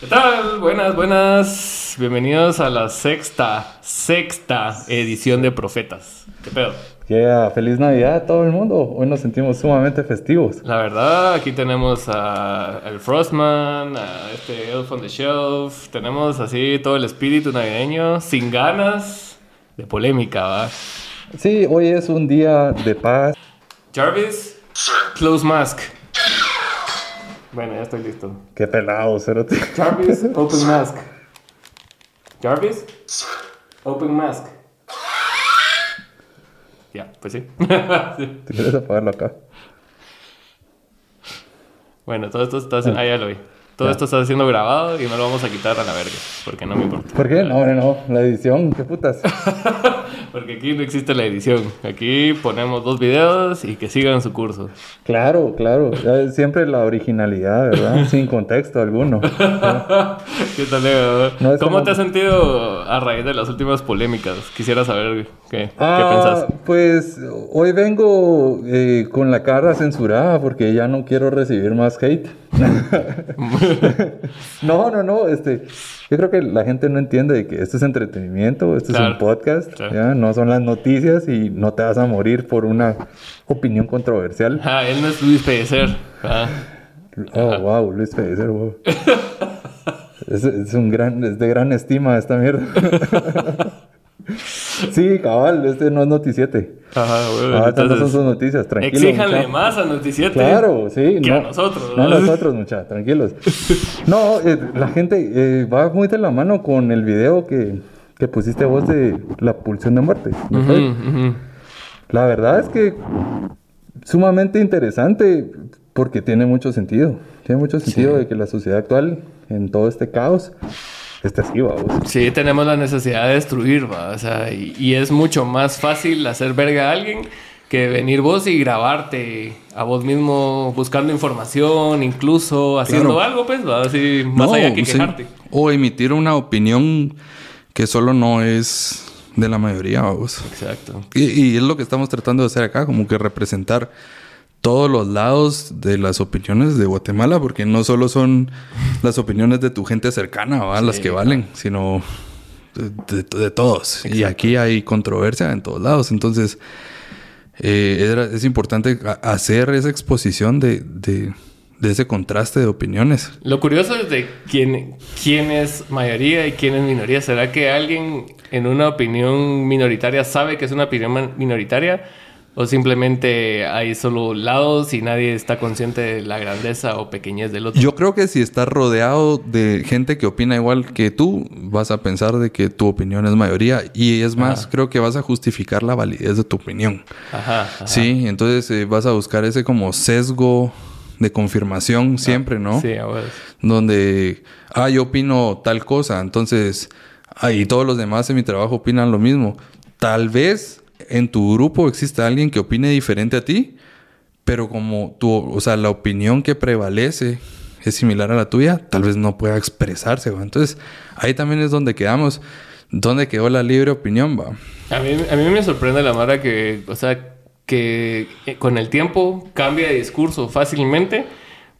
¿Qué tal? Buenas, buenas. Bienvenidos a la sexta, sexta edición de Profetas. ¿Qué pedo? Yeah, feliz Navidad a todo el mundo. Hoy nos sentimos sumamente festivos. La verdad, aquí tenemos a el Frostman, a este Elf on the Shelf. Tenemos así todo el espíritu navideño, sin ganas de polémica, ¿va? Sí, hoy es un día de paz. Jarvis, close mask. Bueno, ya estoy listo. Qué pelado, cerote. Jarvis, open mask. Jarvis, open mask. Ya, pues sí. Sí. ¿Te quieres apagarlo acá? Bueno, todo esto está haciendo... Ah, ya lo vi. Todo Ya. esto está siendo grabado y no lo vamos a quitar a la verga. Porque no me importa. ¿Por qué? No, hombre, no. La edición, qué putas. Porque aquí no existe la edición. Aquí ponemos dos videos y que sigan su curso. Claro, claro. Siempre la originalidad, ¿verdad? Sin contexto alguno. ¿Qué tal? No, ¿Cómo como- te has sentido a raíz de las últimas polémicas? Quisiera saber qué, qué Ah, pensás. pues hoy vengo eh, con la cara censurada porque ya no quiero recibir más hate. no, no, no. Este, yo creo que la gente no entiende de que esto es entretenimiento, esto es un podcast, claro. ¿ya? no son las noticias y no te vas a morir por una opinión controversial. Ah, él no es Luis Pellecer. Ah, Oh, wow, Luis Pellecer, wow. es, es un gran, es de gran estima esta mierda. sí, cabal, este no es noticiete. Ajá, bueno, Ah, estas no son sus noticias, tranquilos. exíjanle mucha. más a Noticiete. Claro, sí. Que no, a nosotros. No a ¿no? nosotros, mucha, tranquilos. No, eh, la gente eh, va muy de la mano con el video que, que pusiste vos de la pulsión de muerte. La verdad es que sumamente interesante porque tiene mucho sentido. Tiene mucho sentido de que la sociedad actual, en todo este caos, esté así, vamos. Sí, tenemos la necesidad de destruir, ¿va? O sea, y, y es mucho más fácil hacer verga a alguien que venir vos y grabarte a vos mismo buscando información, incluso haciendo Claro. algo, pues, ¿va? Así, más No, allá que sí. quejarte. O emitir una opinión que solo no es de la mayoría, vamos. Exacto. Y, y es lo que estamos tratando de hacer acá, como que representar todos los lados de las opiniones de Guatemala, porque no solo son las opiniones de tu gente cercana, ¿va? las que valen, sino de, de- de todos. Y aquí hay controversia en todos lados. Entonces, eh, era- es importante hacer esa exposición de, de- de ese contraste de opiniones. Lo curioso es de quién, quién es mayoría y quién es minoría. ¿Será que alguien en una opinión minoritaria sabe que es una opinión minoritaria? ¿O simplemente hay solo lados y nadie está consciente de la grandeza o pequeñez del otro? Yo creo que si estás rodeado de gente que opina igual que tú, vas a pensar de que tu opinión es mayoría. Y es más, Ajá. creo que vas a justificar la validez de tu opinión. Ajá. ajá. Sí, entonces eh, vas a buscar ese como sesgo de confirmación siempre, ¿no? Sí, a huevos. Donde, ah, yo opino tal cosa, entonces, ah, y todos los demás en mi trabajo opinan lo mismo. Tal vez en tu grupo exista alguien que opine diferente a ti, pero como tu, o sea, la opinión que prevalece es similar a la tuya, tal vez no pueda expresarse, ¿va? Entonces, ahí también es donde quedamos, donde quedó la libre opinión, va. A mí, a mí me sorprende la Mara que, o sea, que eh, con el tiempo cambia de discurso fácilmente,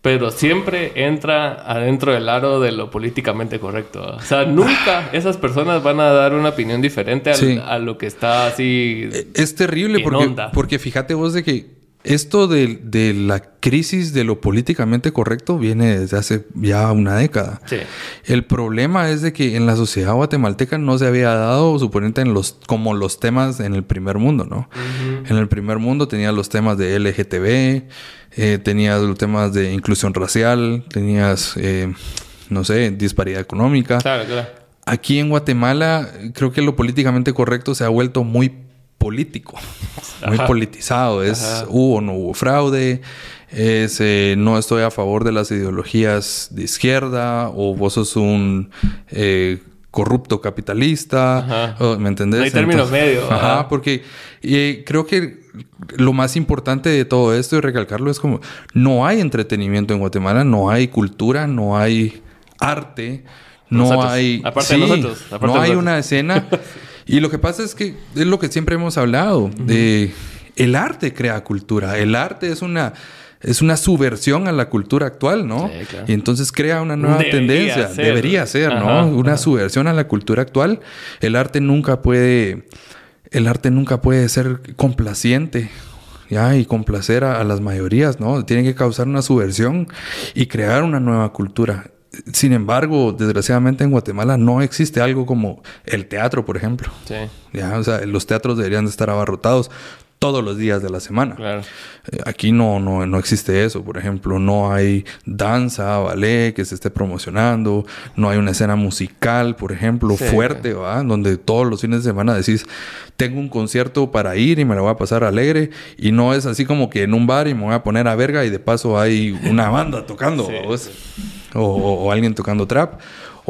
pero siempre entra adentro del aro de lo políticamente correcto. O sea, nunca esas personas van a dar una opinión diferente al- Sí. a lo que está así. Eh, Es terrible en porque, onda. porque fíjate vos de que esto de, de la crisis de lo políticamente correcto viene desde hace ya una década. Sí. El problema es de que en la sociedad guatemalteca no se había dado, suponente, en los, como los temas en el primer mundo, ¿no? En el primer mundo tenías los temas de LGTB, eh, tenías los temas de inclusión racial, tenías, eh, no sé, disparidad económica. Claro, claro. Aquí en Guatemala creo que lo políticamente correcto se ha vuelto muy político, muy Ajá. politizado. Es Ajá. hubo o no hubo fraude, es eh, no estoy a favor de las ideologías de izquierda o vos sos un eh, corrupto capitalista, ¿me entendés? No hay término medio, Ajá, ajá. porque eh, creo que lo más importante de todo esto y recalcarlo es como no hay entretenimiento en Guatemala, no hay cultura, no hay arte, no Nosotros, hay aparte de nosotros, aparte no de hay una escena y lo que pasa es que es lo que siempre hemos hablado de el arte crea cultura, el arte es una es una subversión a la cultura actual, ¿no? Sí, claro. Y entonces crea una nueva Debería tendencia. ser. Debería ser, ¿no? Una ajá. subversión a la cultura actual. El arte nunca puede, el arte nunca puede ser complaciente. Ya, y complacer a, a las mayorías, ¿no? Tiene que causar una subversión y crear una nueva cultura. Sin embargo, desgraciadamente en Guatemala no existe algo como el teatro, por ejemplo. Sí, Ya, o sea, los teatros deberían de estar abarrotados todos los días de la semana. claro. Eh, Aquí no, no, no existe eso, por ejemplo, no hay danza, ballet que se esté promocionando, no hay una escena musical, por ejemplo, Sí. fuerte, ¿va? Donde todos los fines de semana decís, tengo un concierto para ir y me lo voy a pasar alegre, y no es así como que en un bar y me voy a poner a verga y de paso hay una banda tocando, Sí. O, o- alguien tocando trap.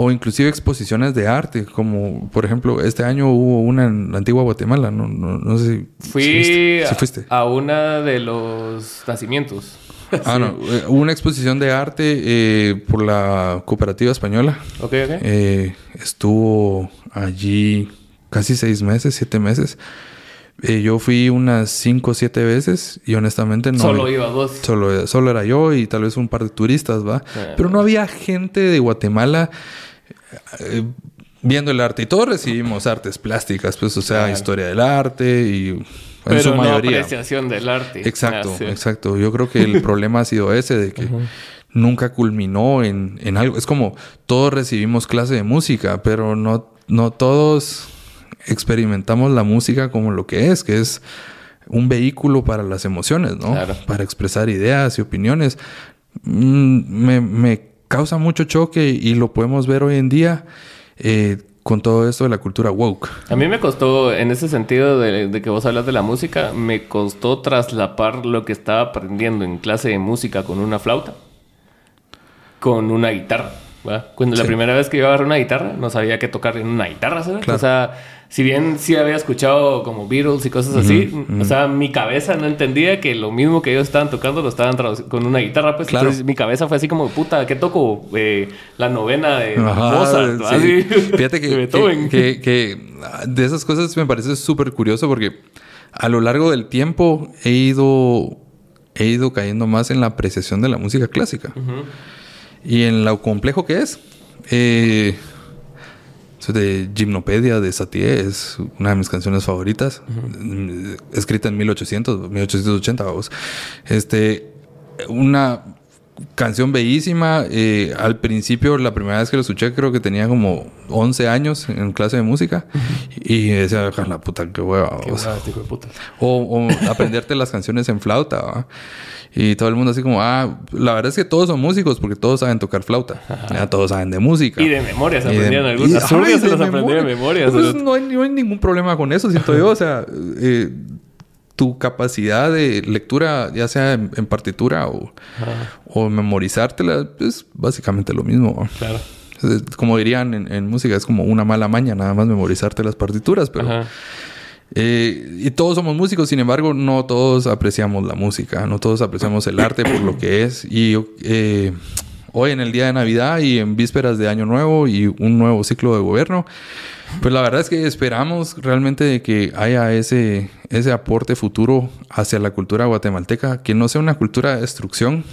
O inclusive exposiciones de arte, como por ejemplo, este año hubo una en la antigua Guatemala, no, no, no sé si, Fui si viste. a, Si fuiste. a una de los nacimientos. Ah, no. eh, Hubo una exposición de arte eh, por la cooperativa española. Ok, ok. Eh, estuvo allí casi seis meses, siete meses. Eh, yo fui unas cinco o siete veces y honestamente no... Solo iba dos. Solo, solo era yo y tal vez un par de turistas, ¿va? Ah. Pero no había gente de Guatemala eh, viendo el arte. Y todos recibimos artes plásticas, pues, o sea, Claro. historia del arte y en Pero su no mayoría. apreciación del arte. Exacto, Ah, sí. exacto. Yo creo que el problema ha sido ese de que nunca culminó en, en algo. Es como todos recibimos clase de música, pero no, no todos experimentamos la música como lo que es, que es un vehículo para las emociones, ¿no? Claro. Para expresar ideas y opiniones. Mm, me, me causa mucho choque y lo podemos ver hoy en día eh, con todo esto de la cultura woke. A mí me costó, en ese sentido de, de que vos hablas de la música, me costó traslapar lo que estaba aprendiendo en clase de música con una flauta, con una guitarra. Cuando la primera vez que yo agarré una guitarra, no sabía qué tocar en una guitarra, ¿sabes? Claro. O sea, si bien sí había escuchado como Beatles y cosas así, o sea, mi cabeza no entendía que lo mismo que ellos estaban tocando lo estaban con una guitarra, pues. Claro. Entonces mi cabeza fue así como, puta, ¿qué toco? Eh, la novena de Ajá, Mozart, sí. Así. Fíjate de que, que, que- que, de esas cosas me parece súper curioso porque a lo largo del tiempo he ido, he ido cayendo más en la apreciación de la música clásica y en lo complejo que es. Eh, de Gimnopedia de Satie es una de mis canciones favoritas, mm, escrita en 1800, 1880, vamos. Este, una canción bellísima. eh, al principio, la primera vez que lo escuché, creo que tenía como 11 años en clase de música. Y decía, "Ja, la puta, qué hueva. Qué o sea, huevada este hijo de puta. o, o aprenderte las canciones en flauta, ¿va? Y todo el mundo así como, ah, la verdad es que todos son músicos porque todos saben tocar flauta. Ya todos saben de música. Y de memoria se de- y- algunas. se los aprendí de memoria. Pues hay, no hay ningún problema con eso, siento yo. O sea, eh, tu capacidad de lectura, ya sea en, en partitura o, o memorizártela, es básicamente lo mismo. Claro. Como dirían en, en música, es como una mala maña nada más memorizarte las partituras, pero... Ajá. Eh, y todos somos músicos, sin embargo, no todos apreciamos la música, no todos apreciamos el arte por lo que es. Y eh, hoy en el día de Navidad y en vísperas de Año Nuevo y un nuevo ciclo de gobierno, pues la verdad es que esperamos realmente de que haya ese, ese aporte futuro hacia la cultura guatemalteca, que no sea una cultura de destrucción,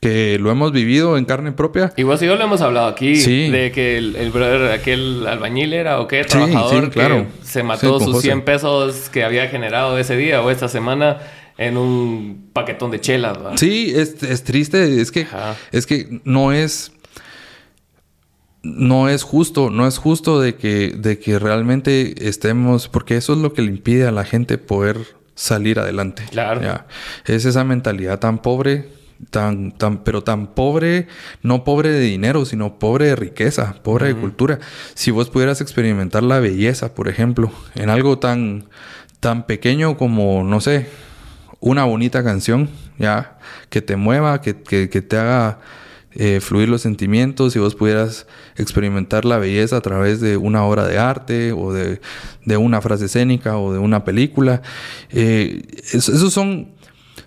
que lo hemos vivido en carne propia. Y vos y yo lo hemos hablado aquí Sí. de que el, el brother, aquel albañil era o qué, trabajador sí, claro. que se mató sus José. 100 pesos que había generado ese día o esta semana en un paquetón de chelas. Sí, es, es triste, es que, Ajá. es que no es, no es justo, no es justo de que, de que realmente estemos, porque eso es lo que le impide a la gente poder salir adelante. Claro. Ya. Es esa mentalidad tan pobre, tan, tan, pero tan pobre, no pobre de dinero, sino pobre de riqueza, pobre de cultura. Si vos pudieras experimentar la belleza, por ejemplo, en algo tan, tan pequeño como, no sé, una bonita canción, ya, que te mueva, que, que- que te haga eh, fluir los sentimientos, si vos pudieras experimentar la belleza a través de una obra de arte o de, de una frase escénica o de una película. Eh, es- esos son,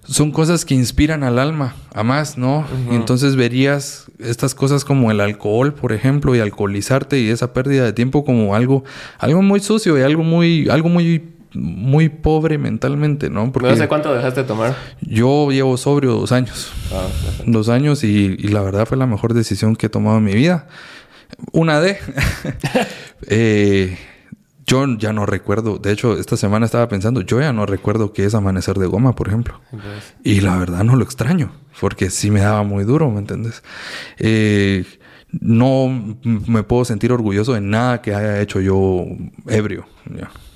son cosas que inspiran al alma, a más, ¿no? Y entonces verías estas cosas como el alcohol, por ejemplo, y alcoholizarte y esa pérdida de tiempo como algo, algo muy sucio y algo muy, algo muy muy pobre mentalmente, ¿no? Porque no sé cuánto dejaste de tomar. Yo llevo sobrio dos años. Ah, dos años y, y, la verdad fue la mejor decisión que he tomado en mi vida. Una de... eh, yo ya no recuerdo, de hecho, esta semana estaba pensando, yo ya no recuerdo qué es amanecer de goma, por ejemplo. Y la verdad no lo extraño, porque sí me daba muy duro, ¿me entiendes? Eh, no me puedo sentir orgulloso de nada que haya hecho yo ebrio.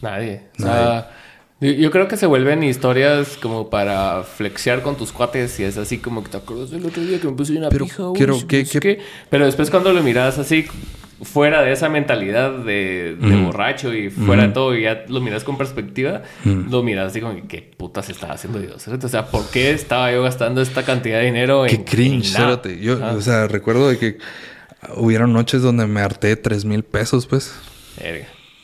Nadie. O sea, yo creo que se vuelven historias como para flexear con tus cuates y es así como que te acuerdas del otro día que me puse una Pero pija. Quiero, ¿qué, qué? Pero después cuando lo miras así fuera de esa mentalidad de, borracho y fuera de todo y ya lo miras con perspectiva, lo miras así como que qué putas estaba haciendo Dios. O sea, ¿por qué estaba yo gastando esta cantidad de dinero en Qué cringe, Yo, o sea, recuerdo de que hubieron noches donde me harté tres mil pesos, pues.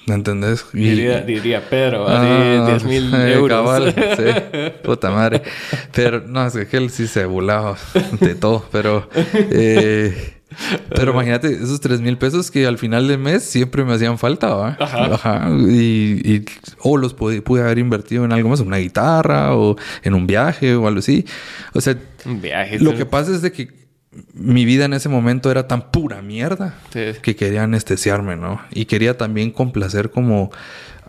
¿Me entendés? Diría, Pedro, ah, 10 mil euros. Cabal, sí. Puta madre. Pero, no, es que él sí se burlaba de todo. Pero, eh, pero imagínate, esos 3 mil pesos que al final del mes siempre me hacían falta, ¿va? Ajá. Ajá. Y, o los pude, pude, haber invertido en algo más, una guitarra o en un viaje o algo así. O sea, un viaje. Lo que pasa es de que mi vida en ese momento era tan pura mierda que quería anestesiarme, ¿no? Y quería también complacer como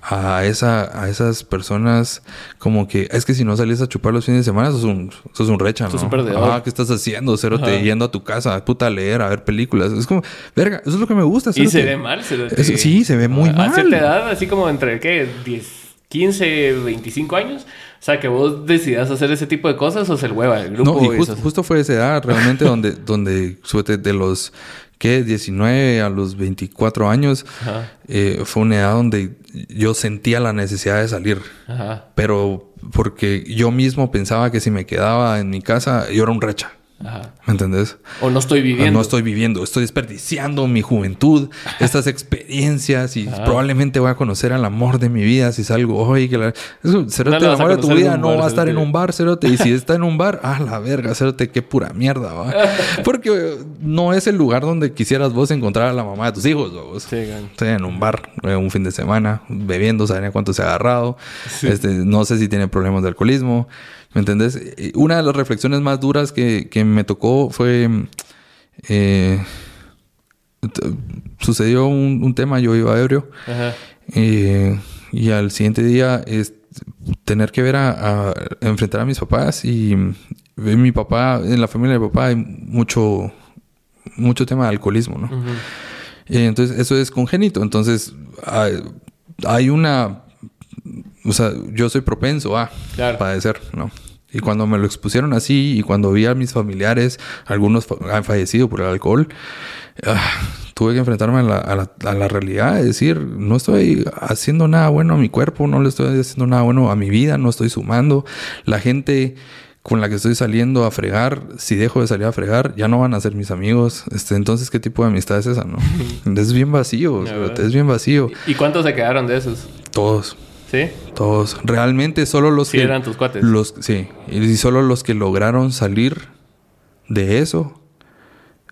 a esa a esas personas como que es que si no salías a chupar los fines de semana sos un sos un recha, ¿no? ah, ¿qué estás haciendo? Cero te yendo a tu casa, puta a leer, a ver películas. Es como, verga, eso es lo que me gusta. Y se ve mal, se Sí, se ve muy mal. A cierta edad, así como entre qué, 10, 15, 25 años o sea, que vos decidas hacer ese tipo de cosas o es el hueva del grupo. No, y justo, fue esa edad realmente donde, donde suerte de los, ¿qué? 19 a los 24 años, eh, fue una edad donde yo sentía la necesidad de salir. Ajá. Pero porque yo mismo pensaba que si me quedaba en mi casa, yo era un recha. Ajá. ¿Me entendés? O no estoy viviendo. no estoy viviendo. Estoy desperdiciando mi juventud, estas experiencias y probablemente voy a conocer al amor de mi vida si salgo hoy. Que la... Eso, cerote, el amor de tu vida no va a estar en un bar, cerote. Y si está en un bar, ah, la verga, cerote, qué pura mierda, va. Porque no es el lugar donde quisieras vos encontrar a la mamá de tus hijos, vos. Sí, Estoy en un bar, eh, un fin de semana, bebiendo, sabría cuánto se ha agarrado. Este, no sé si tiene problemas de alcoholismo. ¿Me entendés? Una de las reflexiones más duras que, me tocó fue... Eh, sucedió un, tema, yo iba ebrio. Eh, y al siguiente día es tener que ver a, enfrentar a mis papás y mi papá, en la familia de mi papá hay mucho, mucho tema de alcoholismo, ¿no? Eh, entonces, eso es congénito. Entonces, hay, una... O sea, yo soy propenso a padecer, ¿no? Y cuando me lo expusieron así y cuando vi a mis familiares, algunos han fallecido por el alcohol, ah, tuve que enfrentarme a la, a, la, realidad, de decir, no estoy haciendo nada bueno a mi cuerpo, no le estoy haciendo nada bueno a mi vida, no estoy sumando. La gente con la que estoy saliendo a fregar, si dejo de salir a fregar, ya no van a ser mis amigos. Este, entonces, ¿qué tipo de amistad es esa, no? es bien vacío, es bien vacío. ¿Y cuántos se quedaron de esos? Todos. ¿Sí? Todos. Realmente solo los sí, que... eran tus cuates. Los, sí. Y solo los que lograron salir de eso,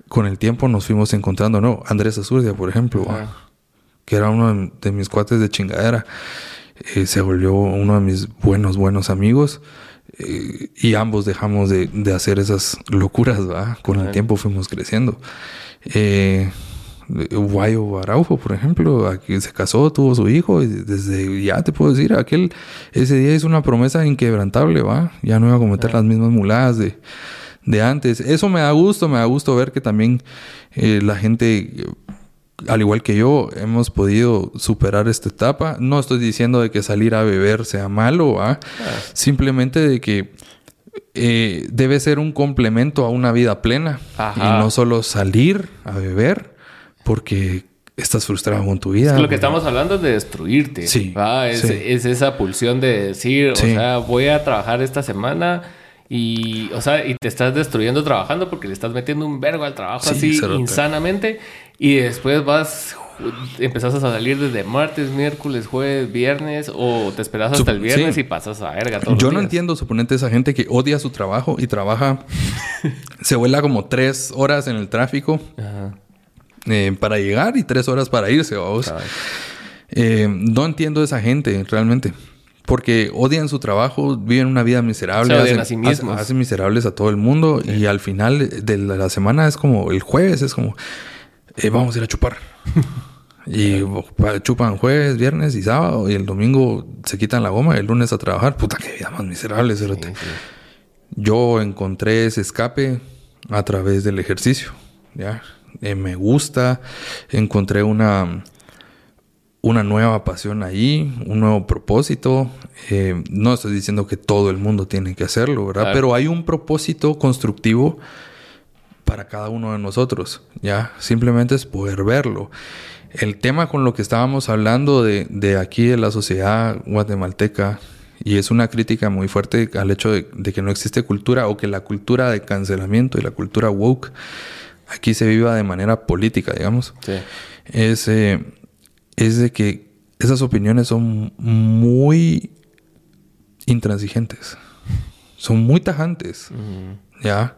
con el tiempo nos fuimos encontrando, ¿no? Andrés Azurdia, por ejemplo, que era uno de, mis cuates de chingadera, eh, se volvió uno de mis buenos, buenos amigos. Eh, y ambos dejamos de, hacer esas locuras, ¿va? Con el tiempo fuimos creciendo. Eh, Guayo Araujo, por ejemplo, aquí se casó, tuvo su hijo, y desde ya te puedo decir, aquel ese día hizo una promesa inquebrantable, va, ya no iba a cometer las mismas muladas de, de antes. Eso me da gusto, me da gusto ver que también eh, la gente, al igual que yo, hemos podido superar esta etapa. No estoy diciendo de que salir a beber sea malo, ¿va? simplemente de que eh, debe ser un complemento a una vida plena y no solo salir a beber porque estás frustrado con tu vida. lo que estamos hablando es de destruirte. Sí, es, es, esa pulsión de decir, o sea, voy a trabajar esta semana y, o sea, y te estás destruyendo trabajando porque le estás metiendo un vergo al trabajo así insanamente y después vas empezás a salir desde martes, miércoles, jueves, viernes o te esperas hasta el viernes y pasas a verga todo. Yo no entiendo, suponente, esa gente que odia su trabajo y trabaja, se vuela como tres horas en el tráfico. Ajá eh, para llegar y tres horas para irse, vamos. Eh, no entiendo esa gente realmente. porque odian su trabajo, viven una vida miserable, Se hacen, a sí mismos. hacen- miserables a todo el mundo y al final de la semana es como el jueves, es como eh, vamos a ir a chupar. y pa- chupan jueves, viernes y sábado y el domingo se quitan la goma y el lunes a trabajar. Puta, qué vida más miserable. Yo encontré ese escape a través del ejercicio. ¿ya? Eh, me gusta, encontré una, una nueva pasión ahí, un nuevo propósito. Eh, no estoy diciendo que todo el mundo tiene que hacerlo, ¿verdad? Claro. Pero hay un propósito constructivo para cada uno de nosotros, ¿ya? Simplemente es poder verlo. El tema con lo que estábamos hablando de, de aquí de la sociedad guatemalteca, y es una crítica muy fuerte al hecho de, de que no existe cultura o que la cultura de cancelamiento y la cultura woke aquí se viva de manera política, digamos, Sí. es, eh, es de que esas opiniones son muy intransigentes, son muy tajantes, ¿ya?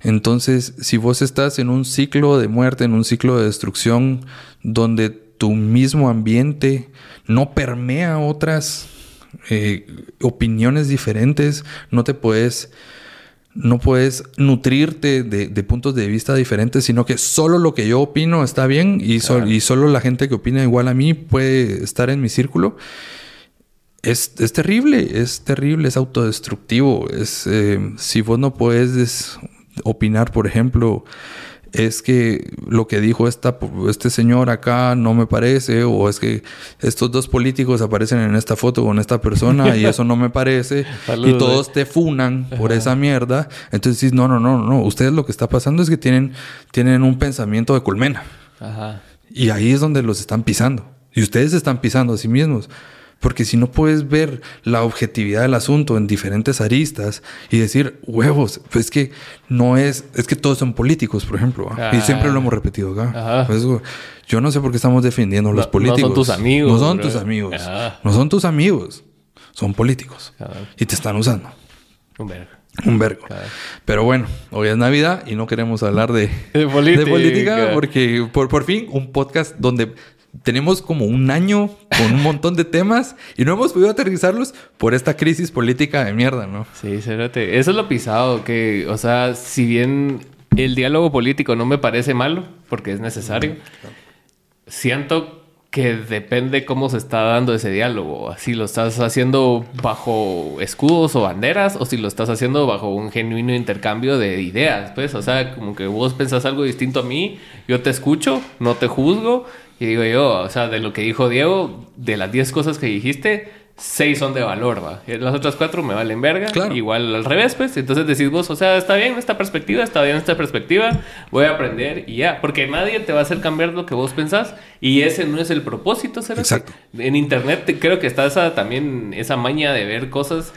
Entonces, si vos estás en un ciclo de muerte, en un ciclo de destrucción, donde tu mismo ambiente no permea otras eh, opiniones diferentes, no te puedes, no puedes nutrirte de, de puntos de vista diferentes, sino que solo lo que yo opino está bien y, Claro. y solo la gente que opina igual a mí puede estar en mi círculo. Es, es terrible, es terrible, es autodestructivo. Es, eh, si vos no puedes des- opinar, por ejemplo, es que lo que dijo esta, este señor acá no me parece, o es que estos dos políticos aparecen en esta foto con esta persona y eso no me parece, y todos te funan por esa mierda. Entonces dices, no, no, no, no, ustedes lo que está pasando es que tienen, tienen un pensamiento de colmena. Ajá. Y ahí es donde los están pisando. Y ustedes están pisando a sí mismos. Porque si no puedes ver la objetividad del asunto en diferentes aristas y decir, huevos, pues es que no es, es que todos son políticos, por ejemplo. ¿ah? Y siempre lo hemos repetido acá. Pues, yo no sé por qué estamos defendiendo a los No- no políticos. son tus amigos, No son bro. tus amigos. No son tus amigos. Son políticos. Y te están usando. Un vergo. Un vergo. Pero bueno, hoy es Navidad y no queremos hablar de, De política. de política porque por, por fin un podcast donde tenemos como un año con un montón de temas y no hemos podido aterrizarlos por esta crisis política de mierda, ¿no? Sí, cérate. Eso es lo pisado, que, o sea, si bien el diálogo político no me parece malo, porque es necesario, siento que depende cómo se está dando ese diálogo. Si lo estás haciendo bajo escudos o banderas, o si lo estás haciendo bajo un genuino intercambio de ideas, pues, o sea, como que vos pensás algo distinto a mí, yo te escucho, no te juzgo, y digo yo, o sea, de lo que dijo Diego, de las 10 cosas que dijiste, 6 son de valor, va. Y Las otras 4 me valen verga. Claro. Igual al revés, pues. Entonces decís vos, o sea, está bien esta perspectiva, está bien esta perspectiva, voy a aprender y ya. Porque nadie te va a hacer cambiar lo que vos pensás y ese no es el propósito, ¿será? Exacto. En internet te- creo que está esa, también esa maña de ver cosas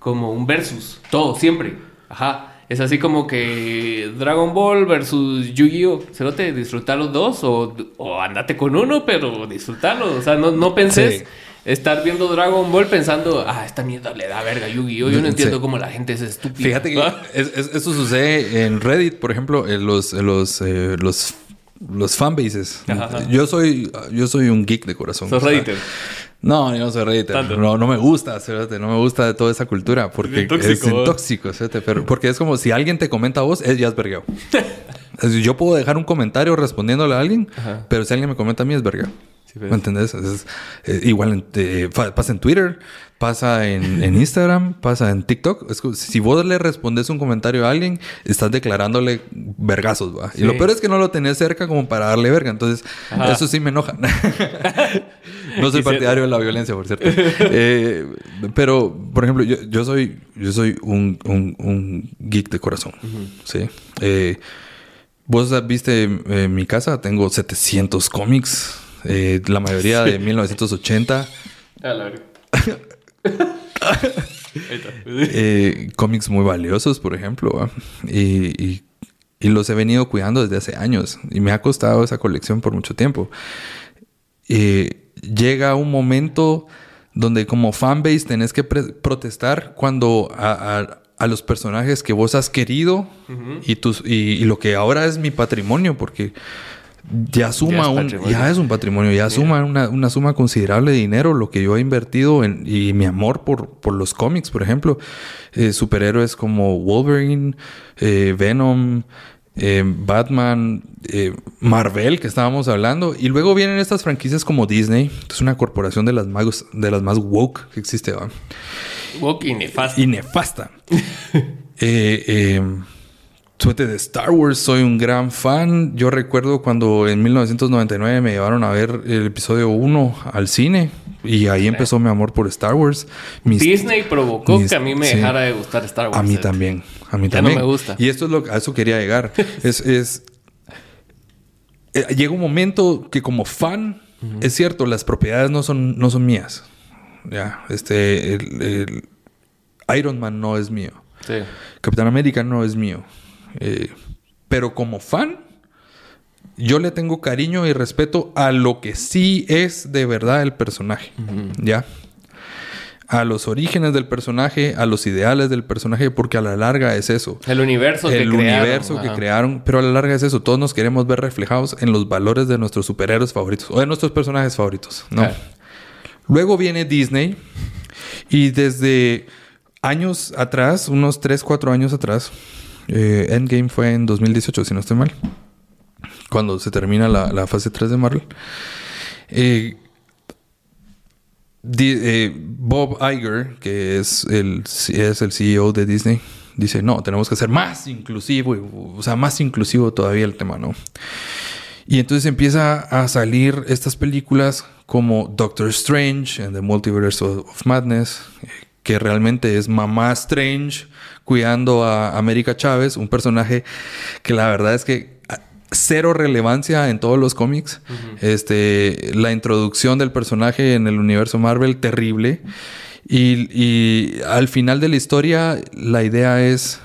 como un versus. Todo, siempre. Ajá. Es así como que Dragon Ball versus Yu-Gi-Oh! Cerote, disfrutar los dos o, o andate con uno, pero disfrutarlo. O sea, no, no penses Sí. estar viendo Dragon Ball pensando, ah, esta mierda le da verga a Yu-Gi-Oh! Yo no Sí. entiendo cómo la gente es estúpida. Fíjate que ¿Ah? es- es- eso sucede en Reddit, por ejemplo, en los, en los, eh, los, los fanbases. Ajá, ajá. Yo soy, yo soy un geek de corazón. Sos o sea, Redditor. No, yo no soy. Tanto. No, no me gusta, no me gusta de toda esa cultura porque tóxico, es tóxico, pero porque es como si alguien te comenta a vos, es ya es vergueo. Yo puedo dejar un comentario respondiéndole a alguien, Ajá. pero si alguien me comenta a mí es vergueo. Sí, pues. ¿Me entendés? Es- eh, igual en- eh, pasa en Twitter, pasa en, en Instagram, pasa en TikTok. Es si vos le respondes un comentario a alguien, estás declarándole vergazos, ¿va? Y lo peor es que no lo tenés cerca como para darle verga. Entonces, Ajá. eso sí me enoja. No soy partidario de la violencia, por cierto. Eh, pero, por ejemplo, yo, yo soy, yo soy un, un- un geek de corazón. ¿sí? Eh, Vos viste eh, mi casa, tengo 700 cómics, eh, la mayoría de 1980. A la eh, cómics muy valiosos, por ejemplo, y, y- y los he venido cuidando desde hace años y me ha costado esa colección por mucho tiempo. Eh, llega un momento donde como fanbase tenés que protestar cuando a, a- a los personajes que vos has querido y, tus, y, y lo que ahora es mi patrimonio, porque ya suma Ya es un, patrimonio. ya es un patrimonio, ya suma una, una suma considerable de dinero lo que yo he invertido en, y mi amor por, por los cómics, por ejemplo, Eh, superhéroes como Wolverine, eh, Venom, eh, Batman, eh, Marvel, que estábamos hablando, y luego vienen estas franquicias como Disney, que es una corporación de las más, de las más woke que existe, ¿va? Woke y nefasto. y nefasta. eh, eh, suerte de Star Wars, soy un gran fan. Yo recuerdo cuando en 1999 me llevaron a ver el episodio 1 al cine y ahí empezó mi amor por Star Wars. Mis- Disney provocó mis- que a mí me sí. dejara de gustar Star Wars. A mí ¿eh? también, a mí Ya no también. me gusta. Y esto es lo a eso quería llegar. es, es- eh, llega un momento que como fan, es cierto, las propiedades no son, no son mías. Ya, este, el- el Iron Man no es mío. Sí. Capitán América no es mío. Eh, pero como fan, yo le tengo cariño y respeto a lo que sí es de verdad el personaje. ¿Ya? A los orígenes del personaje, a los ideales del personaje, porque a la larga es eso. El universo que el crearon. universo que Ajá. crearon, pero a la larga es eso. Todos nos queremos ver reflejados en los valores de nuestros superhéroes favoritos o de nuestros personajes favoritos, ¿no? Claro. Luego viene Disney y desde años atrás, unos 3, 4 años atrás, eh, Endgame fue en 2018, si no estoy mal, cuando se termina la, la fase 3 de Marvel. Eh, Eh, Bob Iger, que es el, es el CEO de Disney, dice, no, tenemos que ser más inclusivo, o sea, más inclusivo todavía el tema, ¿no? Y entonces empieza a salir estas películas como Doctor Strange and the Multiverse of Madness, eh, que realmente es Mamá Strange cuidando a América Chávez, un personaje que la verdad es que cero relevancia en todos los cómics. Este, la introducción del personaje en el universo Marvel terrible y, y al final de la historia la idea es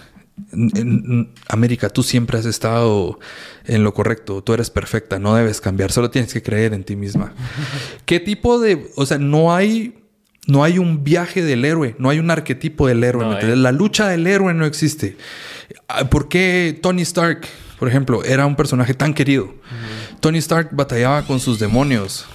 en- en- América, tú siempre has estado en lo correcto, tú eres perfecta, no debes cambiar, solo tienes que creer en ti misma. ¿Qué tipo de, o sea, no hay no hay un viaje del héroe, no hay un arquetipo del héroe, No ¿me? La lucha del héroe no existe. Ah, ¿Por qué Tony Stark, por ejemplo, era un personaje tan querido? Tony Stark batallaba con sus demonios.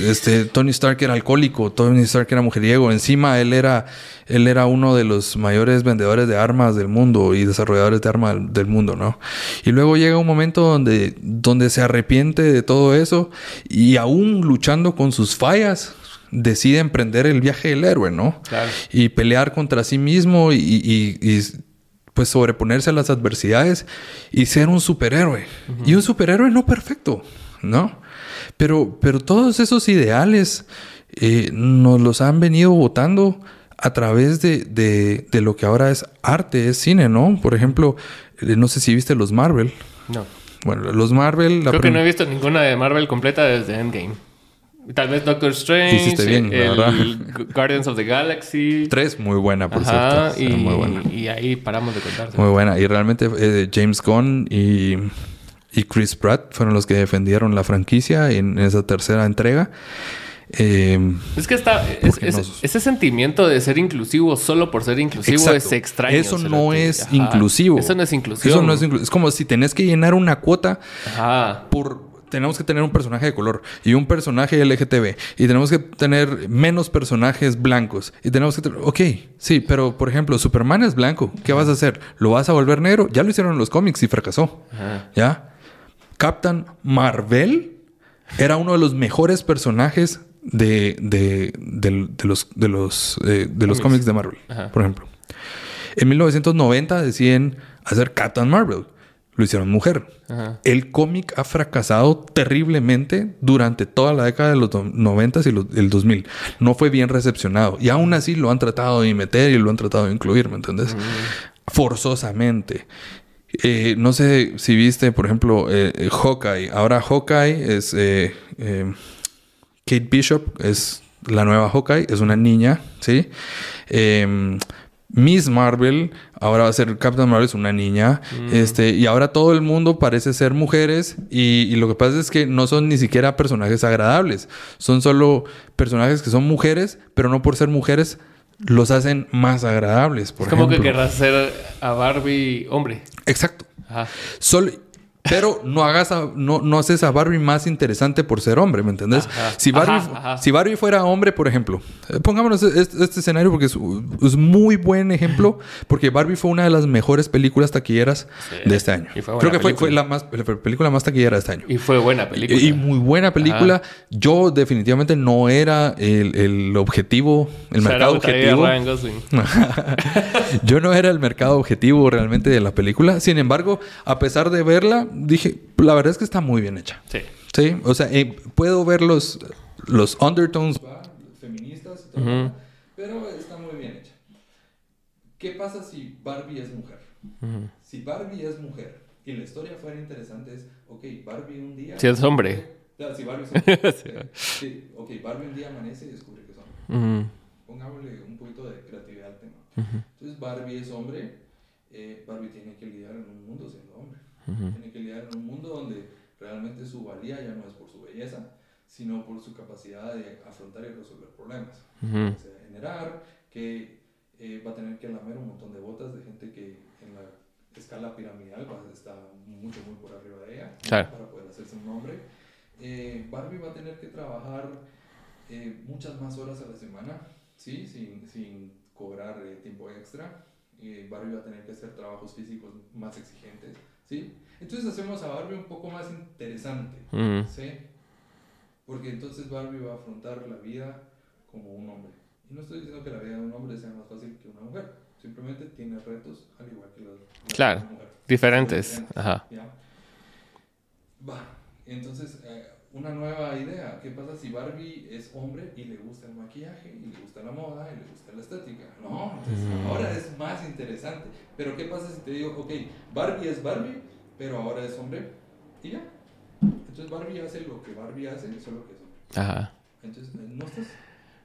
Este, Tony Stark era alcohólico, Tony Stark era mujeriego. Encima él era, él era uno de los mayores vendedores de armas del mundo y desarrolladores de armas del- del mundo, ¿no? Y luego llega un momento donde, donde se arrepiente de todo eso y aún luchando con sus fallas, decide emprender el viaje del héroe, ¿no? Claro. y pelear contra sí mismo y, y- y, pues sobreponerse a las adversidades y ser un superhéroe. Y un superhéroe no perfecto, ¿no? Pero, pero todos esos ideales eh, nos los han venido votando a través de, de- de lo que ahora es arte, es cine, ¿no? Por ejemplo, eh, no sé si viste los Marvel. No. Bueno, los Marvel... la Creo que no he visto ninguna de Marvel completa desde Endgame. Tal vez Doctor Strange. Hiciste bien, el verdad. Guardians of the Galaxy. Tres, muy buena, por Ajá, cierto. y, Muy buena. y ahí paramos de contar. Muy buena. Y realmente eh, James Gunn y, y Chris Pratt fueron los que defendieron la franquicia en esa tercera entrega. Eh, Es que está. es- Porque es- nos- ese sentimiento de ser inclusivo solo por ser inclusivo exacto. es extraño. Eso no es Ajá. inclusivo. Eso no es inclusión. Eso no es inclu- Es como si tenés que llenar una cuota Ajá. por... Tenemos que tener un personaje de color y un personaje LGTB. Y tenemos que tener menos personajes blancos. Y tenemos que tener... Ok, sí, pero por ejemplo, Superman es blanco. ¿Qué vas a hacer? ¿Lo vas a volver negro? Ya lo hicieron en los cómics y fracasó. Ajá. ¿Ya? Captain Marvel era uno de los mejores personajes de, de, de los, de los, eh, de los cómics de Marvel, Ajá. por ejemplo. En 1990 deciden hacer Captain Marvel. Lo hicieron mujer. Ajá. El cómic ha fracasado terriblemente durante toda la década de los do- 90 y los- el 2000. No fue bien recepcionado. Y aún así lo han tratado de meter y lo han tratado de incluir, ¿me entiendes? Forzosamente. Eh, no sé si viste, por ejemplo, eh, eh, Hawkeye. Ahora Hawkeye es... eh, Kate Bishop es la nueva Hawkeye, es una niña, ¿sí? Eh, Miss Marvel, ahora va a ser Captain Marvel, es una niña. Este, y ahora todo el mundo parece ser mujeres. Y, y lo que pasa es que no son ni siquiera personajes agradables. Son solo personajes que son mujeres, pero no por ser mujeres los hacen más agradables. Por Es como que ejemplo. querrás hacer a Barbie hombre. Exacto. Ajá. Solo, Pero no hagas a- no, no haces a Barbie más interesante por ser hombre, ¿me entendés? Ajá. Si, Barbie, Ajá, ajá. si Barbie fuera hombre, por ejemplo, eh, pongámonos este, este escenario porque es, es muy buen ejemplo, porque Barbie fue una de las mejores películas taquilleras Sí. de este año. Y Creo que fue, fue la, más, la película más taquillera de este año. Y fue buena película. Y muy buena película. Yo definitivamente no era el, el objetivo, el mercado objetivo. Yo no era el mercado objetivo realmente de la película. Sin embargo, a pesar de verla, dije, la verdad es que está muy bien hecha. Sí. Sí, o sea, eh, puedo ver los, los undertones feministas, y todo, Ujú. pero está muy bien hecha. ¿Qué pasa si Barbie es mujer? Si Barbie es mujer y la historia fuera interesante es, ok, Barbie un día... Si es hombre. Ya, si Barbie es hombre. Sí. eh, sí, ok, Barbie un día amanece y descubre que es hombre. Ujú. Pongámosle un poquito de creatividad al tema. Entonces Barbie es hombre, eh, Barbie tiene que lidiar en un mundo siendo hombre. Tiene que lidiar en un mundo donde realmente su valía ya no es por su belleza, sino por su capacidad de afrontar y resolver problemas. Ujú. O sea, generar que eh, va a tener que lamer un montón de botas de gente que en la escala piramidal está mucho, muy por arriba de ella Claro. para poder hacerse un nombre. Eh, Barbie va a tener que trabajar eh, muchas más horas a la semana, ¿sí? sin, sin cobrar eh, tiempo extra. Eh, Barbie va a tener que hacer trabajos físicos más exigentes. ¿Sí? Entonces hacemos a Barbie un poco más interesante. Ujú. ¿sí? Porque entonces Barbie va a afrontar la vida como un hombre. Y no estoy diciendo que la vida de un hombre sea más fácil que una mujer. Simplemente tiene retos al igual que las, las Claro. Diferentes. Diferentes, Ajá. ¿ya? Va. Entonces, eh, una nueva idea. ¿Qué pasa si Barbie es hombre y le gusta el maquillaje, y le gusta la moda, y le gusta la estética? No, entonces Mm. ahora es más interesante. Pero ¿qué pasa si te digo, ok, Barbie es Barbie, pero ahora es hombre y ya? Entonces Barbie hace lo que Barbie hace, solo que es hombre. Ajá. Entonces, no estás,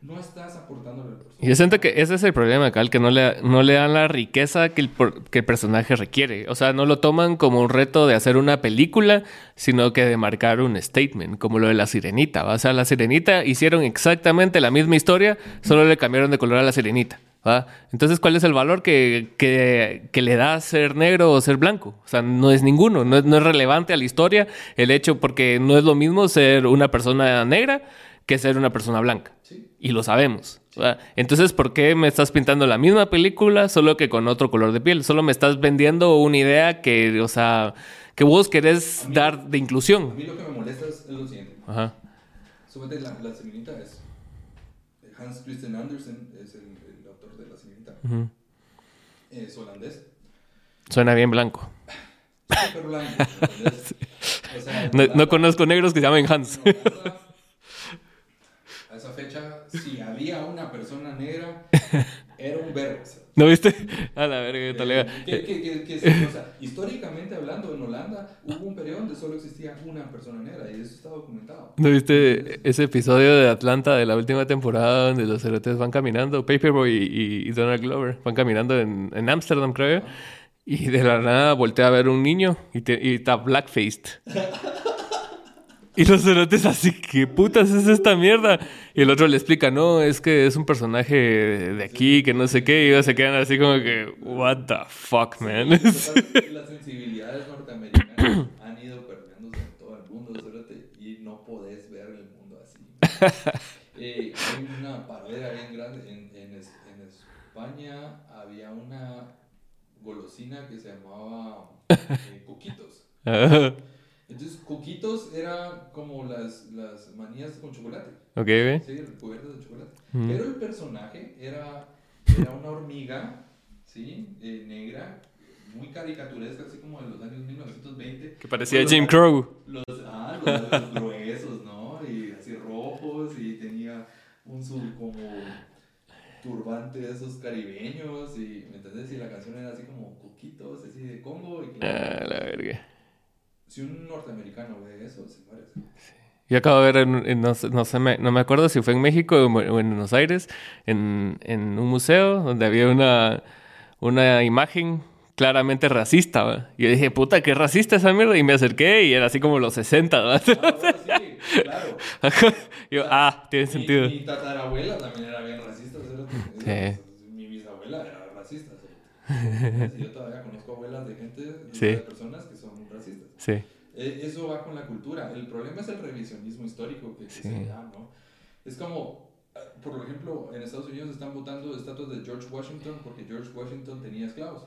no estás aportándole al Y personaje. yo siento que ese es el problema, Cal, que no le, no le dan la riqueza que el, que el personaje requiere. O sea, no lo toman como un reto de hacer una película, sino que de marcar un statement, como lo de la sirenita. ¿va? O sea, la sirenita hicieron exactamente la misma historia, solo le cambiaron de color a la sirenita. ¿va? Entonces, ¿cuál es el valor que, que- que le da ser negro o ser blanco? O sea, no es ninguno, no no es relevante a la historia el hecho, porque no es lo mismo ser una persona negra que ser una persona blanca. Sí. Y lo sabemos. ¿verdad? Entonces, ¿por qué me estás pintando la misma película, solo que con otro color de piel? Solo me estás vendiendo una idea que, o sea, que vos querés dar de A inclusión. mí lo que me molesta es, es lo siguiente. Ajá. Súbete, la, la sirenita es. Hans Christian Andersen es el, el autor de la sirenita. Ujú. Es holandés. Suena bien blanco. Súper blanco. ¿entendés? O sea, No, no conozco negros que se llamen Hans. a esa fecha, si había una persona negra, era un verbo. ¿No viste? A la verga, qué tal, Eh, que- que- que- o sea, históricamente hablando, en Holanda hubo un periodo donde solo existía una persona negra y eso está documentado. ¿No viste ese episodio de Atlanta de la última temporada donde los cerotes van caminando, Paperboy y, y- Donald Glover van caminando en en Ámsterdam, creo yo, y de la nada voltea a ver un niño y, te- y está blackfaced. Y los cerotes así, ¿qué putas es esta mierda? Y el otro le explica, no, es que es un personaje de aquí, que no sé qué, y ellos se quedan así como que, what the fuck, man. Total, Las sensibilidades norteamericanas han ido perdiéndose en todo el mundo, cerote, y no podés ver el mundo así. Eh, hay una parodia bien grande. En, en, es- en España había una golosina que se llamaba eh, Coquitos. Coquitos era como las, las manías con chocolate. ok, ve. Sí, cubiertas de chocolate. Mm. Pero el personaje era, era una hormiga, ¿sí? Eh, negra, muy caricaturesca, así como de los años 1920. Que parecía Con Jim los- Crow. Los, ah, los labios gruesos, ¿no? Y así rojos, y tenía un su como turbante de esos caribeños, y, ¿me entendés? Y la canción era así como coquitos, así de Congo. Y que- Ah, la verga. Si un norteamericano ve eso, se muere. Yo acabo de ver, en, en- no, no, sé, me, no me acuerdo si fue en México o en, o en Buenos Aires, en, en un museo donde había una, una imagen claramente racista. ¿va? Y yo dije, puta, qué racista esa mierda. Y me acerqué y era así como los 60. ¿va? Ah, bueno, sí, claro. Yo, ah, tiene Mi- Mi, sentido. tatarabuela también era bien racista. Sí. Mi bisabuela era racista. ¿cierto? Yo todavía conozco abuelas de gente, Sí. de personas que. Sí. Eh, eso va con la cultura. El problema es el revisionismo histórico que, que Sí. se da, ¿no? Es como, eh, por ejemplo, en Estados Unidos están votando estatuas de George Washington porque George Washington tenía esclavos.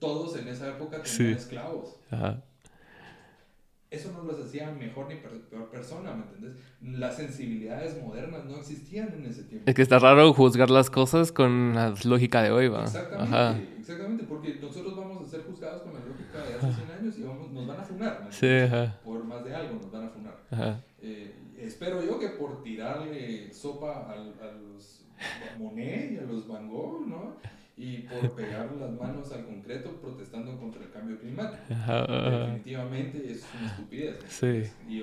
Todos en esa época tenían Sí. esclavos. Ajá. Eso no los hacía mejor ni peor persona, ¿me entiendes? Las sensibilidades modernas no existían en ese tiempo. Es que está raro juzgar las cosas con la lógica de hoy, va. Exactamente, Ajá. exactamente, porque nosotros vamos a ser juzgados con la lógica de hace 100 años y vamos- nos van a funar. ¿me Sí, ajá. Por más de algo nos van a funar. Ajá. Eh, espero yo que por tirarle sopa al- a, los Monet y a los Van Gogh, ¿no? Y por pegar las manos al concreto protestando contra el cambio climático. Ajá, ajá. Definitivamente es una estupidez. Sí.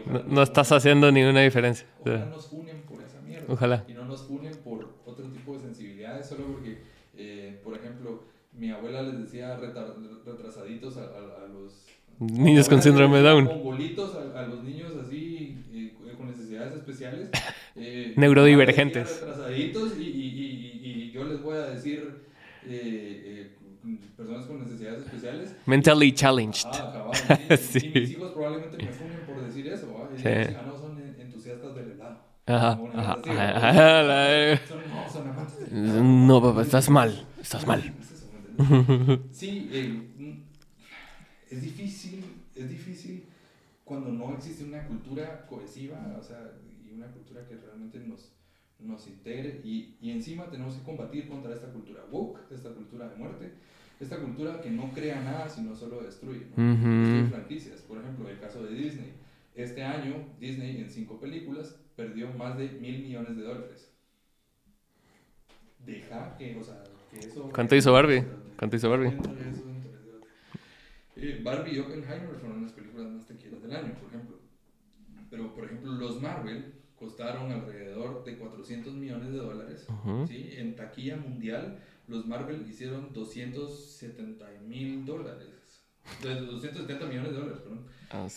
Y No, no estás haciendo ninguna diferencia. Ojalá nos funen por esa mierda. Ojalá. Y no nos funen por otro tipo de sensibilidades, solo porque, eh, por ejemplo, mi abuela les decía retar- retrasaditos a, a- a los... Niños con síndrome Down. Mongolitos a, a los niños así, eh, con necesidades especiales. eh, Neurodivergentes. Retrasaditos y, y, y- y yo les voy a decir... eh, eh, personas con necesidades especiales Mentally challenged. Ah, cabal. Sí. y mis hijos probablemente me funen por decir eso. ¿va? Y Sí. ellos, ah, no son en- entusiastas del helado. Ajá. Como una Ajá. cosa así, ajá, ¿va? ajá, la- Son, no, son amantes del helado. No, papá, estás mal. Estás mal. Sí, eh, mm, es difícil, es difícil cuando no existe una cultura cohesiva, o sea, y una cultura que realmente nos, nos integre y, y encima tenemos que combatir contra esta cultura woke, esta cultura de muerte, esta cultura que no crea nada sino solo destruye. ¿no? Ujú. Destruye franquicias, por ejemplo, el caso de Disney. Este año Disney en cinco películas perdió más de mil millones de dólares. Deja que, o sea, que eso... ¿Cuánto hizo Barbie? ¿Cuánto hizo Barbie? Eh, Barbie y Oppenheimer fueron las películas más taquilleras del año, por ejemplo. Pero, por ejemplo, los Marvel costaron alrededor de 400 millones de dólares. ¿sí? En taquilla mundial, los Marvel hicieron 270 mil dólares. De 270 millones de dólares, perdón.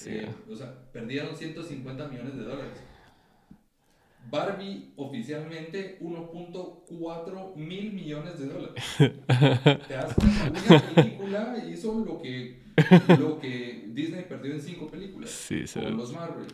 Eh, o sea, perdieron 150 millones de dólares. Barbie oficialmente 1.4 mil millones de dólares. ¿Te das cuenta? Una película hizo lo que, lo que Disney perdió en cinco películas. Sí. Con los Marvel,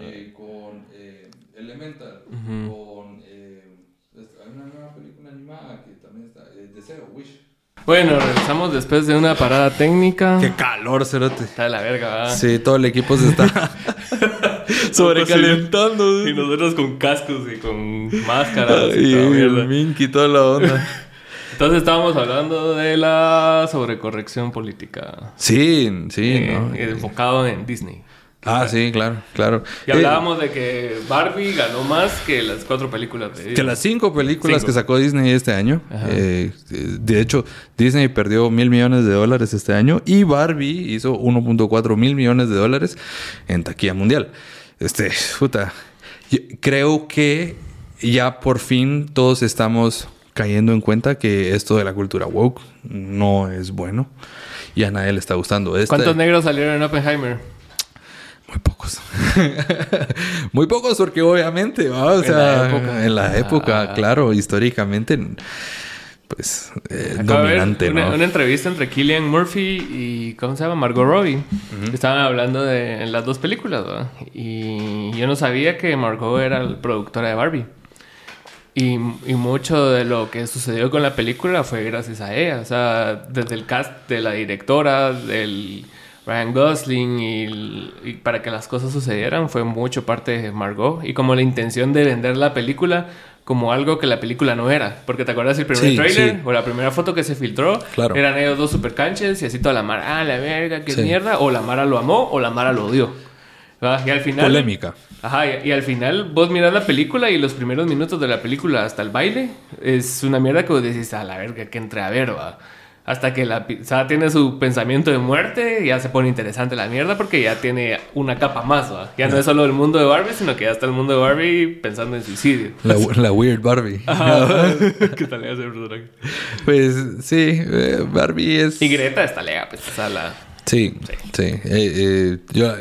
eh, con eh, Elemental, Ujú. con... eh, hay una nueva película animada que también está... eh, Deseo, Wish. Bueno, regresamos después de una parada técnica. Qué calor, cerote. Está de la verga, ¿verdad? Sí, todo el equipo se está sobrecalentando. Y nosotros con cascos y con máscaras y Y el mierda. mink y toda la onda. Entonces estábamos hablando de la sobrecorrección política. Sí, sí, eh, ¿no? enfocado en Disney. Ah, sí, claro, claro. Y Eh, hablábamos de que Barbie ganó más que las cuatro películas de que las cinco películas Cinco. que sacó Disney este año. Ajá. eh, de hecho, Disney perdió mil millones de dólares este año y Barbie hizo 1.4 mil millones de dólares en taquilla mundial. Este, puta. yo creo que ya por fin todos estamos cayendo en cuenta que esto de la cultura woke no es bueno y a nadie le está gustando. Este- ¿Cuántos negros salieron en Oppenheimer? Muy pocos. Muy pocos porque obviamente, ¿va? o En sea, la época. en la época, Ah. claro, históricamente, pues, eh, dominante, una, ¿no? una entrevista entre Killian Murphy y, ¿cómo se llama? Margot Robbie. Estaban hablando de en las dos películas, ¿verdad? Y yo no sabía que Margot era la productora de Barbie. Y, y mucho de lo que sucedió con la película fue gracias a ella. O sea, desde el cast de la directora, del Ryan Gosling, y, para que las cosas sucedieran fue mucho parte de Margot. Y como la intención de vender la película como algo que la película no era. Porque te acuerdas el primer Sí, trailer sí. o la primera foto que se filtró, Claro. eran ellos dos super canches y así toda la Mara, ah, la verga, qué Sí. mierda. O la Mara lo amó o la Mara lo odió. ¿verdad? Y al final... Polémica. Ajá, y, y al final vos mirás la película y los primeros minutos de la película hasta el baile es una mierda que vos decís, a la verga, que entre a ver, va. Hasta que la pizza tiene su pensamiento de muerte, ya se pone interesante la mierda porque ya tiene una capa más, va. Ya no es solo el mundo de Barbie, sino que ya está el mundo de Barbie pensando en suicidio. La, la weird Barbie. Ajá. ¿Qué tal ese personaje? Pues sí, eh, Barbie es... Y Greta está lega, pues, o sea, la... Sí, sí. Eh, eh, yo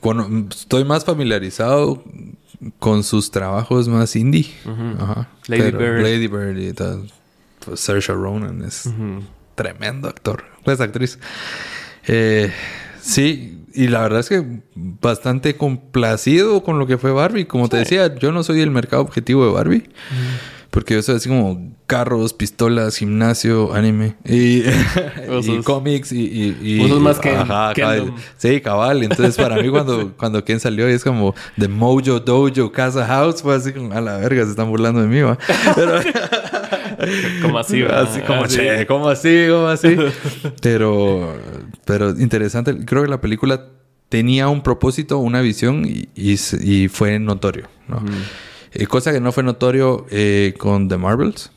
cuando- estoy más familiarizado con sus trabajos más indie. Ajá. Lady Pero Bird. Lady Bird y tal. Pues Saoirse Ronan es tremendo actor. Es actriz. Eh, Sí, y la verdad es que bastante complacido con lo que fue Barbie. Como te decía, yo no soy el mercado objetivo de Barbie. Porque yo soy así como carros, pistolas, gimnasio, anime y, y cómics y... y, y Vos sos más que ajá, cabal. Sí, cabal. Entonces para mí cuando, cuando Ken salió es como The Mojo Dojo Casa House fue así como a la verga, se están burlando de mí, va. Pero, Como así, ¿verdad? así como, Así. che, como así, como así. pero, pero interesante. Creo que la película tenía un propósito, una visión y, y se- y fue notorio, ¿no? Eh, cosa que no fue notorio eh, con The Marvels.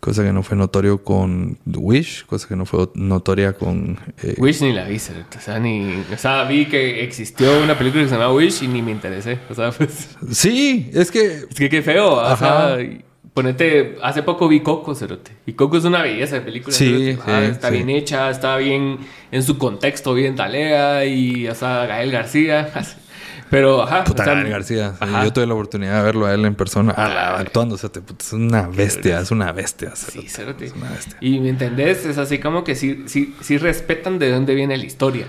Cosa que no fue notorio con The Wish. Cosa que no fue notoria con... eh, Wish ni la vi, o sea, ni... O sea, vi que existió una película que se llama Wish y ni me interesé. O sea, pues... Sí, es que... Es que qué feo. O Ajá. sea, y ponete... Hace poco vi Coco, cerote. Y Coco es una belleza de película. Sí. Ah, sí, está sí. bien hecha, está bien... En su contexto, bien talea. Y, o sea, Gael García. Pero, ajá. Puta o sea, Gael García. Sí, ajá. Yo tuve la oportunidad de verlo a él en persona. Ah, actuando. O sea, te- puta, es una bestia. Es una bestia. Sí, cerote. cerote. Es una bestia. Y me entendés, es así como que sí, sí, sí respetan de dónde viene la historia.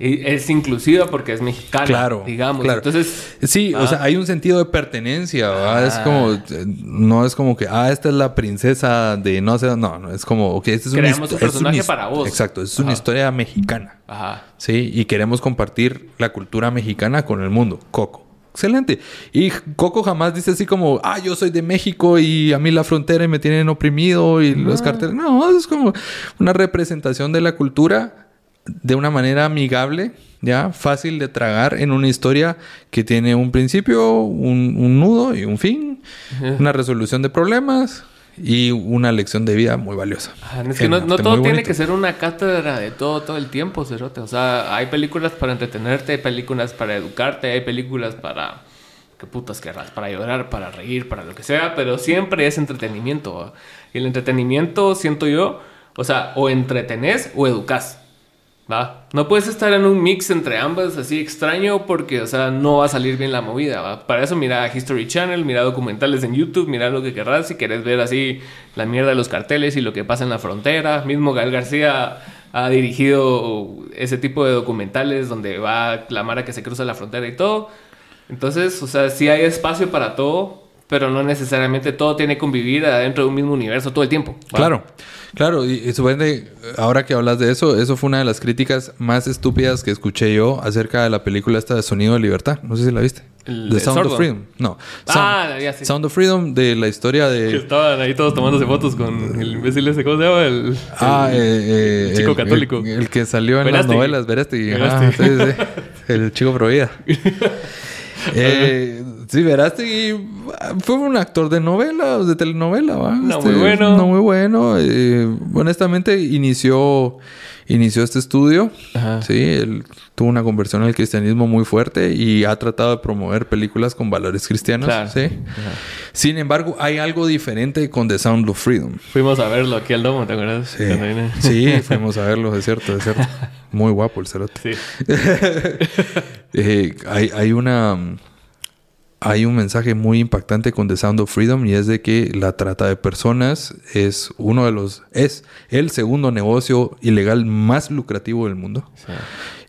Y es inclusiva porque es mexicana, Claro, digamos. claro. Entonces, Sí, o Ah. sea, hay un sentido de pertenencia, ¿verdad? Es Ah. como, no es como que, ah, esta es la princesa de no sé, no, no, es como, ok, esta es Creamos un personaje es para vos. Exacto, es una historia mexicana, ajá. ¿sí? Y queremos compartir la cultura mexicana con el mundo. Coco. Excelente. Y Coco jamás dice así como, ah, yo soy de México y a mí la frontera y me tienen oprimido y los carteles. No, es como una representación de la cultura de una manera amigable, ya, fácil de tragar en una historia que tiene un principio, un, un nudo y un fin, una resolución de problemas y una lección de vida muy valiosa. Es que En no, todo tiene que ser una cátedra de todo todo el tiempo, Cerote. O sea, hay películas para entretenerte, hay películas para educarte, hay películas para... ¿Qué putas querrás? Para llorar, para reír, para lo que sea, pero siempre es entretenimiento. ¿va? Y el entretenimiento, siento yo, o sea, o entretenés o educás. ¿Va? No puedes estar en un mix entre ambas así extraño porque, o sea, no va a salir bien la movida, ¿va? Para eso mira History Channel, mira documentales en YouTube, mira lo que querrás si querés ver así la mierda de los carteles y lo que pasa en la frontera. Mismo Gael García ha dirigido ese tipo de documentales donde va la mara que se cruza la frontera y todo. Entonces, o sea, sí hay espacio para todo, pero no necesariamente todo tiene que convivir adentro de un mismo universo todo el tiempo. ¿va? Claro, claro, y, y suponete, ahora que hablas de eso, eso fue una de las críticas más estúpidas que escuché yo acerca de la película esta de Sonido de Libertad. No sé si la viste. El- The Sound sordo. of Freedom. No. Ah, ya sí. Sound of Freedom de la historia Que de... estaban ahí todos tomándose fotos con el imbécil ese, ¿cómo se llama? El, Ah, eh, eh, chico el- católico. El, que salió en Verástegui. las novelas, Verástegui. Verástegui. sí, sí. El chico provida. eh, sí, Verástegui fue un actor de novela, de telenovela, ¿va? Este, No muy bueno. No muy bueno. Eh, honestamente, inició, inició este estudio. Ajá. Sí, él tuvo una conversión al cristianismo muy fuerte y ha tratado de promover películas con valores cristianos. Claro. Sí. Sin embargo, hay algo diferente con The Sound of Freedom. Fuimos a verlo aquí al domo, ¿te acuerdas? Sí, sí, fuimos a verlo, es cierto, es cierto. Muy guapo el cerote. Sí. Eh, hay, hay una... Hay un mensaje muy impactante con The Sound of Freedom y es de que la trata de personas es uno de los... Es el segundo negocio ilegal más lucrativo del mundo.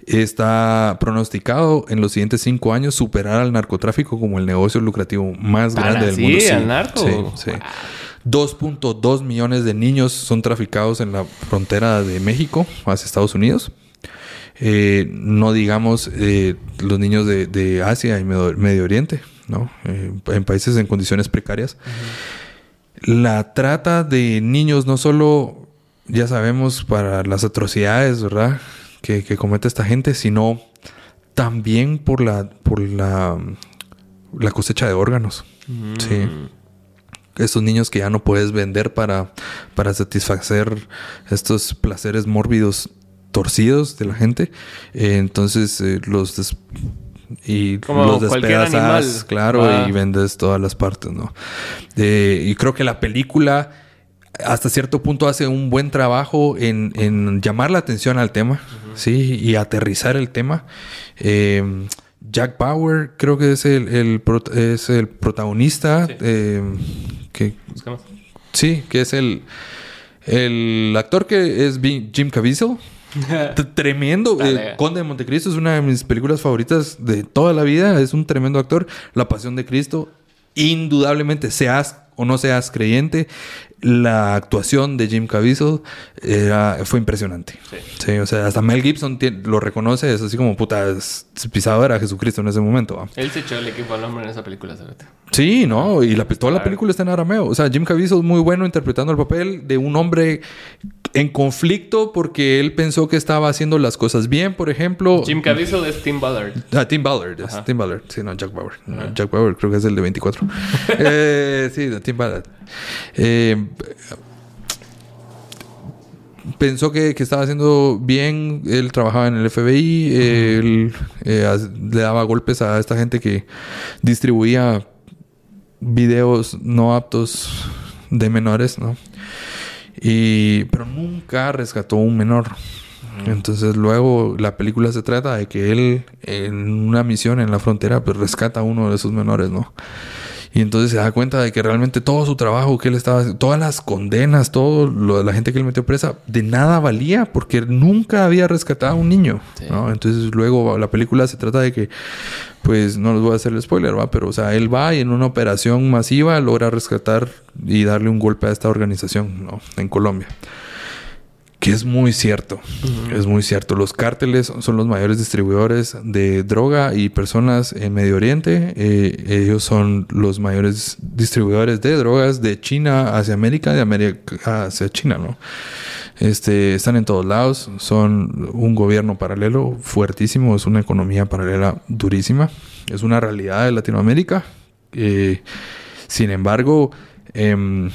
Está pronosticado en los siguientes cinco años superar al narcotráfico como el negocio lucrativo más ¿Tan grande del así, mundo. al narco? Sí, sí. 2.2 millones de niños son traficados en la frontera de México hacia Estados Unidos. Eh, no digamos eh, los niños de, de Asia y Medio Oriente, ¿no? Eh, en países en condiciones precarias. La trata de niños no solo, ya sabemos, para las atrocidades, ¿verdad? Que, que comete esta gente, sino también por la, por la, la cosecha de órganos. Sí. Estos niños que ya no puedes vender para, para satisfacer estos placeres mórbidos torcidos de la gente. Eh, entonces eh, los y Como los despedazas, animal. claro, y vendes todas las partes, ¿no? Eh, y creo que la película hasta cierto punto hace un buen trabajo en, en llamar la atención al tema, sí, y aterrizar el tema. Eh, Jack Bauer creo que es el, el es el protagonista Sí. eh, que. Sí, que es el, el actor que es Jim Caviezel. Tremendo. Eh, Conde de Montecristo es una de mis películas favoritas de toda la vida. Es un tremendo actor. La Pasión de Cristo. Indudablemente, seas o no seas creyente, la actuación de Jim Caviezel era- fue impresionante. Sí. Sí, o sea, hasta Mel Gibson lo reconoce. Es así como, puta, es- pisado era Jesucristo en ese momento. ¿va? Él se echó el equipo al hombre en esa película, ¿sabes? Sí, no, y la, toda la película está en arameo. O sea, Jim Caviezel es muy bueno interpretando el papel de un hombre en conflicto porque él pensó que estaba haciendo las cosas bien, por ejemplo. Jim Caviezel es Tim Ballard. Ah, Tim Ballard, es. Tim Ballard. Sí, no, Jack Bauer. No, Jack Bauer creo que es el de 24. eh, sí, Tim Ballard. Eh, pensó que, que estaba haciendo bien. Él trabajaba en el FBI. Él eh, le daba golpes a esta gente que distribuía videos no aptos de menores, ¿no? Y, pero nunca rescató un menor. Entonces luego la película se trata de que él en una misión en la frontera pues rescata a uno de esos menores, ¿no? Y entonces se da cuenta de que realmente todo su trabajo que él estaba haciendo, todas las condenas, todo lo de la gente que él metió presa, de nada valía porque nunca había rescatado a un niño, Sí. ¿no? Entonces luego la película se trata de que, pues no les voy a hacer el spoiler, ¿va? Pero o sea, él va y en una operación masiva logra rescatar y darle un golpe a esta organización, ¿no? En Colombia. Que es muy cierto, es muy cierto. Los cárteles son los mayores distribuidores de droga y personas en Medio Oriente. Eh, ellos son los mayores distribuidores de drogas de China hacia América, de América hacia China, ¿no? Este, están en todos lados, son un gobierno paralelo fuertísimo, es una economía paralela durísima, es una realidad de Latinoamérica. Eh, sin embargo, em,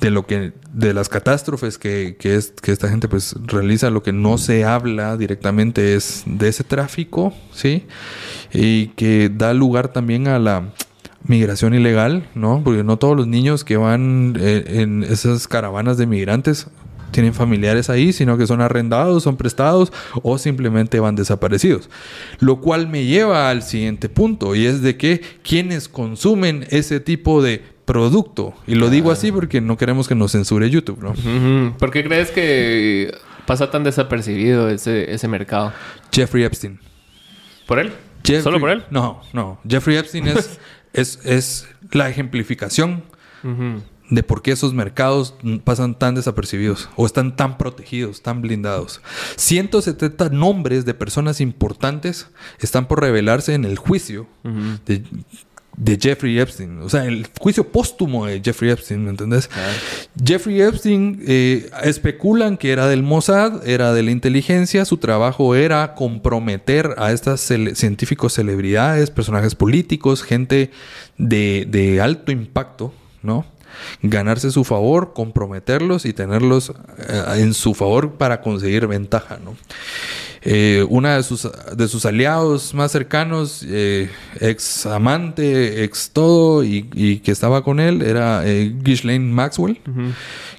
de lo que de las catástrofes que, que, es, que esta gente pues realiza lo que no se habla directamente es de ese tráfico sí y que da lugar también a la migración ilegal no porque no todos los niños que van eh, en esas caravanas de migrantes tienen familiares ahí, sino que son arrendados, son prestados o simplemente van desaparecidos. Lo cual me lleva al siguiente punto y es de que quienes consumen ese tipo de producto, y lo digo así porque no queremos que nos censure YouTube, ¿no? ¿Por qué crees que pasa tan desapercibido ese, ese mercado? Jeffrey Epstein. ¿Por él? Jeffrey- ¿Solo por él? No, no. Jeffrey Epstein es, es, es la ejemplificación de por qué esos mercados pasan tan desapercibidos o están tan protegidos, tan blindados. 170 nombres de personas importantes están por revelarse en el juicio de, de Jeffrey Epstein. O sea, el juicio póstumo de Jeffrey Epstein, ¿me entendés? Jeffrey Epstein eh, especulan que era del Mossad, era de la inteligencia, su trabajo era comprometer a estas cele- científicos celebridades, personajes políticos, gente de, de alto impacto, ¿no? Ganarse su favor, comprometerlos y tenerlos eh, en su favor para conseguir ventaja, ¿no? Eh, una de sus, de sus aliados más cercanos, eh, ex amante, ex todo, y, y que estaba con él, era eh, Ghislaine Maxwell,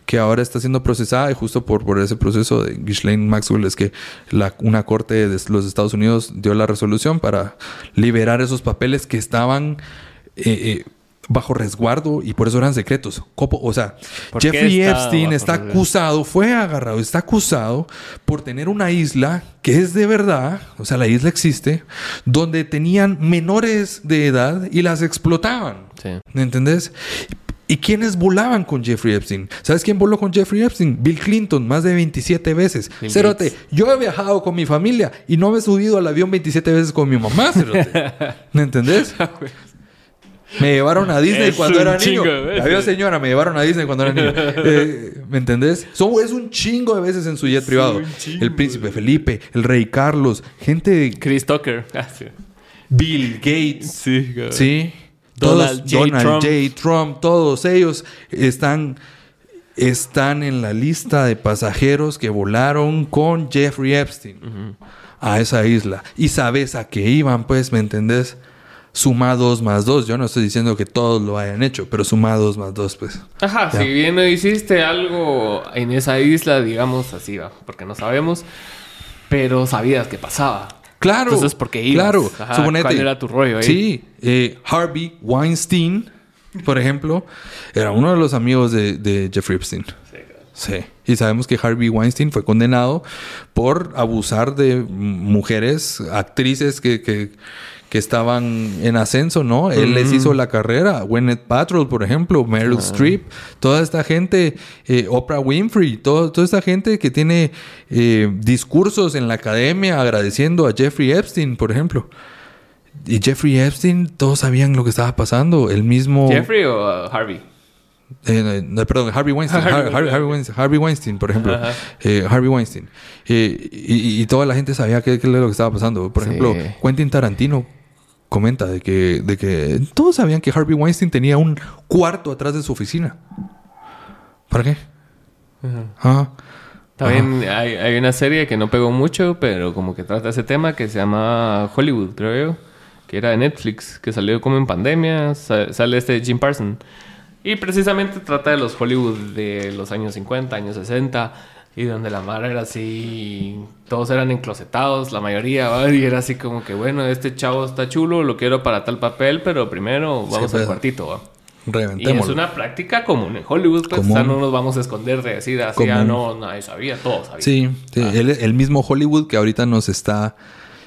que ahora está siendo procesada y justo por, por ese proceso de Ghislaine Maxwell es que la, una corte de los Estados Unidos dio la resolución para liberar esos papeles que estaban... eh, eh, bajo resguardo y por eso eran secretos. Copo- O sea, ¿Por qué Jeffrey Epstein está acusado, fue agarrado, está acusado por tener una isla que es de verdad, o sea, la isla existe, donde tenían menores de edad y las explotaban. Sí. ¿Me entendés? ¿Y quiénes volaban con Jeffrey Epstein? ¿Sabes quién voló con Jeffrey Epstein? Bill Clinton, más de 27 veces. Cerote, yo he viajado con mi familia y no me he subido al avión 27 veces con mi mamá, Cerote. ¿Me entendés? Me llevaron a Disney Es cuando era niño. de. Había señora, me llevaron a Disney cuando era niño. Eh, ¿Me entendés? Es un chingo de veces en su jet privado. El príncipe Felipe, el rey Carlos, gente de Chris Tucker. Ah, sí. Bill Gates. Sí, cabrón. Sí. Donald Todos- J. Donald Trump. J. Trump, todos ellos están, están en la lista de pasajeros que volaron con Jeffrey Epstein a esa isla. Y sabes a qué iban, pues, ¿me entendés? Suma dos más dos. Yo no estoy diciendo que todos lo hayan hecho, pero suma dos más dos, pues. Ajá, Ya. si bien no hiciste algo en esa isla, digamos así, va, porque no sabemos, pero sabías que pasaba. Claro. Entonces, ¿por qué ibas? Claro. Ajá, Suponete. ¿cuál era tu rollo ahí? Sí. eh, Harvey Weinstein, por ejemplo, era uno de los amigos de, de Jeffrey Epstein. Sí, claro. Sí. Y sabemos que Harvey Weinstein fue condenado por abusar de mujeres, actrices que, que, que estaban en ascenso, ¿no? Él les hizo la carrera. Gwyneth Paltrow, por ejemplo, Meryl Streep, toda esta gente, eh, Oprah Winfrey, todo- toda esta gente que tiene eh, discursos en la academia agradeciendo a Jeffrey Epstein, por ejemplo. Y Jeffrey Epstein, todos sabían lo que estaba pasando. El mismo... ¿Jeffrey o uh, Harvey? Eh, no, perdón, Harvey Weinstein. Harvey Har- Harvey, Harvey Weinstein, Harvey Weinstein, por ejemplo. Eh, Harvey Weinstein. Eh, y, y toda la gente sabía qué, qué era lo que estaba pasando. Por Sí. ejemplo, Quentin Tarantino comenta de que, de que todos sabían que Harvey Weinstein tenía un cuarto atrás de su oficina. ¿Para qué? Ah, También hay, hay una serie que no pegó mucho, pero como que trata ese tema que se llama Hollywood, creo yo. Que era de Netflix, que salió como en pandemia. sa- sale este Jim Parsons. Y precisamente trata de los Hollywood de los años 50, años 60. Y donde la mar era así. Todos eran enclosetados, la mayoría. ¿va? Y era así como que, bueno, este chavo está chulo, lo quiero para tal papel, pero primero vamos al pues. cuartito. ¿va? Y es una práctica común en Hollywood, pues Común. o sea, no nos vamos a esconder de decir así, ah, no, nadie sabía, todos sabían. Sí, sí, Ah. el, el mismo Hollywood que ahorita nos está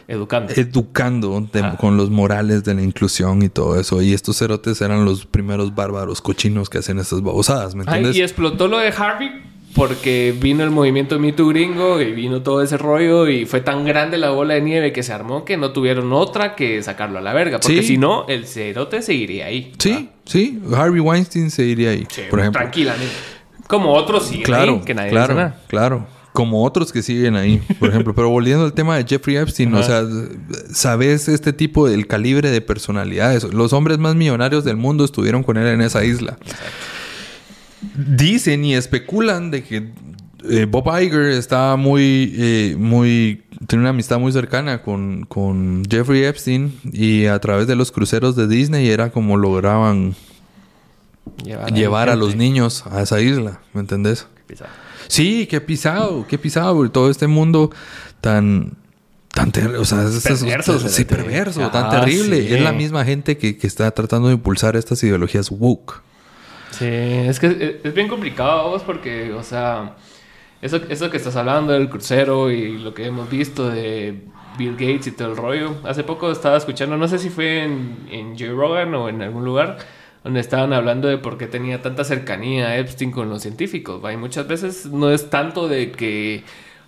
Educando. educando de- Ah. con los morales de la inclusión y todo eso. Y estos cerotes eran los primeros bárbaros cochinos que hacen estas babosadas, ¿me Ay, entiendes? y explotó lo de Harvey porque vino el movimiento Me Too gringo y vino todo ese rollo y fue tan grande la bola de nieve que se armó que no tuvieron otra que sacarlo a la verga. Porque Sí. si no, el cerote seguiría ahí. Sí, sí. Harvey Weinstein se iría ahí, Sí, por ejemplo. Tranquilamente. Como otros siguen Claro, ahí, que nadie claro, nada. claro. Como otros que siguen ahí, por ejemplo. Pero volviendo al tema de Jeffrey Epstein, o sea, sabes este tipo del calibre de personalidades. Los hombres más millonarios del mundo estuvieron con él en esa isla. Dicen y especulan de que eh, Bob Iger estaba muy, eh, muy, tiene una amistad muy cercana con, con Jeffrey Epstein y a través de los cruceros de Disney era como lograban Llevar, a los niños a esa isla, ¿me entendés? Pisado. Sí, qué pisado, qué pisado. Todo este mundo tan... Tan o sea, es, es- Perverso, sí, tan Ah, terrible. sí. Es la misma gente que, que está tratando de impulsar estas ideologías woke. Sí, es que es, bien complicado vos porque, o sea, eso, eso que estás hablando del crucero y lo que hemos visto de Bill Gates y todo el rollo. Hace poco estaba escuchando, no sé si fue en, en Joe Rogan o en algún lugar, donde estaban hablando de por qué tenía tanta cercanía Epstein con los científicos. ¿va? Y muchas veces no es tanto de que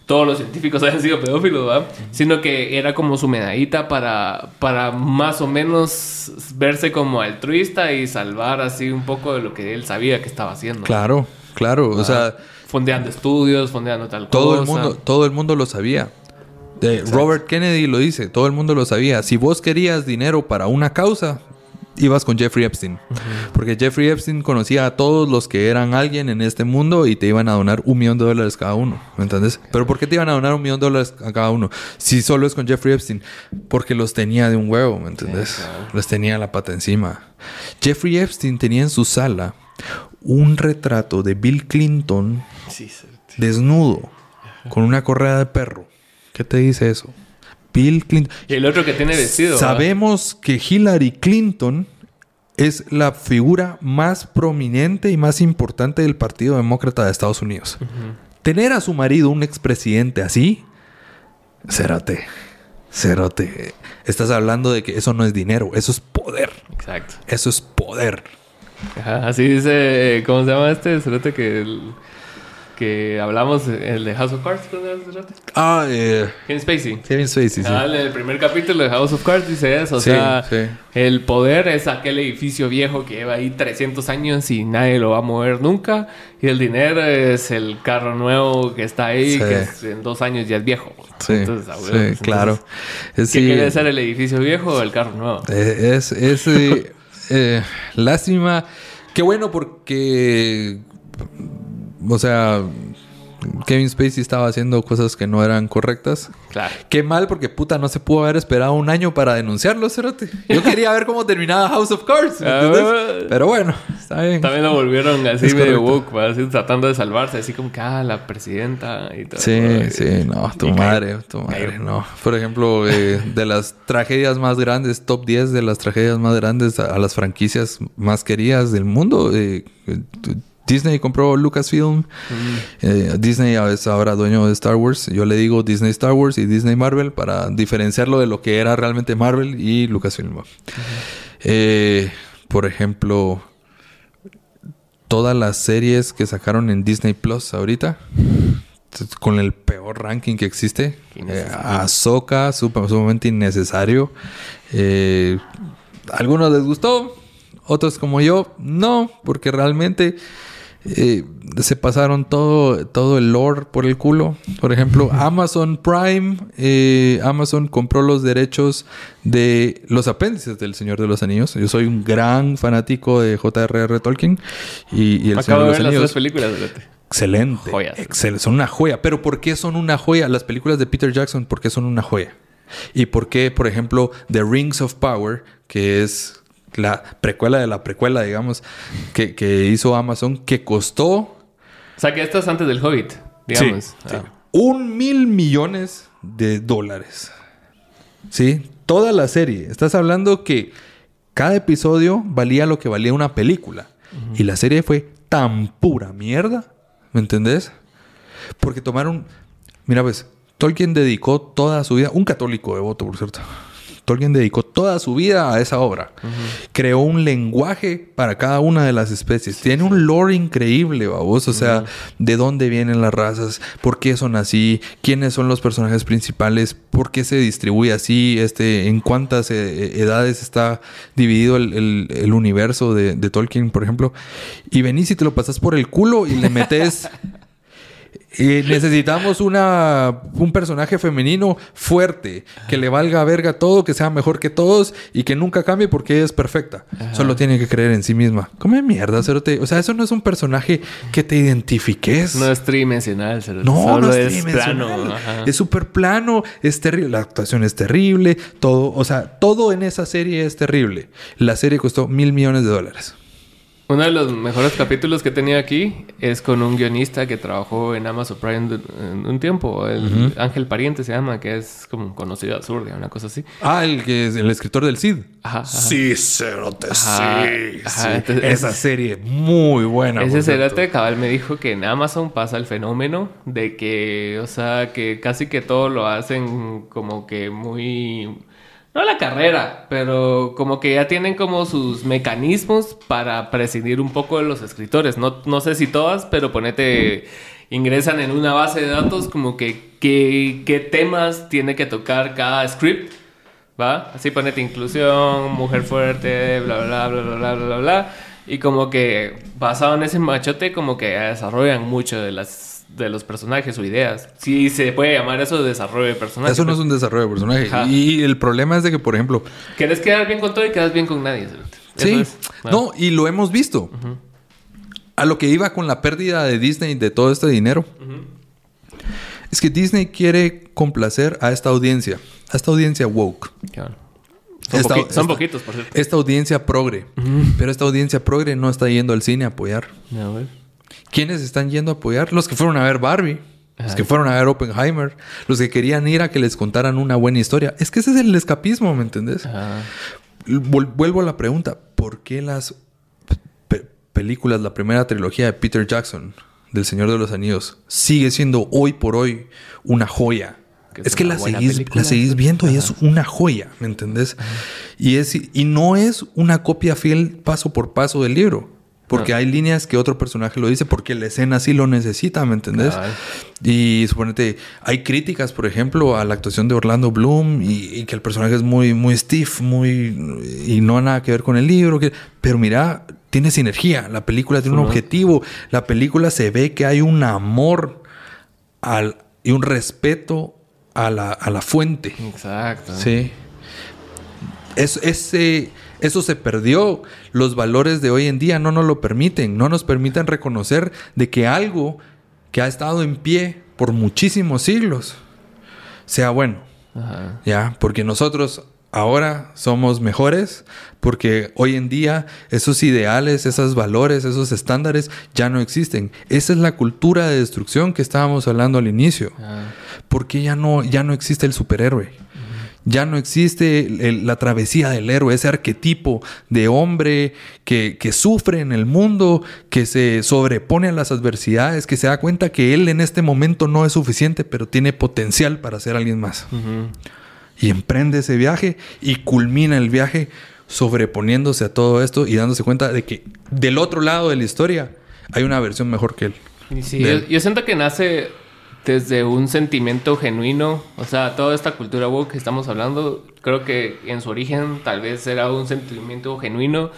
todos los científicos hayan sido pedófilos, ¿va? Sino que era como su medallita para, para más o menos verse como altruista y salvar así un poco de lo que él sabía que estaba haciendo. Claro, claro. O sea, Fondeando estudios, fondeando tal todo cosa. el mundo, todo el mundo lo sabía. Eh, Robert Kennedy lo dice, todo el mundo lo sabía. Si vos querías dinero para una causa, ibas con Jeffrey Epstein. Porque Jeffrey Epstein conocía a todos los que eran alguien en este mundo y te iban a donar un millón de dólares cada uno. ¿Me entiendes? Pero ¿por qué te iban a donar un millón de dólares a cada uno? Si solo es con Jeffrey Epstein. Porque los tenía de un huevo, ¿me entiendes? Sí, claro. Les tenía la pata encima. Jeffrey Epstein tenía en su sala un retrato de Bill Clinton Sí, sí. desnudo con una correa de perro. ¿Qué te dice eso? Bill Clinton. Y el otro que tiene vestido. Sabemos que Hillary Clinton es la figura más prominente y más importante del Partido Demócrata de Estados Unidos. Tener a su marido, un expresidente así, cerote, cerote. Estás hablando de que eso no es dinero, eso es poder. Exacto. Eso es poder. Ajá, así dice, ¿cómo se llama este? Cerote que, el- que hablamos, el de House of Cards. Ah, eh, Kevin Spacey. Kevin Spacey, sí. Ah, en el primer capítulo de House of Cards dice eso. O Sí, sea, sí. el poder es aquel edificio viejo que lleva ahí 300 años y nadie lo va a mover nunca. Y el dinero es el carro nuevo que está ahí, Sí. que es- en dos años ya es viejo. Sí, Entonces, ah, sí, claro. ¿Qué quiere ser el edificio viejo o el carro nuevo? Eh, Es, es eh, eh, lástima. Qué bueno porque, o sea, Kevin Spacey estaba haciendo cosas que no eran correctas. Claro. Qué mal porque puta no se pudo haber esperado un año para denunciarlo, cerote. Yo quería ver cómo terminaba House of Cards, ¿me Ah. Pero bueno, está bien. También lo volvieron así Es medio woke, así tratando de salvarse, así como que, ah, la presidenta y todo. Sí, sí, no, tu y madre, cayó. tu madre, Cayó. no. Por ejemplo, eh, de las tragedias más grandes, top 10 de las tragedias más grandes a, a las franquicias más queridas del mundo, eh, Disney compró Lucasfilm. Eh, Disney es ahora dueño de Star Wars. Yo le digo Disney Star Wars y Disney Marvel para diferenciarlo de lo que era realmente Marvel y Lucasfilm. Eh, por ejemplo, todas las series que sacaron en Disney Plus ahorita con el peor ranking que existe. Eh, Ahsoka, sumamente innecesario. Eh, algunos les gustó, otros como yo, no, porque realmente eh, se pasaron todo, todo el lore por el culo. Por ejemplo, Amazon Prime, eh, Amazon compró los derechos de los apéndices del Señor de los Anillos. Yo soy un gran fanático de J.R.R. Tolkien y, el Señor de, los Anillos. Las películas, Excelente. son una joya. Pero ¿por qué son una joya? Las películas de Peter Jackson, ¿por qué son una joya? ¿Y por qué, por ejemplo, The Rings of Power, que es la precuela de la precuela, digamos, que, hizo Amazon, que costó... O sea, que esto es antes del Hobbit, digamos. Ah. Un mil millones de dólares. ¿Sí? Toda la serie. Estás hablando que cada episodio valía lo que valía una película. Y la serie fue tan pura mierda. ¿Me entendés? Porque tomaron... Mira, pues, Tolkien dedicó toda su vida... Un católico devoto, por cierto. Tolkien dedicó toda su vida a esa obra. Creó un lenguaje para cada una de las especies. Tiene un lore increíble, vos. O sea, de dónde vienen las razas, por qué son así, quiénes son los personajes principales, por qué se distribuye así, este, en cuántas eh, edades está dividido el, universo de, de, Tolkien, por ejemplo. Y venís y te lo pasas por el culo y le metes Y necesitamos una, un personaje femenino fuerte, que le valga verga todo, que sea mejor que todos y que nunca cambie porque es perfecta. Solo tiene que creer en sí misma. Come mierda, Cerote. O sea, eso no es un personaje que te identifiques. No es tridimensional, Cerote. No, no es, tridimensional. Es súper plano, es terrible. La actuación es terrible, todo, o sea, todo en esa serie es terrible. La serie costó mil millones de dólares. Uno de los mejores capítulos que tenía aquí es con un guionista que trabajó en Amazon Prime en un tiempo. El Ángel Pariente se llama, que es como conocido absurdo, una cosa así. Ah, el que es el escritor del Cid. Ajá. Sí, Cerote, sí. Esa serie muy buena. Ese Cerote cabal me dijo que en Amazon pasa el fenómeno de que, o sea, que casi que todo lo hacen como que muy no la carrera, pero como que ya tienen como sus mecanismos para prescindir un poco de los escritores. No, no sé si todas, pero ponete, ingresan en una base de datos como que qué temas tiene que tocar cada script. ¿Va? Así ponete inclusión, mujer fuerte, bla, bla, bla, bla, bla, bla, bla. Y como que basado en ese machote, como que desarrollan mucho de las de los personajes o ideas. Sí, se puede llamar eso desarrollo de personaje. Eso no es un desarrollo de personaje. Y el problema es de que, por ejemplo... Quieres quedar bien con todo y quedas bien con nadie. Sí. No, y lo hemos visto. A lo que iba con la pérdida de Disney de todo este dinero. Es que Disney quiere complacer a esta audiencia. A esta audiencia woke. Son, poquitos, por cierto. Esta audiencia progre. Pero esta audiencia progre no está yendo al cine a apoyar. ¿Quiénes están yendo a apoyar? Los que fueron a ver Barbie. Los que fueron a ver Oppenheimer, los que querían ir a que les contaran una buena historia. Es que ese es el escapismo, ¿me entendés? Vuelvo a la pregunta, ¿por qué las películas, la primera trilogía de Peter Jackson, del Señor de los Anillos, sigue siendo hoy por hoy una joya? Es, que la seguís, la seguís, viendo y es una joya, ¿me entendés? Y, es, y no es una copia fiel paso por paso del libro. Porque hay líneas que otro personaje lo dice porque la escena sí lo necesita, ¿me entendés? Y suponete, hay críticas, por ejemplo, a la actuación de Orlando Bloom y, que el personaje es muy, muy stiff, muy. y no nada que ver con el libro. Que, pero mira, tiene sinergia. La película tiene un objetivo. La película se ve que hay un amor al, y un respeto a la, a la fuente. Exacto. Sí. Es, ese eso se perdió. Los valores de hoy en día no nos lo permiten, no nos permiten reconocer de que algo que ha estado en pie por muchísimos siglos sea bueno. Ya, porque nosotros ahora somos mejores, porque hoy en día esos ideales, esos valores, esos estándares ya no existen. Esa es la cultura de destrucción que estábamos hablando al inicio. Porque ya no, ya no existe el superhéroe Ya no existe el- la travesía del héroe, ese arquetipo de hombre que, que sufre en el mundo, que se sobrepone a las adversidades, que se da cuenta que él en este momento no es suficiente, pero tiene potencial para ser alguien más. Y emprende ese viaje y culmina el viaje sobreponiéndose a todo esto y dándose cuenta de que del otro lado de la historia hay una versión mejor que él. Y sí, de yo, él. yo siento que nace desde un sentimiento genuino. O sea, toda esta cultura woke que estamos hablando, creo que en su origen tal vez era un sentimiento genuino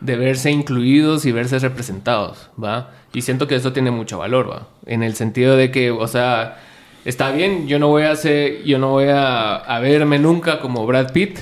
de verse incluidos y verse representados, ¿va? Y siento que eso tiene mucho valor, ¿va? En el sentido de que, o sea, está bien, yo no voy a hacer, yo no voy a verme nunca como Brad Pitt,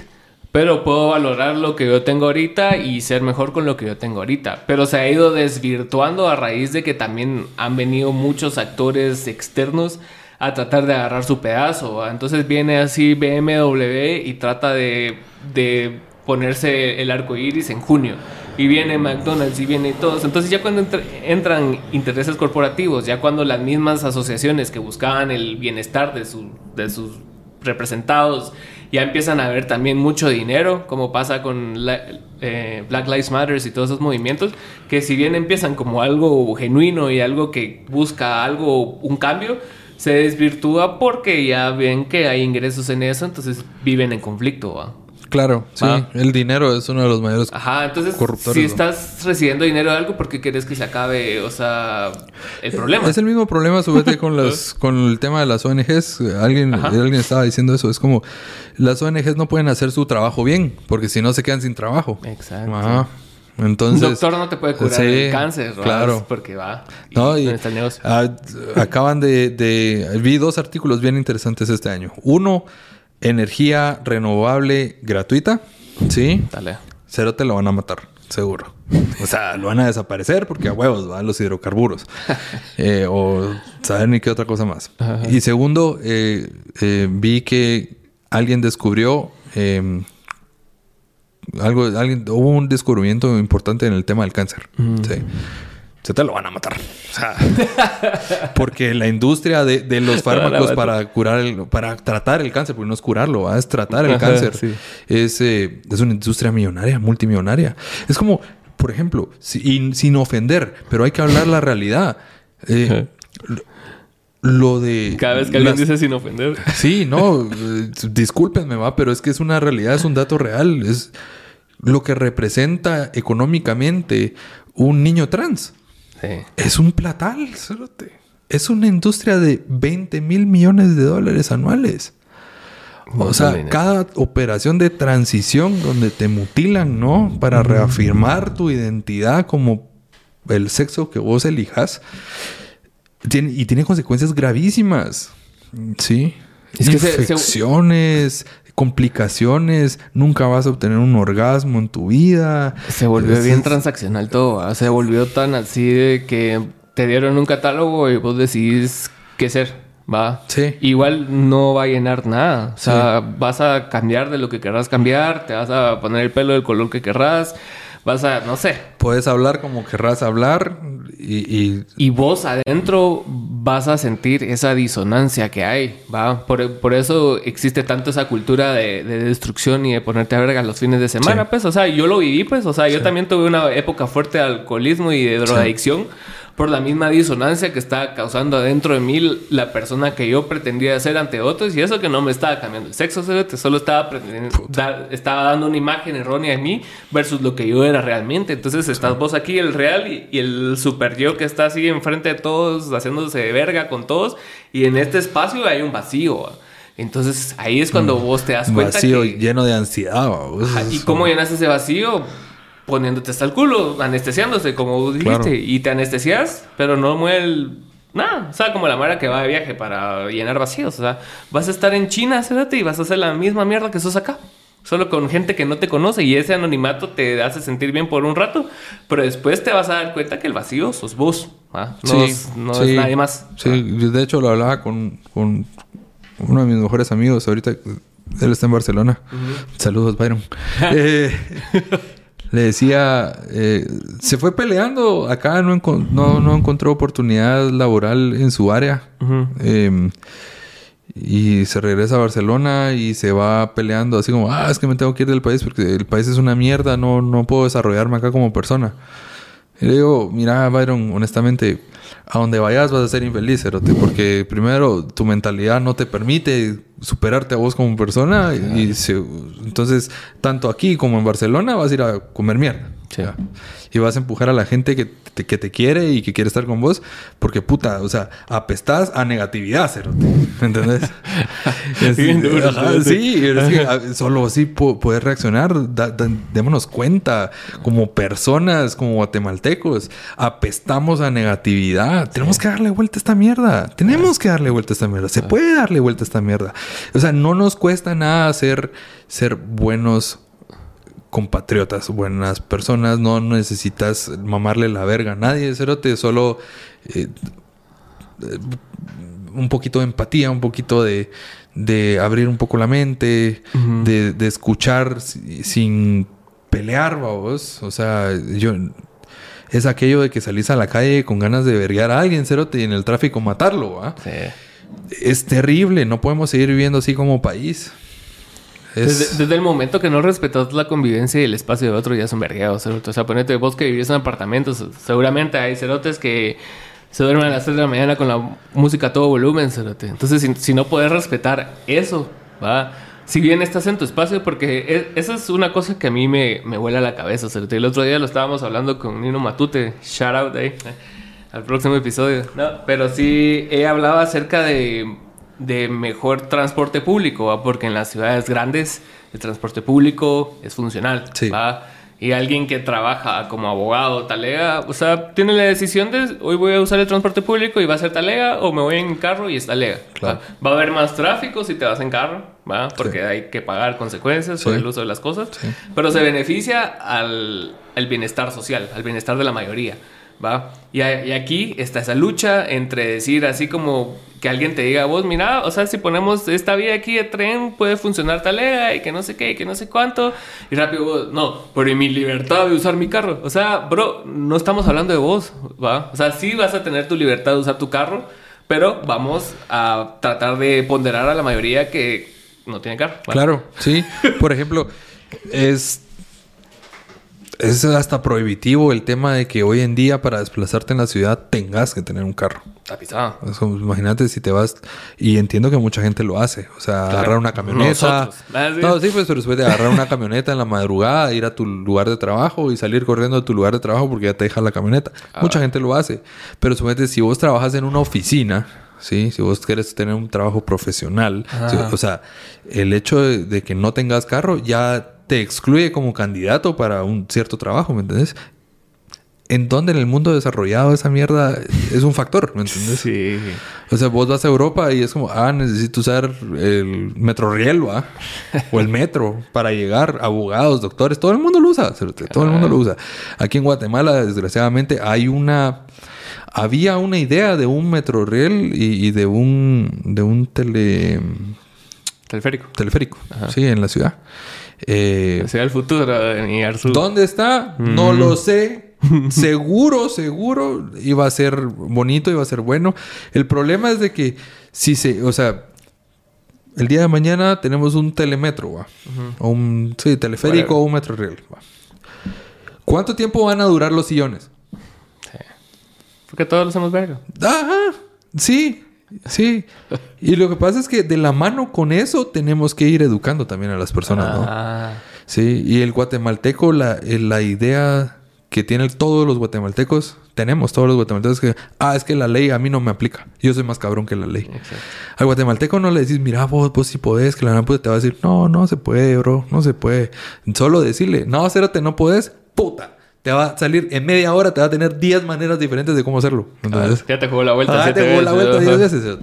pero puedo valorar lo que yo tengo ahorita y ser mejor con lo que yo tengo ahorita. Pero se ha ido desvirtuando a raíz de que también han venido muchos actores externos a tratar de agarrar su pedazo. Entonces viene así BMW y trata de, de ponerse el arco iris en junio. Y viene McDonald's y viene todos. Entonces ya cuando entra- entran intereses corporativos, ya cuando las mismas asociaciones que buscaban el bienestar de, su- de sus representados ya empiezan a ver también mucho dinero, como pasa con eh, Black Lives Matter y todos esos movimientos, que si bien empiezan como algo genuino y algo que busca algo, un cambio, se desvirtúa porque ya ven que hay ingresos en eso, entonces viven en conflicto. Claro, sí. Ah. El dinero es uno de los mayores. Ajá, entonces Corruptores, si estás recibiendo dinero de algo, ¿por qué quieres que se acabe, o sea, el problema? Es el mismo problema, súbete, con, las, con el tema de las ONGs. Alguien, Ajá. alguien estaba diciendo eso. Es como, las ONGs no pueden hacer su trabajo bien, porque si no se quedan sin trabajo. Exacto. Ajá. Un Entonces... doctor no te puede curar Sí, el cáncer, ¿verdad? Claro. Porque va. y No, y, ¿dónde está el negocio? ah, acaban de, de- Vi dos artículos bien interesantes este año. Uno, energía renovable gratuita. Sí. Dale. Cero te lo van a matar, seguro. O sea, lo van a desaparecer porque a huevos van los hidrocarburos. Eh, o saber ni qué otra cosa más. Ajá. Y segundo, eh, eh, vi que alguien descubrió eh, algo, alguien, hubo un descubrimiento importante en el tema del cáncer. Sí. Se te lo van a matar. O sea, porque la industria de, de los fármacos para curar el, para tratar el cáncer, porque no es curarlo, ¿va? es tratar el Ajá, cáncer. sí. Es, eh, es una industria millonaria, multimillonaria. Es como, por ejemplo, sin ofender, pero hay que hablar la realidad. Eh, lo- de. Cada vez que alguien las- dice sin ofender. Sí, no, eh, discúlpenme, va, pero es que es una realidad, es un dato real. Es lo que representa económicamente un niño trans. Sí. Es un platal. Es una industria de 20 mil millones de dólares anuales. O sea, dinero. cada operación de transición donde te mutilan, ¿no? Para reafirmar tu identidad como el sexo que vos elijas. Tiene, y tiene consecuencias gravísimas. Sí. Es que Infecciones, complicaciones. Nunca vas a obtener un orgasmo en tu vida. Se volvió bien transaccional todo. Se volvió tan así de que te dieron un catálogo y vos decidís qué ser. Va. Sí. Igual no va a llenar nada. O sea, vas a cambiar de lo que querrás cambiar. Te vas a poner el pelo del color que querrás. Vas a, no sé. Puedes hablar como querrás hablar y, y Y vos adentro vas a sentir esa disonancia que hay, ¿va? Por, por eso existe tanto esa cultura de, de destrucción y de ponerte a verga los fines de semana, Sí. pues. O sea, yo lo viví, pues. O sea, yo también tuve una época fuerte de alcoholismo y de drogadicción por la misma disonancia que estaba causando adentro de mí la persona que yo pretendía ser ante otros. Y eso que no me estaba cambiando el sexo, solo estaba, dar- estaba dando una imagen errónea de mí versus lo que yo era realmente. Entonces estás vos aquí, el real, y, y el super yo que está así enfrente de todos, haciéndose de verga con todos. Y en este espacio hay un vacío. ¿va? Entonces ahí es cuando vos te das cuenta vacío que... lleno de ansiedad. Ajá, ¿Y cómo llenas ese vacío? Poniéndote hasta el culo, anestesiándose, como dijiste. Claro. Y te anestesias, pero no mueve el... Nada, o sea, como la mara que va de viaje para llenar vacíos. O sea, vas a estar en China, cérate, y vas a hacer la misma mierda que sos acá. Solo con gente que no te conoce y ese anonimato te hace sentir bien por un rato, pero después te vas a dar cuenta que el vacío sos vos, ¿ah? no, es, no es sí. nadie más. Sí, de hecho lo hablaba con, con uno de mis mejores amigos ahorita. Él está en Barcelona. Saludos, Byron. Eh, le decía, eh, se fue peleando acá, no, encon- no, no encontró oportunidad laboral en su área. Eh, y se regresa a Barcelona y se va peleando así como, ah, es que me tengo que ir del país porque el país es una mierda, no, no puedo desarrollarme acá como persona. Y le digo, mira, Byron, honestamente, a donde vayas vas a ser infeliz, Cerote, porque primero tu mentalidad no te permite superarte a vos como persona y se- entonces tanto aquí como en Barcelona vas a ir a comer mierda. Sí. Ya. Y vas a empujar a la gente que te, que te quiere y que quiere estar con vos porque puta, o sea, apestás a negatividad, Cerote. ¿Me entendés? Es- Bien duro, ajá, Cerote. sí, es que a- solo así po- poder reaccionar. Da- da- démonos cuenta, como personas, como guatemaltecos, apestamos a negatividad. Tenemos que darle vuelta a esta mierda. Tenemos que darle vuelta a esta mierda. Se puede darle vuelta a esta mierda. O sea, no nos cuesta nada ser, ser buenos compatriotas, buenas personas. No necesitas mamarle la verga a nadie, cerote. Solo eh, eh, un poquito de empatía, un poquito de, de abrir un poco la mente, de, de escuchar si- sin pelear, vos. O sea, yo... Es aquello de que salís a la calle con ganas de verguear a alguien, cerote, y en el tráfico matarlo, ¿va? Sí. Es terrible, no podemos seguir viviendo así como país. Es- Desde, el momento que no respetas la convivencia y el espacio de otro, ya es vergueo, cerote. O sea, ponete vos que vivís en apartamentos. Seguramente hay cerotes que se duermen a las 3 de la mañana con la música a todo volumen, cerote. Entonces, si, no puedes respetar eso, va. Si bien estás en tu espacio, porque e- esa es una cosa que a mí me, me vuela la cabeza, cerote. El otro día lo estábamos hablando con Nino Matute. Shout out ahí. Al próximo episodio. No, pero sí he hablado acerca de, de mejor transporte público, ¿va? porque en las ciudades grandes el transporte público es funcional. Sí. ¿va? Y alguien que trabaja como abogado, talega, o sea, tiene la decisión de hoy voy a usar el transporte público y va a ser talega o me voy en carro y es talega. Claro. ¿va? A haber más tráfico si te vas en carro, ¿va? porque Sí. hay que pagar consecuencias por Sí. el uso de las cosas. Pero se beneficia al, al bienestar social, al bienestar de la mayoría. ¿Va? Y, aquí está esa lucha entre decir así como que alguien te diga, vos, mira, o sea, si ponemos esta vía aquí de tren, puede funcionar talega y que no sé qué, y que no sé cuánto. Y rápido vos, no, pero mi libertad de usar mi carro. O sea, bro, no estamos hablando de vos, ¿va? O sea, sí vas a tener tu libertad de usar tu carro, pero vamos a tratar de ponderar a la mayoría que no tiene carro. Claro, sí. Por ejemplo, es. Es hasta prohibitivo el tema de que hoy en día para desplazarte en la ciudad tengas que tener un carro. Imagínate si te vas... Y entiendo que mucha gente lo hace. O sea, Claro. agarrar una camioneta. Ah. No, sí, pues, pero después de agarrar una camioneta en la madrugada, ir a tu lugar de trabajo y salir corriendo a tu lugar de trabajo porque ya te deja la camioneta. Ah. Mucha gente lo hace. Pero suponete, si vos trabajas en una oficina... Sí, si vos quieres tener un trabajo profesional, si- o sea, el hecho de, de que no tengas carro ya te excluye como candidato para un cierto trabajo, ¿me entiendes? En donde en el mundo desarrollado esa mierda es un factor, ¿me entiendes? Sí. O sea, vos vas a Europa y es como, ah, necesito usar el Metroriel, ¿va? O el metro para llegar. Abogados, doctores, todo el mundo lo usa. Todo el mundo lo usa. Aquí en Guatemala, desgraciadamente, hay una... Había una idea de un Metroriel y, y de un... De un tele... Teleférico. Teleférico. Sí, en la ciudad. Eh, Sea el futuro en Iarzu. ¿Dónde está? No lo sé. seguro, seguro iba a ser bonito, iba a ser bueno. El problema es de que si se, o sea, el día de mañana tenemos un telemetro, ¿va? O un sí, teleférico o un metro real. ¿Cuánto tiempo van a durar los sillones? Porque todos lo hacemos verga. Ajá, sí, sí. Y lo que pasa es que de la mano con eso tenemos que ir educando también a las personas, ¿no? Ah, Sí, y el guatemalteco, la, eh, la idea que tienen todos los guatemaltecos, tenemos todos los guatemaltecos que, ah, es que la ley a mí no me aplica. Yo soy más cabrón que la ley. exacto. Al guatemalteco no le decís, mira, vos, vos si podés, que la gran puta te va a decir, no, no se puede, bro, no se puede. Solo decirle, no, cérate, no podés, puta. Te va a salir en media hora, te va a tener 10 maneras diferentes de cómo hacerlo. Entonces, ya te jugó la vuelta. ah, siete te jugó la vuelta ¿no? 10 veces.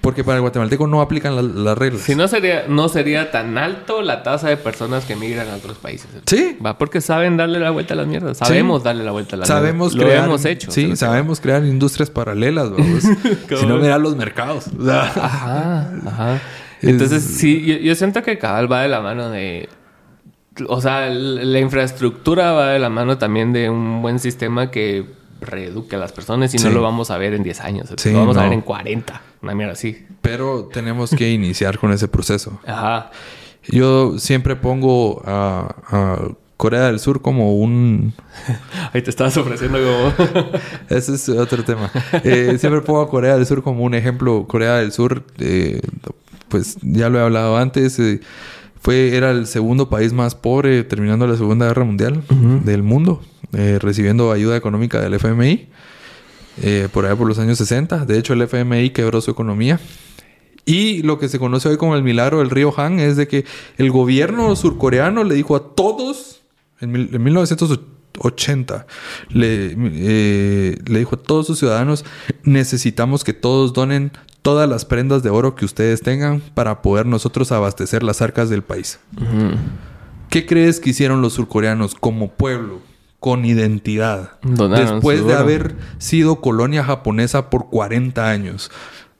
Porque para el guatemalteco no aplican la- las reglas. Si no sería, no sería tan alto la tasa de personas que migran a otros países. Sí. Va porque saben darle la vuelta a las mierdas. Sabemos darle la vuelta a las Sabemos mierdas. crear, Lo hemos hecho. Sí, sabemos crear industrias paralelas, si no, mira los mercados. Ajá, ajá. Es- Entonces, sí, yo, yo siento que cabal va de la mano de. O sea, la infraestructura va de la mano también de un buen sistema que reeduque a las personas y Sí. no lo vamos a ver en 10 años. Sí, lo vamos a ver en 40. una mierda así. Pero tenemos que iniciar con ese proceso. Ajá. Yo siempre pongo a, a Corea del Sur como un... Ahí te estabas ofreciendo como... Ese es otro tema. Eh, siempre pongo a Corea del Sur como un ejemplo. Corea del Sur, eh, pues ya lo he hablado antes, eh, fue, era el segundo país más pobre terminando la Segunda Guerra Mundial del mundo, eh, recibiendo ayuda económica del FMI eh, por allá por los años 60. De hecho, el FMI quebró su economía. Y lo que se conoce hoy como el milagro del río Han es de que el gobierno surcoreano le dijo a todos, en, mil- en 1980, le, eh, le dijo a todos sus ciudadanos, necesitamos que todos donen todas las prendas de oro que ustedes tengan para poder nosotros abastecer las arcas del país. ¿Qué crees que hicieron los surcoreanos como pueblo, con identidad? Donaron Después de haber sido colonia japonesa por 40 años.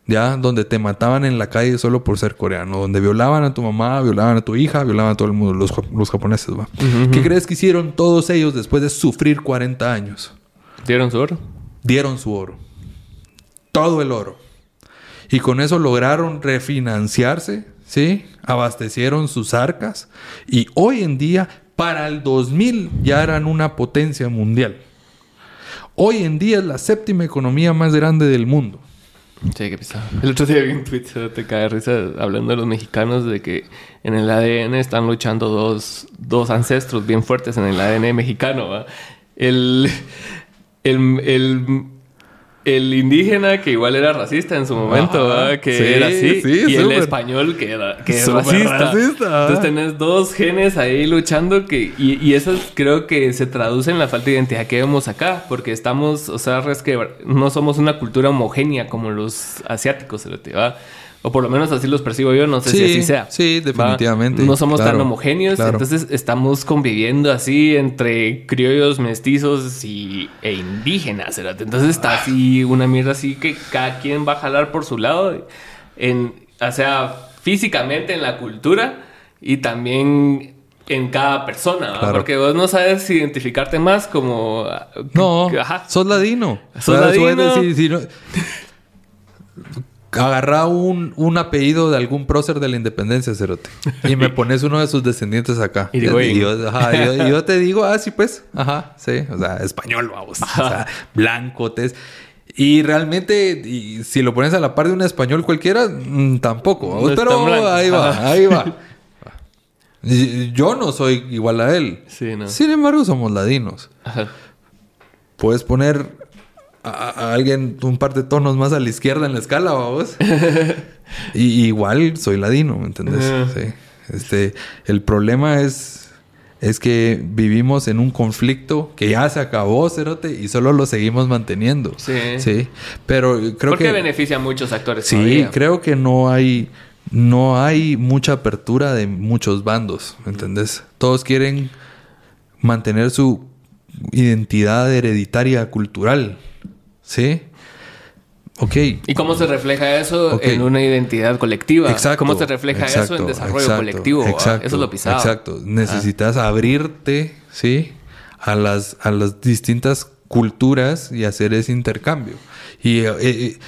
¿Ya? Donde te mataban en la calle solo por ser coreano. Donde violaban a tu mamá, violaban a tu hija, violaban a todo el mundo, los, los japoneses, ¿va? ¿Qué crees que hicieron todos ellos después de sufrir 40 años? ¿Dieron su oro? Dieron su oro. Todo el oro. Y con eso lograron refinanciarse, ¿sí? Abastecieron sus arcas. Y hoy en día, para el 2000, ya eran una potencia mundial. Hoy en día es la séptima economía más grande del mundo. Sí, qué pesado. El otro día vi un tweet, se te cae de risa, hablando de los mexicanos, de que en el ADN están luchando dos, dos ancestros bien fuertes en el ADN mexicano. ¿va? El, el, el, el indígena, que igual era racista en su momento, que Sí, era así, sí, y el español, que, era, que es racista. Entonces tenés dos genes ahí luchando, que, y, y eso creo que se traduce en la falta de identidad que vemos acá, porque estamos, o sea, no somos una cultura homogénea como los asiáticos, ¿va? O por lo menos así los percibo yo, no sé si Sí, así sea. sí, ¿va? definitivamente, No somos tan homogéneos, claro. entonces estamos conviviendo así entre criollos, mestizos y, e indígenas. Entonces está así una mierda así que cada quien va a jalar por su lado, en, o sea, físicamente en la cultura y también en cada persona. Claro. porque vos no sabes identificarte más como... No, Ajá. sos ladino. Sos ladino. no- Agarrá un, un apellido de algún prócer de la independencia, Cerote. Y me pones uno de sus descendientes acá. Y digo, y yo, ajá, y yo- y yo te digo, ah, sí, pues. Ajá, sí. O sea, español, vamos. O sea, blanco, tez. Y realmente, y si lo pones a la par de un español cualquiera, mm, tampoco. No Pero ahí va, Ajá. ahí va. Yo no soy igual a él. Sí, no. Sin embargo, somos ladinos. Ajá. Puedes poner a, a alguien un par de tonos más a la izquierda en la escala, vamos. y igual soy ladino, ¿me entendés? Sí. Este, el problema es, es que vivimos en un conflicto que ya se acabó, Cerote, y solo lo seguimos manteniendo. Sí. Sí. Pero creo Porque que. beneficia a muchos actores Sí, todavía. creo que no hay, no hay mucha apertura de muchos bandos, ¿me entendés? Todos quieren mantener su identidad hereditaria cultural, ¿sí? Ok. ¿Y cómo se refleja eso en una identidad colectiva? Exacto. ¿Cómo se refleja eso en desarrollo exacto, colectivo? ah? Exacto. Eso es lo pisado. Exacto. Necesitas abrirte, ¿sí? A las, a las distintas culturas y hacer ese intercambio. Y eh, eh,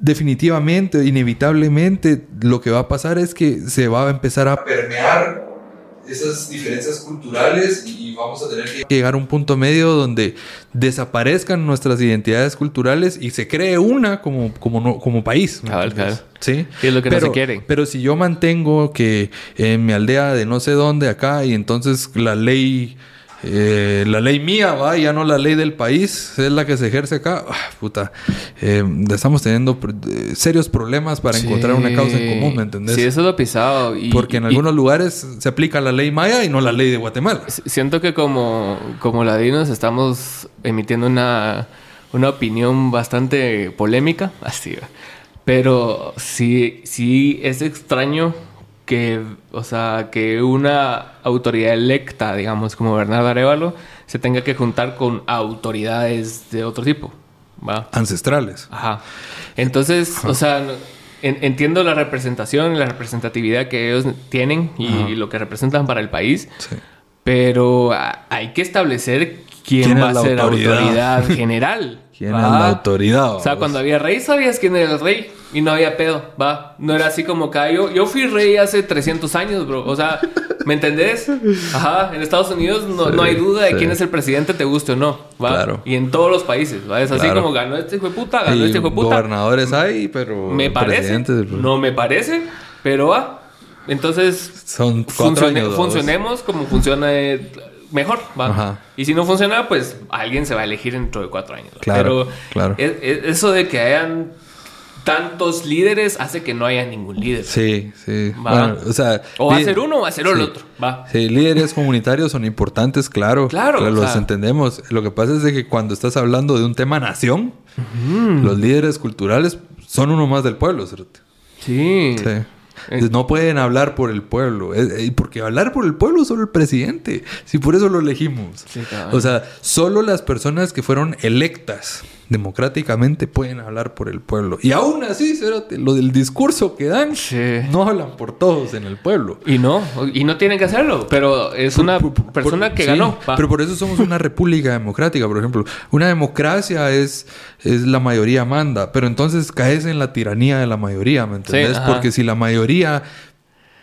definitivamente, inevitablemente, lo que va a pasar es que se va a empezar a permear esas diferencias culturales y vamos a tener que llegar a un punto medio donde desaparezcan nuestras identidades culturales y se cree una como, como, no- como país. ¿me Cabal, cabal. Sí. Es lo que no pero, se quiere. Pero si yo mantengo que en mi aldea de no sé dónde acá y entonces la ley, eh, la ley mía va, ya no la ley del país, es la que se ejerce acá, ah, puta, eh, estamos teniendo eh, serios problemas para encontrar una causa en común, ¿me entendés? Sí, eso es lo pisado. Y, Porque en y- algunos lugares se aplica la ley maya y no la ley de Guatemala. Siento que como, como ladinos estamos emitiendo una, una opinión bastante polémica, así. ¿va? Pero sí, sí es extraño que, o sea, que una autoridad electa, digamos, como Bernardo Arevalo, se tenga que juntar con autoridades de otro tipo. ¿va? Ancestrales. Ajá. Entonces, o sea, en- entiendo la representación la representatividad que ellos tienen y lo que representan para el país, Sí. pero a- hay que establecer quién, ¿Quién va a ser autoridad? autoridad general. ¿Quién ¿va? es la autoridad? O sea, cuando había rey sabías quién era el rey y no había pedo, va. No era así como ah, yo, yo fui rey hace 300 años, bro. O sea, ¿me entendés? Ajá, en Estados Unidos no, no hay duda de sí. quién es el presidente, te guste o no, va. Claro. Y en todos los países, va. Es así Claro. como ganó este hijo de puta, ganó Y este hijo de puta. gobernadores hay, pero Me parece, no me parece, pero va. Entonces, son funcione- años. funcionemos como funciona eh, mejor, ¿va? Y si no funciona, pues alguien se va a elegir dentro de cuatro años. ¿va? Claro, Pero claro. es- es- eso de que hayan tantos líderes hace que no haya ningún líder. Sí, sí. Va. Bueno, o sea, O va a ser uno o va a ser el otro, va. Sí, líderes comunitarios son importantes, claro. Claro, o Los sea. entendemos. Lo que pasa es de que cuando estás hablando de un tema nación, los líderes culturales son uno más del pueblo, ¿cierto? Sí. Sí. Eh. No pueden hablar por el pueblo. Es- eh, Porque hablar por el pueblo es solo el presidente. Si por eso lo elegimos. Sí, o sea, solo las personas que fueron electas democráticamente pueden hablar por el pueblo. Y aún así, lo del discurso que dan, Sí. no hablan por todos en el pueblo. Y no, y no tienen que hacerlo, pero es una persona Por- que sí, ganó. Pero por eso somos una república democrática, por ejemplo. Una democracia es, es la mayoría manda, pero entonces caes en la tiranía de la mayoría, ¿me entendés? ajá. Porque si la mayoría,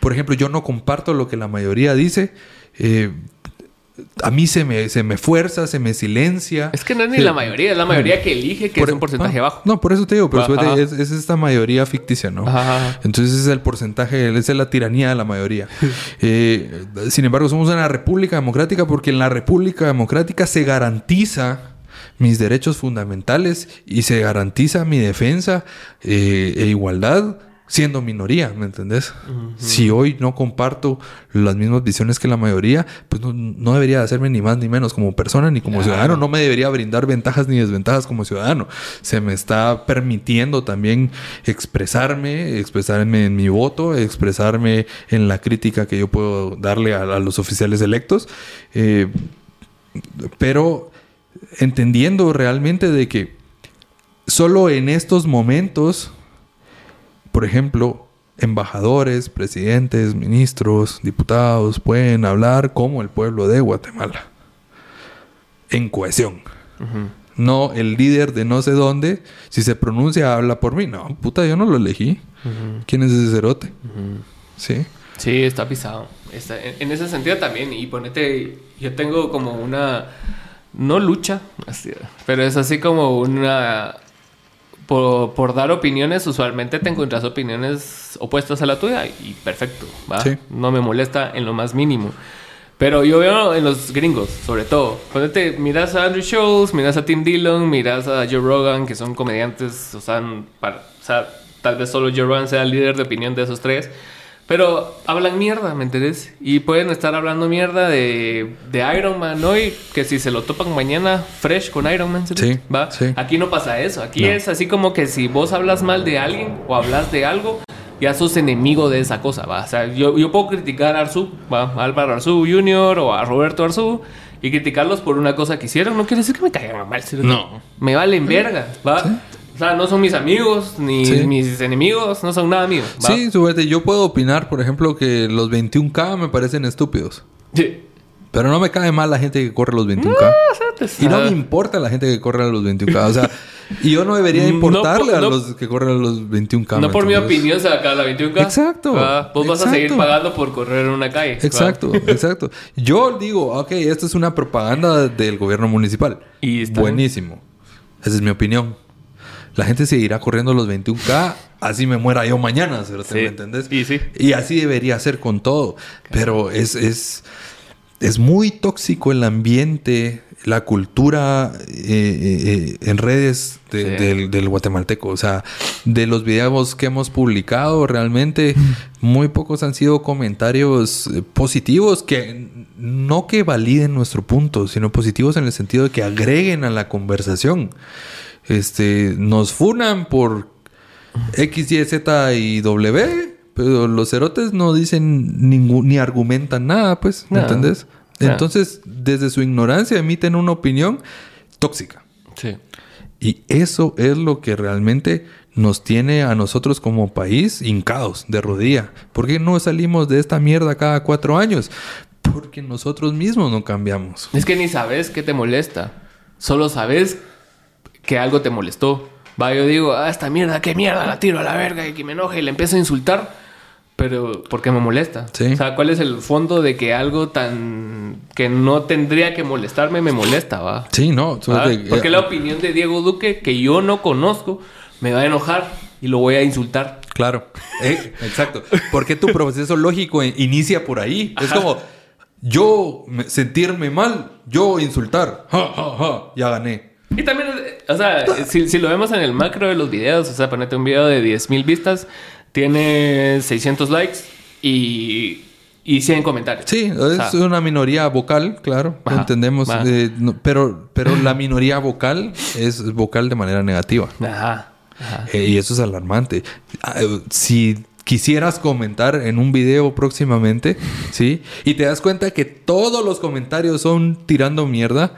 por ejemplo, yo no comparto lo que la mayoría dice, eh, a mí se me, se me fuerza, se me silencia. Es que no es ni la mayoría, es la mayoría que elige que Por- es un porcentaje ah, bajo. No, por eso te digo, pero Ajá. suerte, es, es esta mayoría ficticia, ¿no? Ajá. Entonces es el porcentaje, es la tiranía de la mayoría. Eh, sin embargo, somos una república democrática porque en la república democrática se garantiza mis derechos fundamentales y se garantiza mi defensa eh, e igualdad siendo minoría, ¿me entendés? Si hoy no comparto las mismas visiones que la mayoría, pues no, no debería hacerme ni más ni menos como persona ni como ciudadano. No me debería brindar ventajas ni desventajas como ciudadano. Se me está permitiendo también expresarme, expresarme en mi voto, expresarme en la crítica que yo puedo darle a, a los oficiales electos. Eh, pero entendiendo realmente de que solo en estos momentos, por ejemplo, embajadores, presidentes, ministros, diputados pueden hablar como el pueblo de Guatemala. En cohesión. No el líder de no sé dónde, si se pronuncia, habla por mí. No, puta, yo no lo elegí. ¿Quién es ese cerote? Sí. Sí, está pisado. Está- en, en ese sentido también. Y ponete, yo tengo como una, no lucha, así, pero es así como una, por, por dar opiniones, usualmente te encuentras opiniones opuestas a la tuya y perfecto, ¿va? Sí. No me molesta en lo más mínimo. Pero yo veo en los gringos, sobre todo. Ponete, miras a Andrew Schultz, miras a Tim Dillon, miras a Joe Rogan, que son comediantes, o sea, para, o sea, tal vez solo Joe Rogan sea el líder de opinión de esos tres. Pero hablan mierda, ¿me entendés? Y pueden estar hablando mierda de, de Iron Man hoy, que si se lo topan mañana fresh con Iron Man, Sí, ¿va? sí. Aquí no pasa eso. Aquí No. es así como que si vos hablas mal de alguien o hablas de algo, ya sos enemigo de esa cosa, ¿va? O sea, yo, yo puedo criticar a Arzú, ¿va? A Álvaro Arzú Jr. o a Roberto Arzú y criticarlos por una cosa que hicieron. No quiere decir que me caigan mal, ¿sí? No. Me valen verga, ¿va? O sea, no son mis amigos ni Sí. mis enemigos, no son nada míos, ¿va? Sí, suerte. Yo puedo opinar, por ejemplo, que los 21K me parecen estúpidos. Sí. Pero no me cae mal la gente que corre los 21K. O sea, te- Y no me importa la gente que corre a los 21K. O sea, y yo no debería No importarle por- a los que corren a los 21K. No ¿me por mi opinión se acaba la 21K. Exacto. Vos vas a seguir pagando por correr en una calle. Exacto, exacto. Yo digo, ok, esto es una propaganda del gobierno municipal. Y Buenísimo. Esa es mi opinión. La gente seguirá corriendo los 21K, así me muera yo mañana. Sí. ¿me entendés? Y sí. Y así debería ser con todo. Pero es, es, es muy tóxico el ambiente, la cultura eh, eh, eh, en redes de- Sí. del, del guatemalteco. O sea, de los videos que hemos publicado, realmente muy pocos han sido comentarios positivos que no que validen nuestro punto, sino positivos en el sentido de que agreguen a la conversación. Este, nos funan por X, Y, Z y W, pero los cerotes no dicen ningún, ni argumentan nada, pues, ¿me No. entendés? No. Entonces, desde su ignorancia emiten una opinión tóxica. Sí. Y eso es lo que realmente nos tiene a nosotros como país hincados de rodilla. ¿Por qué no salimos de esta mierda cada cuatro años? Porque nosotros mismos no cambiamos. Es que ni sabes qué te molesta. Solo sabes que algo te molestó. Va, yo digo, ah, esta mierda, qué mierda, la tiro a la verga y que me enoje y le empiezo a insultar. Pero, ¿por qué me molesta? Sí. O sea, ¿cuál es el fondo de que algo tan... que no tendría que molestarme me molesta, va? Sí, no. De- Porque eh, la opinión de Diego Duque, que yo no conozco, me va a enojar y lo voy a insultar. Claro, Eh, exacto. Porque tu proceso lógico in- inicia por ahí. Es como yo me- sentirme mal, yo insultar. Ja, ja, ja, ya gané. Y también, o sea, si, si lo vemos en el macro de los videos, o sea, ponete un video de 10.000 vistas, tiene 600 likes y, y 100 comentarios. Sí, O es sea, una minoría vocal, claro, lo entendemos. eh, no- pero, pero la minoría vocal es vocal de manera negativa. Ajá. ajá. Eh, y eso es alarmante. Ah, eh, Si quisieras comentar en un video próximamente, ¿sí? Y te das cuenta que todos los comentarios son tirando mierda,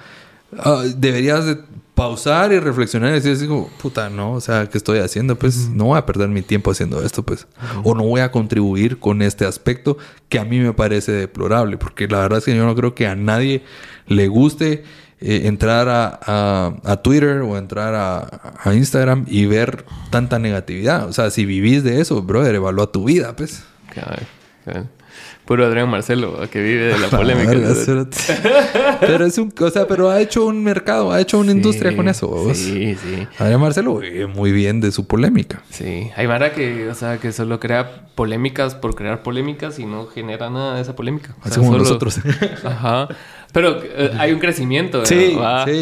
ah, deberías de pausar y reflexionar y decir así como, puta, no, o sea, ¿qué estoy haciendo? Pues no voy a perder mi tiempo haciendo esto, pues. O no voy a contribuir con este aspecto que a mí me parece deplorable, porque la verdad es que yo no creo que a nadie le guste eh, entrar a, a- a Twitter o entrar a, a Instagram y ver tanta negatividad. O sea, si vivís de eso, brother, evalúa tu vida, pues. Puro Adrián Marcelo, que vive de la polémica. pero es un, o sea, pero ha hecho un mercado, ha hecho una industria con eso. vos. Sí, sí. Adrián Marcelo vive muy bien de su polémica. Sí, hay Mara que, o sea, que solo crea polémicas por crear polémicas y no genera nada de esa polémica. O Así sea, como solo- nosotros. Ajá. Pero eh, hay un crecimiento. Sí, sí, O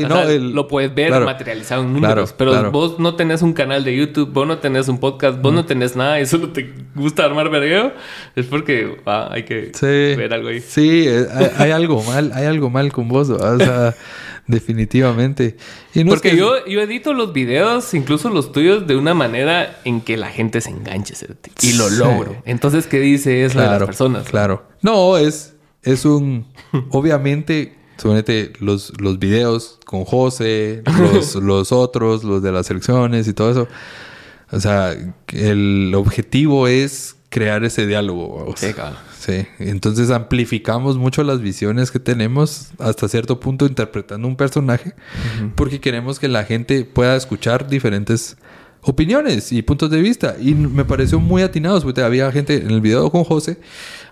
no, sea, el- lo puedes ver claro. materializado en números. Claro, pero claro. vos no tenés un canal de YouTube, vos no tenés un podcast, vos no tenés nada y solo te gusta armar vergueo. Es porque hay que Sí. ver algo ahí. Sí, eh, hay, hay algo mal, hay algo mal con vos, o sea, definitivamente. Y no es Porque que- yo, yo edito los videos, incluso los tuyos, de una manera en que la gente se enganche. Y lo Sí. logro. Entonces, ¿qué dice eso de las personas? Claro. No, es, es un. Obviamente, suponete los, los videos con José, los, los otros, los de las elecciones y todo eso. O sea, el objetivo es crear ese diálogo. Sí, entonces amplificamos mucho las visiones que tenemos hasta cierto punto interpretando un personaje porque queremos que la gente pueda escuchar diferentes opiniones y puntos de vista y me pareció muy atinados porque había gente en el video con José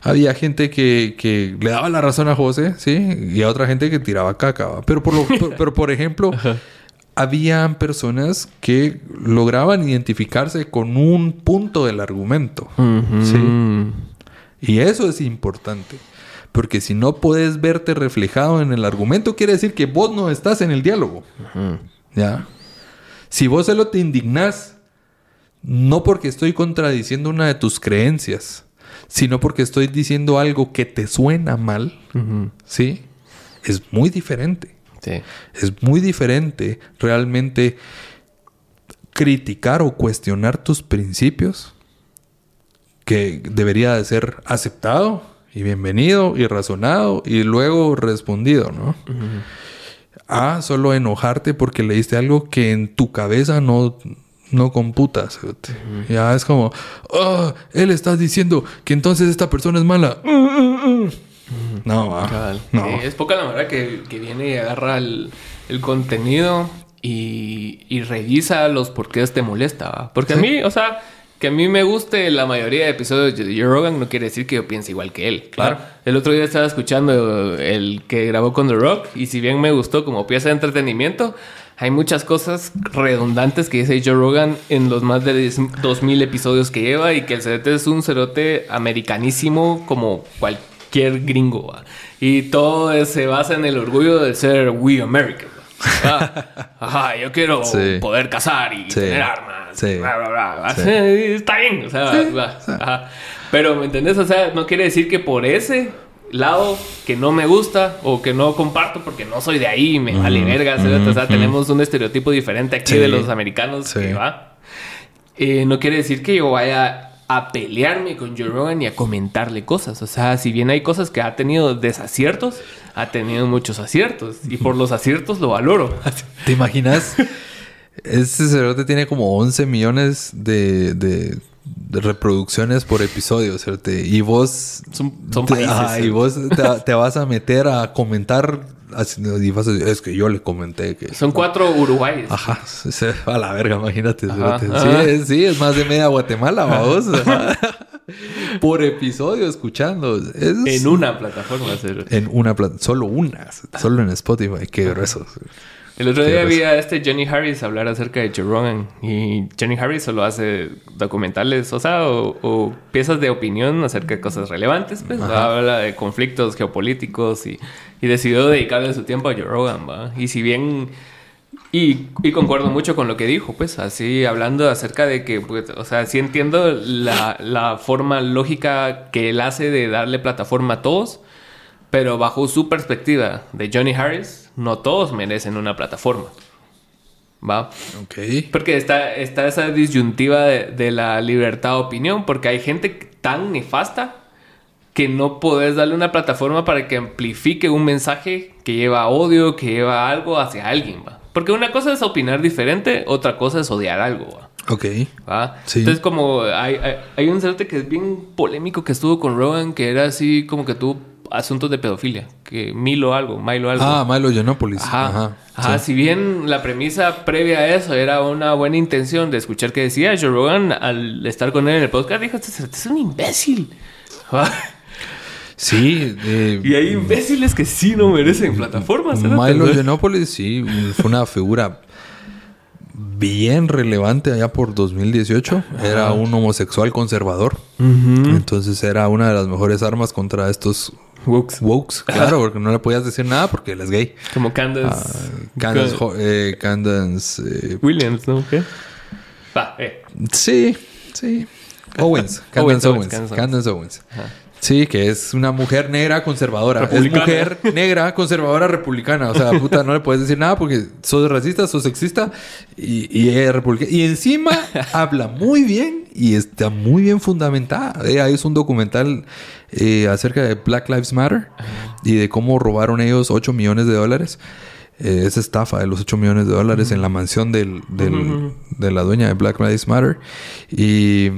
había gente que, que le daba la razón a José sí y a otra gente que tiraba caca ¿va? pero por lo, por- pero por ejemplo habían personas que lograban identificarse con un punto del argumento sí y eso es importante. Porque si no puedes verte reflejado en el argumento, quiere decir que vos no estás en el diálogo. ¿Ya? Si vos solo te indignás, no porque estoy contradiciendo una de tus creencias, sino porque estoy diciendo algo que te suena mal, ¿sí? Es muy diferente. Sí. Es muy diferente realmente criticar o cuestionar tus principios, que debería de ser aceptado y bienvenido y razonado y luego respondido, ¿no? A solo enojarte porque leíste algo que en tu cabeza no, no computa. cerote. Ya es como, "Ah, él está diciendo que entonces esta persona es mala. Mm, mm, mm". No, ah, no. Sí, es poca la manera que, que viene y agarra el, el contenido y, y revisa los por qué te molesta. ¿va? Porque a mí, o sea, que a mí me guste la mayoría de episodios de Joe Rogan no quiere decir que yo piense igual que él. Claro. El otro día estaba escuchando el que grabó con The Rock y si bien me gustó como pieza de entretenimiento, hay muchas cosas redundantes que dice Joe Rogan en los más de 10 2000 episodios que lleva y que el cerote es un cerote americanísimo como cualquier gringo. ¿va? Y todo se basa en el orgullo de ser We American. ¿va? Ajá, yo quiero Sí. poder cazar y Sí. tener armas. Sí. bla, bla, bla. Está bien, o sea, ajá. pero ¿me entendés? O sea, no quiere decir que por ese lado que no me gusta o que no comparto porque no soy de ahí, me vale verga, o sea, tenemos un estereotipo diferente aquí Sí. de los americanos, Sí. que va. Eh, no quiere decir que yo vaya a pelearme con Joe Rogan y a comentarle cosas. O sea, si bien hay cosas que ha tenido desaciertos, ha tenido muchos aciertos. Y por los aciertos lo valoro. ¿Te imaginas? Este cerote tiene como 11 millones de reproducciones por episodio, ¿cierto? Y vos... Son, son te, países. ajá, y vos te, te vas a meter a comentar así, y vas a decir, es que yo le comenté que... Son cuatro Uruguayes. Ajá, a la verga, imagínate. Ajá, cerote. ajá. Sí, es, sí, es más de media Guatemala, vamos. Por episodio escuchando. Es- En una plataforma. cero. en una plata, solo una, solo en Spotify, qué grueso. El otro día vi a este Johnny Harris hablar acerca de Joe Rogan. Y Johnny Harris solo hace documentales, o sea, o, o piezas de opinión acerca de cosas relevantes. Pues habla de conflictos geopolíticos y, y decidió dedicarle su tiempo a Joe Rogan, ¿va? Y si bien. Y, y concuerdo mucho con lo que dijo, pues así hablando acerca de que, pues, o sea, sí entiendo la, la forma lógica que él hace de darle plataforma a todos, pero bajo su perspectiva de Johnny Harris, no todos merecen una plataforma. ¿Va? Ok. Porque está, está esa disyuntiva de, de la libertad de opinión, porque hay gente tan nefasta que no podés darle una plataforma para que amplifique un mensaje que lleva odio, que lleva algo hacia alguien, ¿va? Porque una cosa es opinar diferente, otra cosa es odiar algo, ¿va? Ok. ¿Va? Sí. Entonces, como hay, hay, hay un cerote que es bien polémico que estuvo con Rogan, que era así como que tuvo asuntos de pedofilia, que Milo algo, Milo algo. Ah, Milo Yiannopoulos. Ajá. Ajá. Ajá, sí. si bien la premisa previa a eso era una buena intención de escuchar que decía, Joe Rogan al estar con él en el podcast dijo, este es un imbécil. Sí, eh, y hay imbéciles que sí no merecen plataformas. Milo ¿no? Yiannopoulos, sí, fue una figura bien relevante allá por 2018. Era un homosexual conservador. Entonces era una de las mejores armas contra estos Wokes. wokes. Claro, porque no le podías decir nada porque él es gay. Como Candace, Ah, Candace, eh, Candace, eh, Williams, ¿no? ¿Qué? Va, eh. sí, sí. Owens, Owens, Candace Owens, Owens, Candace Candace Owens. Sí, que es una mujer negra conservadora. Es mujer negra conservadora republicana. O sea, puta, no le puedes decir nada porque sos racista, sos sexista y, y es republicana. Y encima habla muy bien y está muy bien fundamentada. Ella hizo un documental eh, acerca de Black Lives Matter y de cómo robaron ellos 8 millones de dólares. Eh, esa estafa de los 8 millones de dólares en la mansión del, del- de la dueña de Black Lives Matter. Y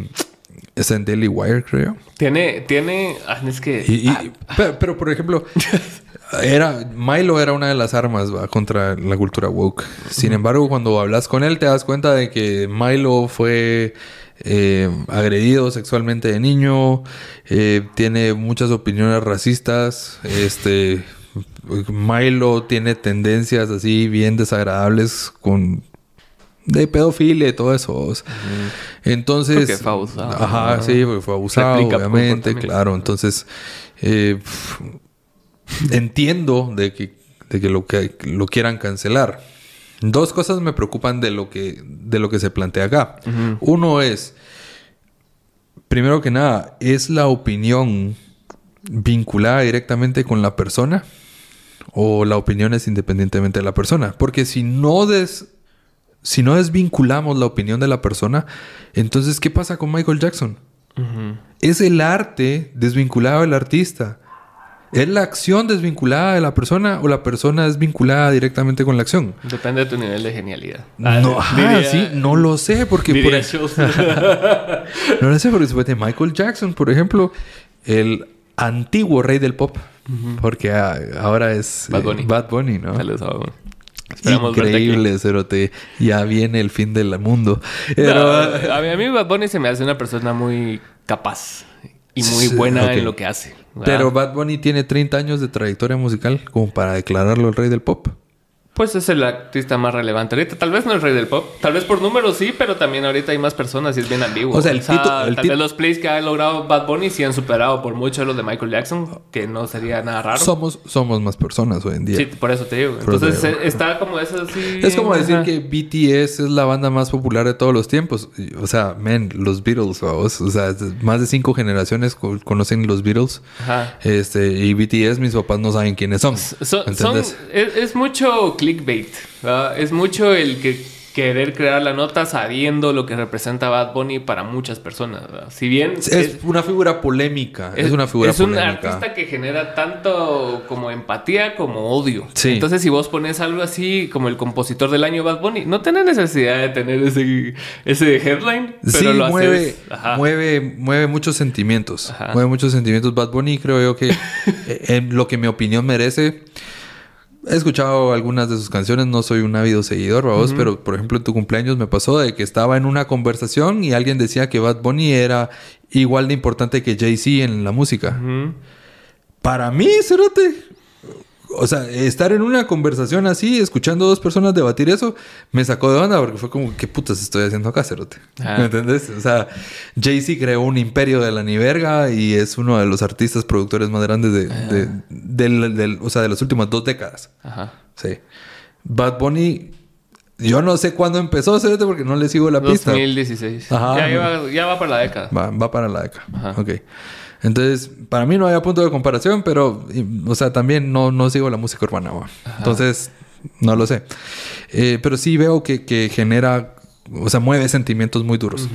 está en Daily Wire, creo. Tiene, tiene, ah, es que... Y- y- ah, pero, pero, por ejemplo, era Milo era una de las armas ¿va? contra la cultura woke. Sin embargo, cuando hablas con él, te das cuenta de que Milo fue eh, agredido sexualmente de niño, eh, tiene muchas opiniones racistas, este. Milo tiene tendencias así bien desagradables con de pedofilia y todo eso. Entonces, Porque fue abusado. Ajá, sí, porque fue abusado, obviamente, claro. Entonces, eh, entiendo de que, de que lo que lo quieran cancelar. Dos cosas me preocupan de lo que, de lo que se plantea acá. Uno es, primero que nada, ¿es la opinión vinculada directamente con la persona? ¿O la opinión es independientemente de la persona? Porque si no des, si no desvinculamos la opinión de la persona, entonces, ¿qué pasa con Michael Jackson? Es el arte desvinculado del artista. ¿Es la acción desvinculada de la persona o la persona es vinculada directamente con la acción? Depende de tu nivel de genialidad. no, Ah, ajá, diría- sí, no lo sé porque por, no lo sé porque después de Michael Jackson, por ejemplo, el antiguo rey del pop, porque ah, ahora es Bad eh, Bunny. Bad Bunny, ¿no? Saludos a vos. Esperamos. Increíble, Cerote. Ya viene el fin del mundo. No, Pero, a, mí, a mí Bad Bunny se me hace una persona muy capaz y muy buena en lo que hace. ¿verdad? pero Bad Bunny tiene 30 años de trayectoria musical como para declararlo el rey del pop. Pues es el artista más relevante ahorita. Tal vez no el rey del pop. Tal vez por números sí, pero también ahorita hay más personas y es bien ambiguo. O sea, el tito- el tal vez los plays que ha logrado Bad Bunny sí han superado por mucho los de Michael Jackson, que no sería nada raro. Somos, somos más personas hoy en día. Sí, por eso te digo. Por Entonces te digo. eh, está como eso así. Es como decir ajá. que BTS es la banda más popular de todos los tiempos. O sea, men, los Beatles. O sea, más de cinco generaciones co- conocen los Beatles. Ajá. Este, y BTS, mis papás no saben quiénes son. Son- son- es, es mucho clickbait. ¿verdad? Es mucho el que querer crear la nota sabiendo lo que representa Bad Bunny para muchas personas. ¿verdad? Si bien Es, una figura polémica. Es, una figura es un polémica. artista que genera tanto como empatía como odio. Sí. Entonces, si vos pones algo así como el compositor del año Bad Bunny, no tenés necesidad de tener ese, ese headline, pero sí, lo mueve, haces. Ajá. mueve, mueve muchos sentimientos. Ajá. Mueve muchos sentimientos. Bad Bunny creo yo que eh, en lo que mi opinión merece. He escuchado algunas de sus canciones, no soy un ávido seguidor, vamos, pero por ejemplo en tu cumpleaños me pasó de que estaba en una conversación y alguien decía que Bad Bunny era igual de importante que Jay-Z en la música. Para mí, Cerote. O sea, estar en una conversación así, escuchando dos personas debatir eso, me sacó de onda porque fue como, ¿qué putas estoy haciendo acá, Cerote? Ah. ¿Me entendés? O sea, Jay-Z creó un imperio de la ni verga y es uno de los artistas productores más grandes de, de- del- del- o sea, de las últimas dos décadas. Ajá. Sí. Bad Bunny, yo no sé cuándo empezó, Cerote, porque no le sigo la pista. 2016. Ajá. Ya, iba- ya va para la década. Va, va para la década. Ajá. Ok. Entonces, para mí no había punto de comparación, pero, o sea, también no, no sigo la música urbana. Entonces, no lo sé. Eh, pero sí veo que, que genera, o sea, mueve sentimientos muy duros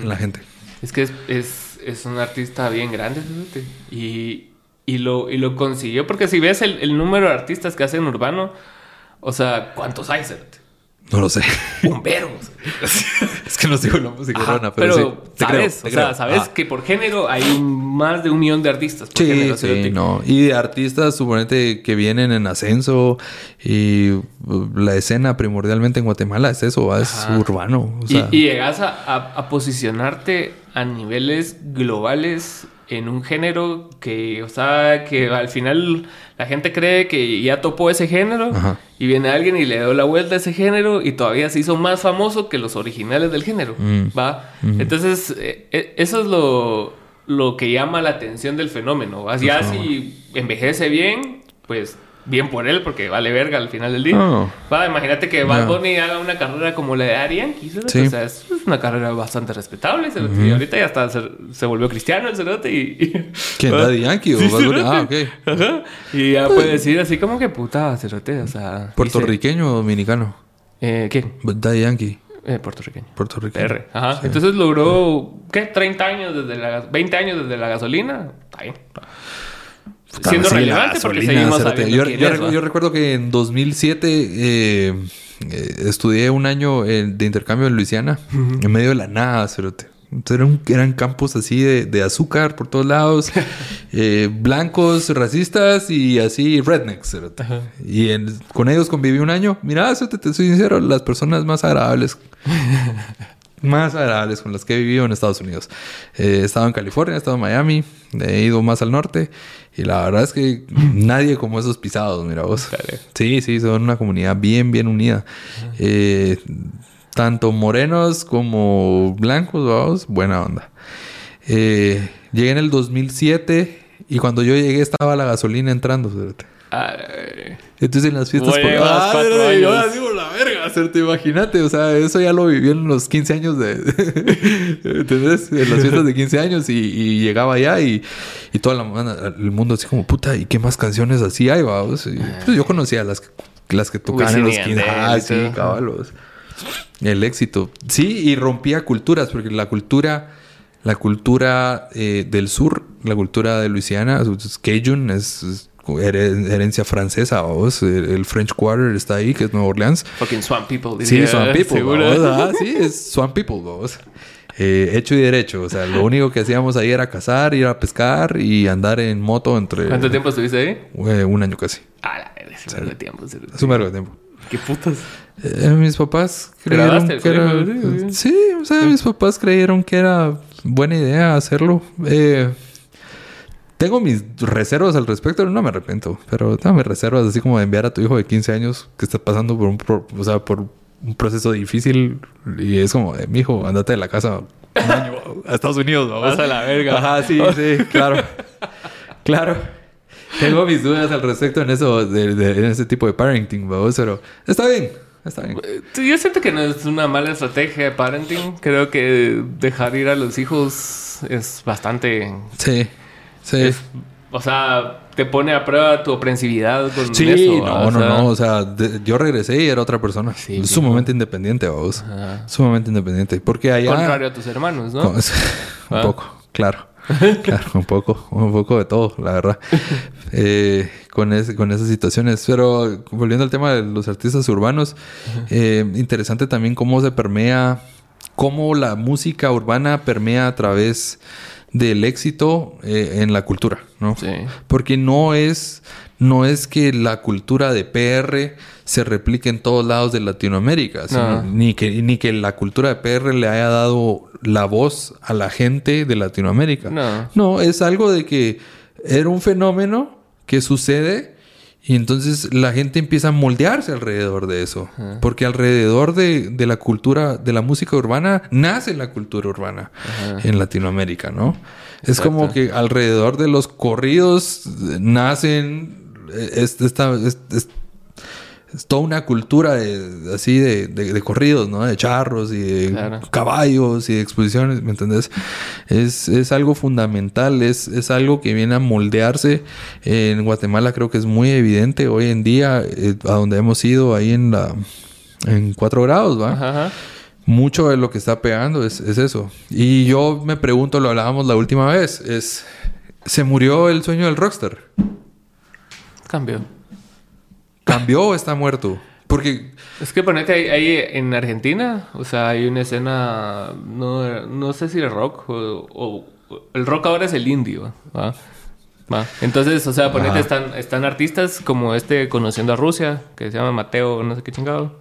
en la gente. Es que es, es, es un artista bien grande, fíjate. Y, y, lo, y lo consiguió, porque si ves el, el número de artistas que hacen urbano, o sea, ¿cuántos hay? Cerote? No lo sé. Bomberos. es que no sigo la música Ajá, pero, pero, sí. Te creo, sabes, te o sea, sabes que por género hay más de un millón de artistas. Por Sí, género, sí, no. Y de artistas, suponete, que vienen en ascenso y uh, la escena primordialmente en Guatemala es eso, ¿va? es urbano. O Y- llegas a, a- a posicionarte a niveles globales en un género que, o sea, que al final la gente cree que ya topó ese género Ajá. y viene alguien y le dio la vuelta a ese género y todavía se hizo más famoso que los originales del género, Mm. ¿va? Entonces, eh, eh, eso es lo, lo que llama la atención del fenómeno, ¿va? Ya si envejece bien, pues bien por él, porque vale verga al final del día. Va, imagínate que Bad No. Bunny haga una carrera como la de Ari Yankee, ¿sabes? Sí. O sea, es una carrera bastante respetable. cerote. Y ahorita ya está, se, se volvió cristiano el cerote y... y- ¿Quién? ¿Daddy Yankee o Sí, Bad Bunny? Ah, ok. Ajá. Y ya puede decir así como que puta cerote, o sea... ¿Puertorriqueño o dominicano? Eh, ¿Quién? Daddy Yankee. Eh, puertorriqueño. Puertorriqueño. R. Ajá. Entonces logró, ¿qué? 30 años desde la... gas- 20 años desde la gasolina. Está bien. Siendo sí, relevante porque seguimos yo, yo yo recuerdo que en 2007 eh, eh, estudié un año eh, de intercambio en Luisiana, en medio de la nada, cerote. Entonces eran campos así de, de azúcar por todos lados, eh, blancos, racistas y así rednecks. Y en- con ellos conviví un año. Mira, cerote, te soy sincero, las personas más agradables más agradables con las que he vivido en Estados Unidos. Eh, he estado en California, he estado en Miami, he ido más al norte y la verdad es que nadie como esos pisados, mira vos. Sí, sí, son una comunidad bien, bien unida. Eh, tanto morenos como blancos, vamos, buena onda. Eh, llegué en el 2007 y cuando yo llegué estaba la gasolina entrando. fíjate. Ay, Entonces en las fiestas por Ah, años. yo ahora digo la verga, hacerte, imagínate, o sea, eso ya lo viví en los 15 años de ¿entendés? En las fiestas de 15 años y, y llegaba allá y, y toda la el mundo así como puta, ¿y qué más canciones así hay, vamos? Pues, yo conocía las que las que tocaban en los Wisin y 15 Yandel ah, sí, cabalos. El éxito. Sí, y rompía culturas, porque la cultura, la cultura eh, del sur, la cultura de Luisiana, es Cajun, es, es herencia francesa, vos. El, French Quarter está ahí, que es Nueva Orleans. fucking swamp people. Sí, diría, Swamp People, sí, es Swamp People, vamos. Eh, hecho y derecho, o sea, lo único que hacíamos ahí era cazar, ir a pescar y andar en moto entre ¿Cuánto tiempo estuviste ahí? eh, un año casi. Ah, la es un vergo de tiempo. Es un vergo de tiempo. ¿Qué putas? Eh, mis papás ¿Te creyeron que era... Sí, sí. Sí, o sea, mis papás creyeron que era buena idea hacerlo. Eh, tengo mis reservas al respecto, no me arrepiento, pero tengo mis reservas así como de enviar a tu hijo de 15 años que está pasando por un, pro- o sea, por un proceso difícil y es como, mi hijo, andate de la casa un año a Estados Unidos. Vas a la verga. Ajá, sí, sí, claro. claro. Tengo mis dudas al respecto en eso, de, de- en ese tipo de parenting, vamos, pero está bien, está bien. Eh, Yo siento que no es una mala estrategia de parenting. Creo que dejar ir a los hijos es bastante... Sí, sí. es- o sea, te pone a prueba tu aprensividad con Sí, eso. no, no, sea, no. O sea, de- yo regresé y era otra persona. Sí, sí, Sumamente independiente, vos. Ajá. Sumamente independiente. Porque allá... Contrario a tus hermanos, ¿no? Con- un Ah. poco, claro. claro, un poco, un poco de todo, la verdad. Eh, con, ese- con esas situaciones. Pero volviendo al tema de los artistas urbanos, eh, interesante también cómo se permea, cómo la música urbana permea a través del éxito eh, en la cultura, ¿no? Sí. Porque no es, no es que la cultura de PR se replique en todos lados de Latinoamérica, sino- No. ni, que, ni que la cultura de PR le haya dado la voz a la gente de Latinoamérica. No. No, es algo de que era un fenómeno que sucede y entonces la gente empieza a moldearse alrededor de eso. Porque alrededor de, de la cultura, de la música urbana, nace la cultura urbana en Latinoamérica, ¿no? Es como que alrededor de los corridos nacen eh, es- esta, es- toda una cultura de- así de, de- de corridos, ¿no? De charros y de Claro. caballos y de exposiciones, ¿me entendés? Es, es algo fundamental, es, es algo que viene a moldearse. En Guatemala creo que es muy evidente hoy en día, eh, a donde hemos ido ahí en la... En cuatro grados, ¿va? Ajá, ajá. Mucho de lo que está pegando es, es eso. Y yo me pregunto, lo hablábamos la última vez, es... ¿Se murió el sueño del rockstar? Cambió. ¿Cambió o está muerto? Porque Es que ponete ahí, ahí en Argentina, o sea, hay una escena, no, no sé si el rock o, o- el rock ahora es el indio, ¿va? ¿Va? Entonces, o sea, ponete, Ajá. están, están artistas como este Conociendo a Rusia, que se llama Mateo, no sé qué chingado.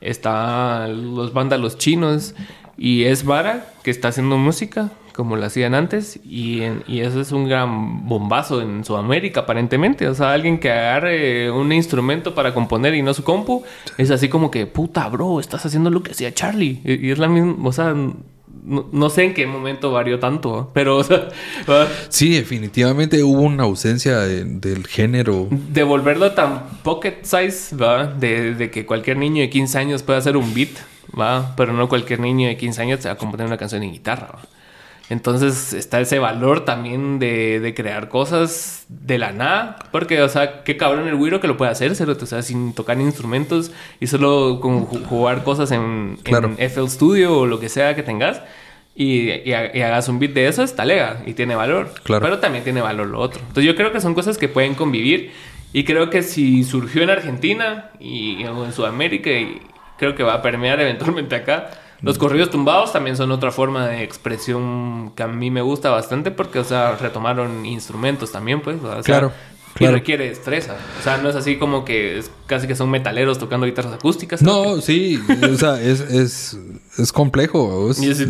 Están los vándalos chinos y es Vara que está haciendo música como lo hacían antes y, en- y eso es un gran bombazo en Sudamérica aparentemente. O sea, alguien que agarre un instrumento para componer y no su compu es así como que, puta, bro, estás haciendo lo que hacía Charlie. Y, y es la misma, o sea, no, no sé en qué momento varió tanto, ¿eh? pero, o sea, ¿va? sí, definitivamente hubo una ausencia de- del género. de volverlo tan pocket size, ¿va? De, de que cualquier niño de 15 años pueda hacer un beat, ¿va? Pero no cualquier niño de 15 años se va a componer una canción en guitarra, ¿va? Entonces está ese valor también de, de crear cosas de la nada. Porque, o sea, qué cabrón el güiro que lo puede hacer, o sea, sin tocar instrumentos y solo con ju- jugar cosas en, Claro. en FL Studio o lo que sea que tengas. Y, y ha- y hagas un beat de eso, está lega y tiene valor. Claro. Pero también tiene valor lo otro. Entonces yo creo que son cosas que pueden convivir. Y creo que si surgió en Argentina y en Sudamérica, y creo que va a permear eventualmente acá. Los corridos tumbados también son otra forma de expresión que a mí me gusta bastante porque, o sea, retomaron instrumentos también, pues. o sea, Claro, Y claro. requiere destreza. O sea, no es así como que es casi que son metaleros tocando guitarras acústicas. No, sí, o sea, es, es, es complejo. es- Y así,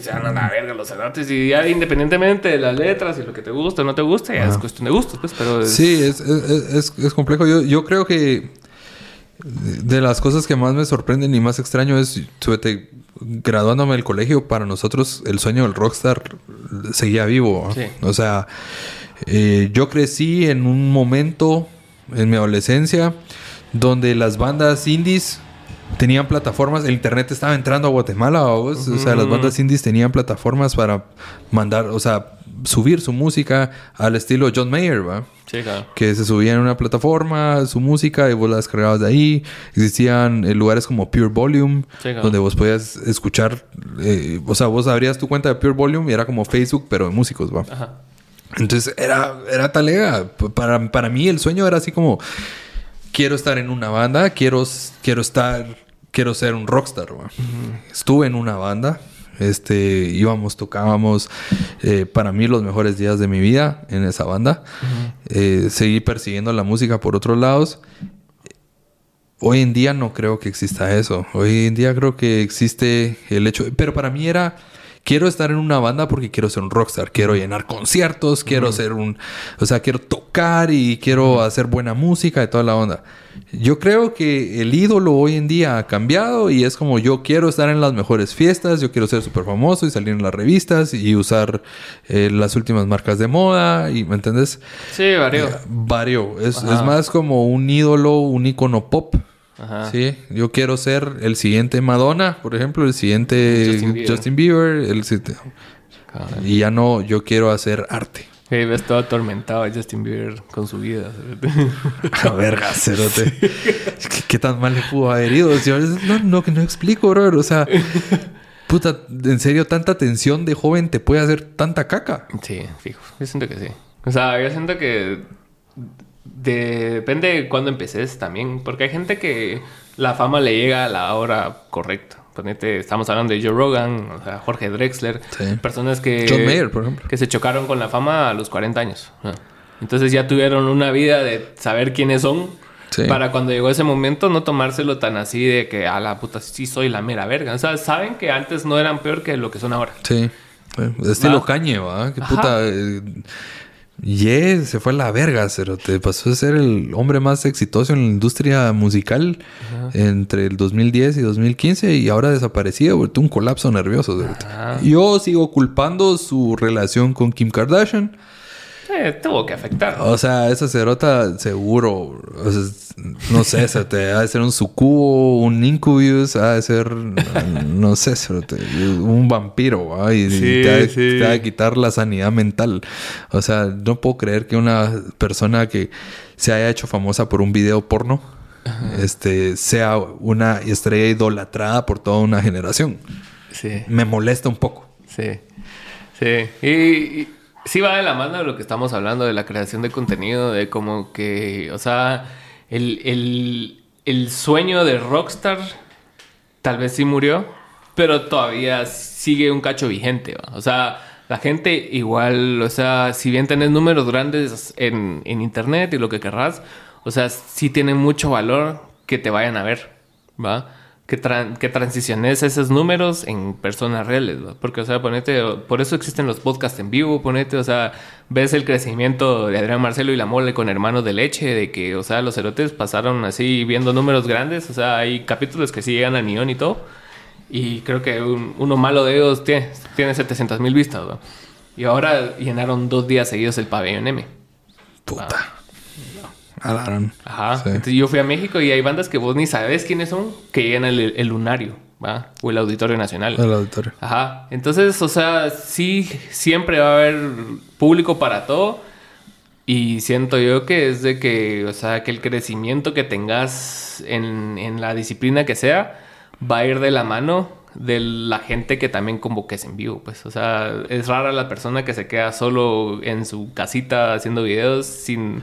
se van a la verga los cerotes. Y ya independientemente de las letras y lo que te gusta o no te gusta, ya es cuestión de gustos, pues. Pero es- Sí, es, es, es- es complejo. Yo, yo creo que de las cosas que más me sorprenden y más extraño es, graduándome del colegio, para nosotros el sueño del rockstar seguía vivo. O sea, eh, yo crecí en un momento en mi adolescencia donde las bandas indies tenían plataformas, el internet estaba entrando a Guatemala, ¿vos? o sea, las bandas indies tenían plataformas para mandar, o sea, subir su música al estilo John Mayer, ¿va? Sí, claro. que se subía en una plataforma su música y vos la descargabas de ahí. Existían eh, lugares como Pure Volume, Sí, claro. donde vos podías escuchar, eh, o sea, vos abrías tu cuenta de Pure Volume y era como Facebook, pero de músicos, ¿va? Ajá. Entonces era, era talega. Para, para mí el sueño era así como, quiero estar en una banda, quiero, quiero estar, quiero ser un rockstar. ¿va? Estuve en una banda, este, íbamos, tocábamos, eh, para mí los mejores días de mi vida en esa banda. Eh, seguí persiguiendo la música por otros lados. Hoy en día no creo que exista eso. Hoy en día creo que existe el hecho, pero para mí era quiero estar en una banda porque quiero ser un rockstar, quiero llenar conciertos, quiero ser un, o sea, quiero tocar y quiero hacer buena música y toda la onda. Yo creo que el ídolo hoy en día ha cambiado y es como yo quiero estar en las mejores fiestas, yo quiero ser súper famoso y salir en las revistas y usar eh, las últimas marcas de moda y, ¿me entiendes? Sí, varío. Vario. Es, Ajá. es más como un ídolo, un ícono pop. Ajá. Sí, yo quiero ser el siguiente Madonna, por ejemplo, el siguiente Justin Justin Bieber. El y ya no, yo quiero hacer arte. Ves todo atormentado a Justin Bieber con su vida. A verga, cerote. ¿Qué, qué tan mal le pudo haber ido? No, no, que no explico, bro. O sea, puta, en serio, tanta tensión de joven te puede hacer tanta caca. Sí, fijo. Yo siento que sí. O sea, yo siento que de- depende de cuándo empeces también. Porque hay gente que la fama le llega a la hora correcta. Ponete, estamos hablando de Joe Rogan, o sea, Jorge Drexler. Sí. Personas que... John Mayer, por ejemplo. Que se chocaron con la fama a los 40 años. Ah. Entonces ya tuvieron una vida de saber quiénes son. Sí. Para cuando llegó ese momento no tomárselo tan así de que a la puta sí soy la mera verga. O sea, saben que antes no eran peor que lo que son ahora. Sí. Eh, Estilo Va. Cañe, ¿va? Que puta. eh, Ye se fue a la verga, pero te pasó a ser el hombre más exitoso en la industria musical entre el 2010 y 2015 y ahora desaparecido, vuelto un colapso nervioso. Ajá. Yo sigo culpando su relación con Kim Kardashian. Tuvo que afectar. O sea, esa cerota seguro, o sea, no sé, se te ha de ser un sucubo, un incubus, ha de ser, no sé, cerote, un vampiro, ¿va? y, y Sí, te, ha de, sí. te ha de quitar la sanidad mental. O sea, no puedo creer que una persona que se haya hecho famosa por un video porno, este, sea una estrella idolatrada por toda una generación. Sí, Me molesta un poco. sí. Sí. Y, y sí va de la mano de lo que estamos hablando, de la creación de contenido, de como que, o sea, el, el, el sueño de Rockstar tal vez sí murió, pero todavía sigue un cacho vigente. O sea, la gente igual, o sea, si bien tenés números grandes en, en internet y lo que querrás, o sea, sí tiene mucho valor que te vayan a ver, ¿va? Que, tran- que transiciones esos números en personas reales. Porque, o sea, ponete, por eso existen los podcasts en vivo, ponete, o sea, ves el crecimiento de Adrián Marcelo y la mole con hermanos de leche, de que, o sea, los cerotes pasaron así viendo números grandes, o sea, hay capítulos que sí llegan a millón y todo. Y creo que un- uno malo de ellos tiene, tiene 700 mil vistas, ¿no? Y ahora llenaron dos días seguidos el pabellón M. Puta. Alaron. Ajá. Sí. Entonces yo fui a México y hay bandas que vos ni sabes quiénes son, que llegan el, el Lunario, ¿va? O el Auditorio Nacional. El auditorio. Ajá. Entonces, o sea, sí, siempre va a haber público para todo. Y siento yo que es de que, o sea, que el crecimiento que tengas en, en la disciplina que sea va a ir de la mano de la gente que también convoques en vivo, pues. O sea, es rara la persona que se queda solo en su casita haciendo videos sin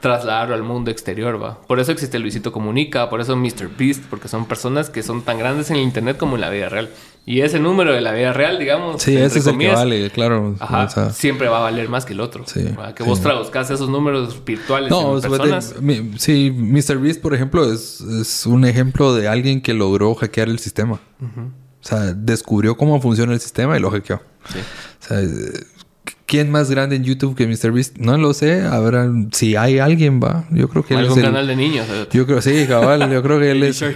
trasladarlo al mundo exterior, va. Por eso existe Luisito Comunica, por eso Mr. Beast, porque son personas que son tan grandes en el internet como en la vida real. Y ese número de la vida real, digamos, Sí, ese es el que vale, claro. Ajá, O sea, siempre va a valer más que el otro. Sí. Que sí. vos traduzcas esos números virtuales no, en de- personas. mi- sí, Mr. Beast, por ejemplo, es, es un ejemplo de alguien que logró hackear el sistema. O sea, descubrió cómo funciona el sistema y lo hackeó. Sí. O sea, ¿quién más grande en YouTube que Mr. Beast? No lo sé. Habrá, si hay alguien, va. Yo creo que él es Algún el- canal de niños. ¿sabes? Yo creo, sí, cabal. Yo creo que él es.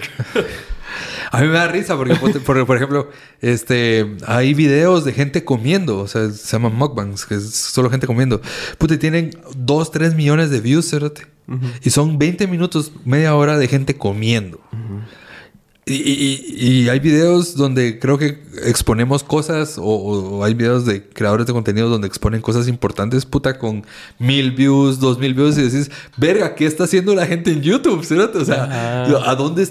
A mí me da risa porque, por, por ejemplo, este, hay videos de gente comiendo, o sea, se llaman mukbangs, que es solo gente comiendo. Puta, y tienen 2, 3 millones de views, cerote. Y son 20 minutos, media hora de gente comiendo. Y, y- y hay videos donde creo que exponemos cosas, o, hay videos de creadores de contenido donde exponen cosas importantes, puta, con mil views, dos mil views, y decís, verga, ¿qué está haciendo la gente en YouTube? O sea, Ajá. ¿a dónde,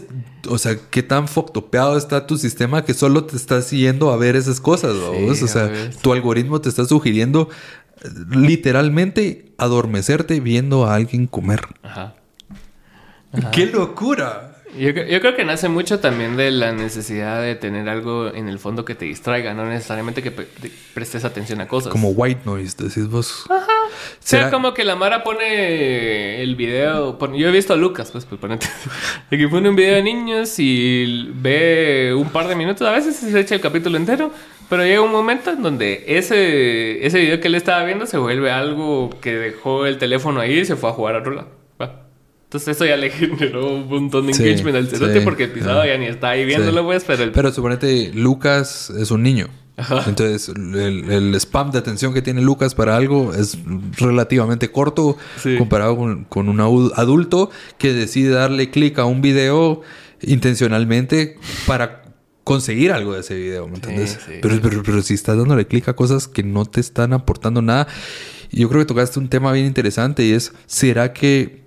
o sea, qué tan foctopeado está tu sistema que solo te está siguiendo a ver esas cosas? O sea, tu algoritmo te está sugiriendo eh, literalmente adormecerte viendo a alguien comer. Ajá. ¡Qué locura! Yo, yo creo que nace mucho también de la necesidad de tener algo en el fondo que te distraiga, no necesariamente que pre- te prestes atención a cosas. Como white noise, decís vos. O sea, ¿Será- como que la Mara pone el video. yo he visto a Lucas, pues, pues ponete. De que pone un video de niños y ve un par de minutos. A veces se echa el capítulo entero. Pero llega un momento en donde ese, ese video que él estaba viendo se vuelve algo que dejó el teléfono ahí y se fue a jugar a otro lado. Entonces eso ya le generó un montón de Sí, engagement al cerote sí, porque el pisado ya ni está ahí viéndolo, Sí. pues, pero el... Pero suponete, Lucas es un niño. Ajá. Entonces, el, el spam de atención que tiene Lucas para algo es relativamente corto comparado con, con un adu- adulto que decide darle clic a un video intencionalmente para conseguir algo de ese video, ¿me entiendes? Pero, pero, pero si estás dándole clic a cosas que no te están aportando nada yo creo que tocaste un tema bien interesante y es, ¿será que,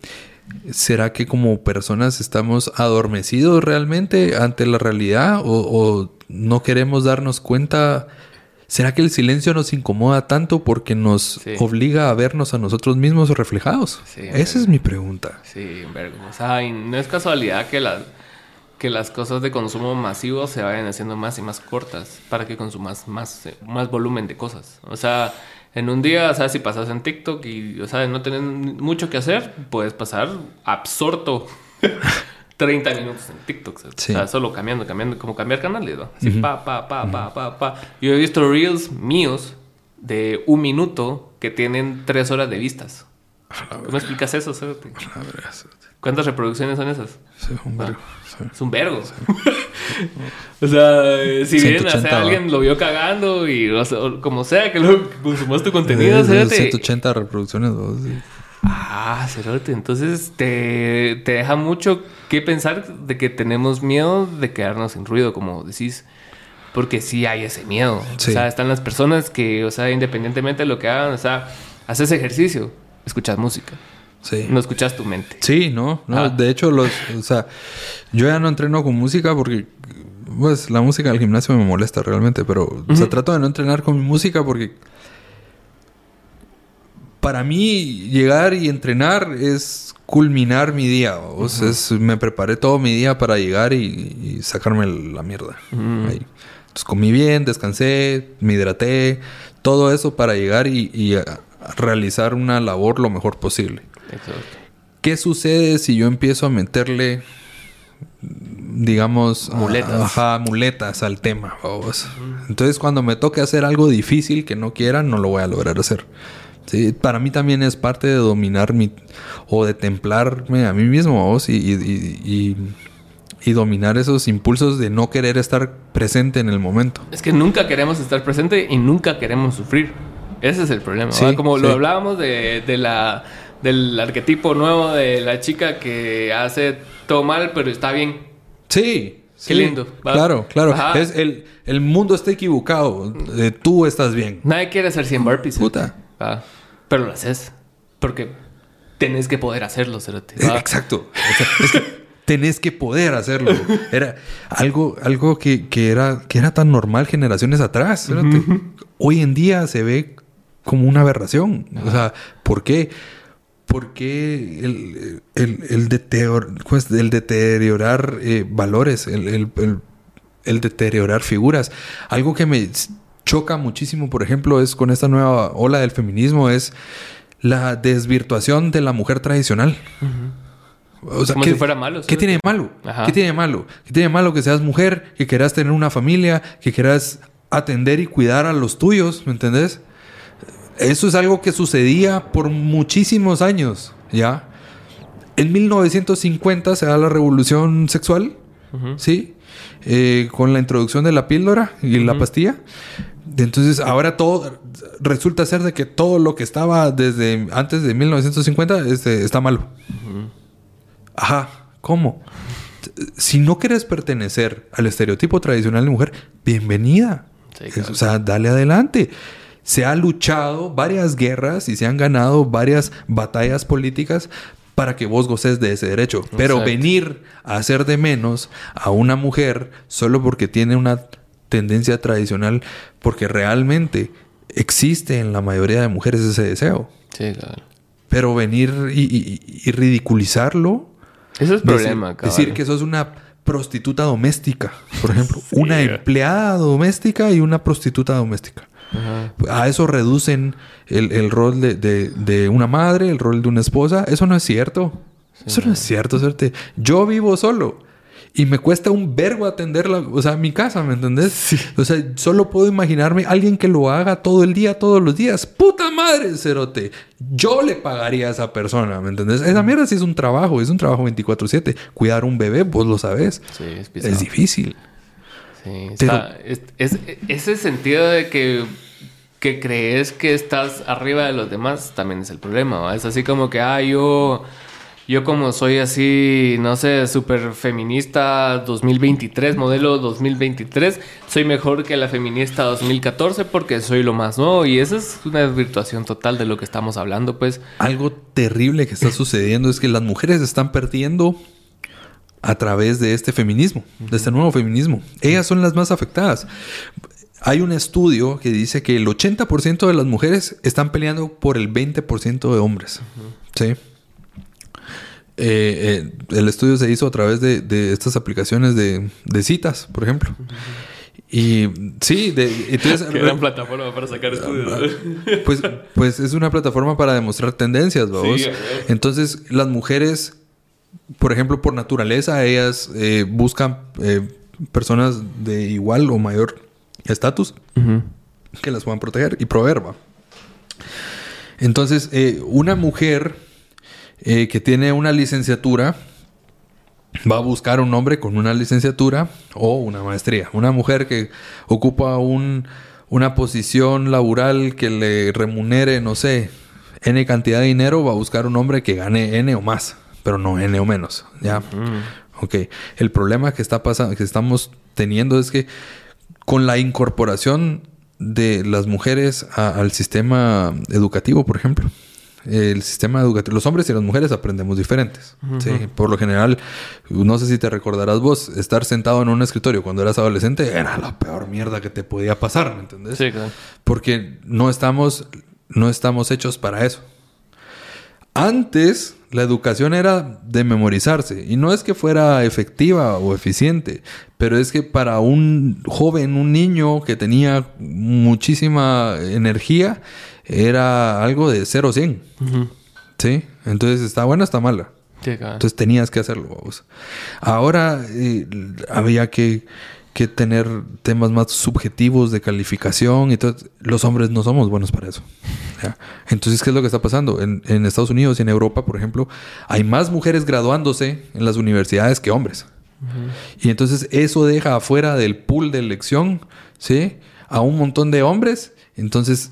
¿será que como personas estamos adormecidos realmente ante la realidad o, o no queremos darnos cuenta? ¿Será que el silencio nos incomoda tanto porque nos Sí. obliga a vernos a nosotros mismos reflejados? Sí, Esa es mi pregunta. Sí, y no es casualidad que las, que las cosas de consumo masivo se vayan haciendo más y más cortas para que consumas más, eh, más volumen de cosas. O sea, en un día, o sea, si pasas en TikTok y, o sea, no tienes mucho que hacer, puedes pasar absorto 30 minutos en TikTok. ¿sabes? Sí. O sea, solo cambiando, cambiando, como cambiar canales, ¿no? Así, pa, pa, pa, pa, pa, pa. Yo he visto reels míos de un minuto que tienen tres horas de vistas. ¿Cómo explicas eso? Eso- ¿Cuántas reproducciones son esas? es un vergo. Sí. Es un vergo. o sea, eh, si bien o 180 sea, alguien lo vio cagando y o sea, o como sea que lo consumas tu contenido, de cerote. 180 reproducciones. ¿no? Sí. Ah, cerote. Entonces te, te deja mucho que pensar de que tenemos miedo de quedarnos sin ruido, como decís. Porque sí hay ese miedo. Sí. O sea, están las personas que, o sea, independientemente de lo que hagan, o sea, haces ejercicio, escuchas música, Sí. no escuchas tu mente. Sí, no, no. Ah. De hecho, los, o sea, yo ya no entreno con música porque, pues, la música del gimnasio me molesta realmente, pero, o sea, trato de no entrenar con mi música porque para mí llegar y entrenar es culminar mi día. O sea, es- me preparé todo mi día para llegar y, y sacarme la mierda. Ahí. Entonces comí bien, descansé, me hidraté, todo eso para llegar y, realizar una labor lo mejor posible. Exacto. ¿Qué sucede si yo empiezo a meterle, digamos, a- Muletas. ajá, muletas al tema? vamos? Entonces, cuando me toque hacer algo difícil que no quiera, no lo voy a lograr hacer. Sí, para mí también es parte de dominar mi o de templarme a mí mismo vamos, y, y- y- y- y dominar esos impulsos de no querer estar presente en el momento. Es que nunca queremos estar presente y nunca queremos sufrir. Ese es el problema. Como lo hablábamos de, de la, del arquetipo nuevo de la chica que hace todo mal, pero está bien. Sí. Qué sí. lindo, ¿va? Claro, claro. Ajá. Es el, el mundo está equivocado. eh, tú estás bien. Nadie quiere hacer 100 burpees. Puta. ¿va? Pero lo haces. Porque tenés que poder hacerlo, cerote, Eh, ¿va? Exacto. Es que tenés que poder hacerlo. Era algo, algo que, que era, que era tan normal generaciones atrás. Hoy en día se ve como una aberración. O sea, ¿por qué? Porque el, el, el, deterior- pues, el deteriorar eh, valores, el, el- deteriorar figuras. Algo que me choca muchísimo, por ejemplo, es con esta nueva ola del feminismo, es la desvirtuación de la mujer tradicional. O sea, Como ¿qué- si fuera malo, ¿Qué tiene de malo? Ajá. ¿Qué tiene de malo? ¿Qué tiene de malo que seas mujer, que quieras tener una familia, que quieras atender y cuidar a los tuyos? ¿Me entendés? Eso es algo que sucedía por muchísimos años, ¿ya? En 1950 se da la revolución sexual, ¿sí? Eh, con la introducción de la píldora y la pastilla. Entonces, ahora todo resulta ser de que todo lo que estaba desde antes de 1950 este, está malo. Ajá, ¿cómo? Si no quieres pertenecer al estereotipo tradicional de mujer, bienvenida. Sí, Es- claro. O sea, dale adelante. Se ha luchado varias guerras y se han ganado varias batallas políticas para que vos goces de ese derecho. Pero venir a hacer de menos a una mujer solo porque tiene una tendencia tradicional, porque realmente existe en la mayoría de mujeres ese deseo. Sí, claro. Pero venir y, y- y ridiculizarlo. Ese es el problema, decir, cabal. decir que sos una prostituta doméstica, por ejemplo. una empleada doméstica y una prostituta doméstica. Ajá. A eso reducen el, el rol de, de- de una madre, el rol de una esposa. Eso no es cierto. eso no es cierto, suerte. Yo vivo solo. Y me cuesta un vergo atenderla, o sea, mi casa, ¿me entendés? O sea, solo puedo imaginarme alguien que lo haga todo el día, todos los días. ¡Puta madre, cerote! Yo le pagaría a esa persona, ¿me entendés? Esa mierda sí es un trabajo, es un trabajo 24-7. Cuidar un bebé, vos lo sabés. Sí, es pisado. Es difícil. Sí, está- es, es- ese sentido de que, que crees que estás arriba de los demás también es el problema. ¿va? Es así como que, ah, yo, yo como soy así, no sé, súper feminista 2023, modelo 2023, soy mejor que la feminista 2014 porque soy lo más nuevo y esa es una desvirtuación total de lo que estamos hablando, pues. Algo terrible que está sucediendo es que las mujeres están perdiendo a través de este feminismo, de este nuevo feminismo. Ellas son las más afectadas. Hay un estudio que dice que el 80% de las mujeres están peleando por el 20% de hombres. ¿Sí? Eh, eh, el estudio se hizo a través de, estas aplicaciones de, citas, por ejemplo. Y sí, de, entonces... gran plataforma para sacar ah, estudios. Pues, pues es una plataforma para demostrar tendencias, vamos. entonces, las mujeres, por ejemplo, por naturaleza, ellas eh, buscan personas de igual o mayor estatus que las puedan proteger y proveer, ¿va? Entonces, una mujer eh, que tiene una licenciatura va a buscar un hombre con una licenciatura o una maestría. Una mujer que ocupa un, una posición laboral que le remunere, no sé, N cantidad de dinero, va a buscar un hombre que gane N o más, pero no N o menos. ¿Ya? Ok. El problema que está pasando, que estamos teniendo es que con la incorporación de las mujeres al sistema educativo, por ejemplo, el sistema educativo, los hombres y las mujeres aprendemos diferentes. Por lo general, no sé si te recordarás vos, estar sentado en un escritorio cuando eras adolescente era la peor mierda que te podía pasar, ¿me entendés? Sí, claro. Porque no estamos, no estamos hechos para eso. Antes la educación era de memorizarse y no es que fuera efectiva o eficiente, pero es que para un joven, un niño que tenía muchísima energía, era algo de 0 a 100. ¿Sí? Entonces, ¿está buena o está mala? Entonces tenías que hacerlo, vamos. Ahora eh, había que, que, tener temas más subjetivos de calificación y todo. Los hombres no somos buenos para eso. Entonces, ¿qué es lo que está pasando? En, en, Estados Unidos y en Europa, por ejemplo, hay más mujeres graduándose en las universidades que hombres. Y entonces eso deja afuera del pool de elección, ¿sí? A un montón de hombres. Entonces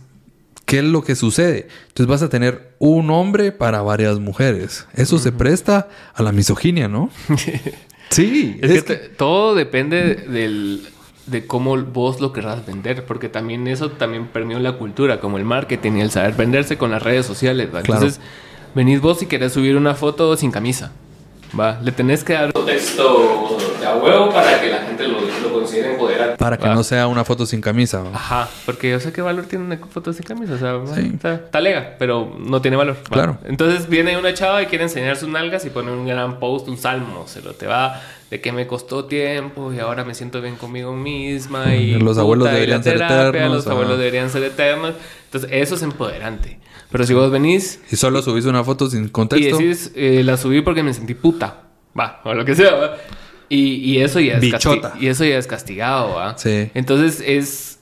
¿Qué es lo que sucede? Entonces vas a tener un hombre para varias mujeres. Eso se presta a la misoginia, ¿no? sí. Es, que, todo depende del, de cómo vos lo querrás vender, porque también eso también permeó la cultura, como el marketing y el saber venderse con las redes sociales. Entonces, venís vos si querés subir una foto sin camisa. Va, le tenés que dar un texto de a huevo para que la gente lo, lo empoderante. Para que no sea una foto sin camisa. Ajá, porque yo sé qué valor tiene una foto sin camisa. O sea, está, lega, pero no tiene valor. Claro. Entonces viene una chava y quiere enseñar sus nalgas y pone un gran post, un salmo. Se lo te va de que me costó tiempo y ahora me siento bien conmigo misma. Y los abuelos deberían ser eternos. Los abuelos deberían ser eternos. Entonces, eso es empoderante. Pero si vos venís... Y solo subís una foto sin contexto. Y decís, eh, la subí porque me sentí puta. Va, o lo que sea, ¿va? Y, y eso ya es Y eso ya es castigado, ¿va? Sí. Entonces es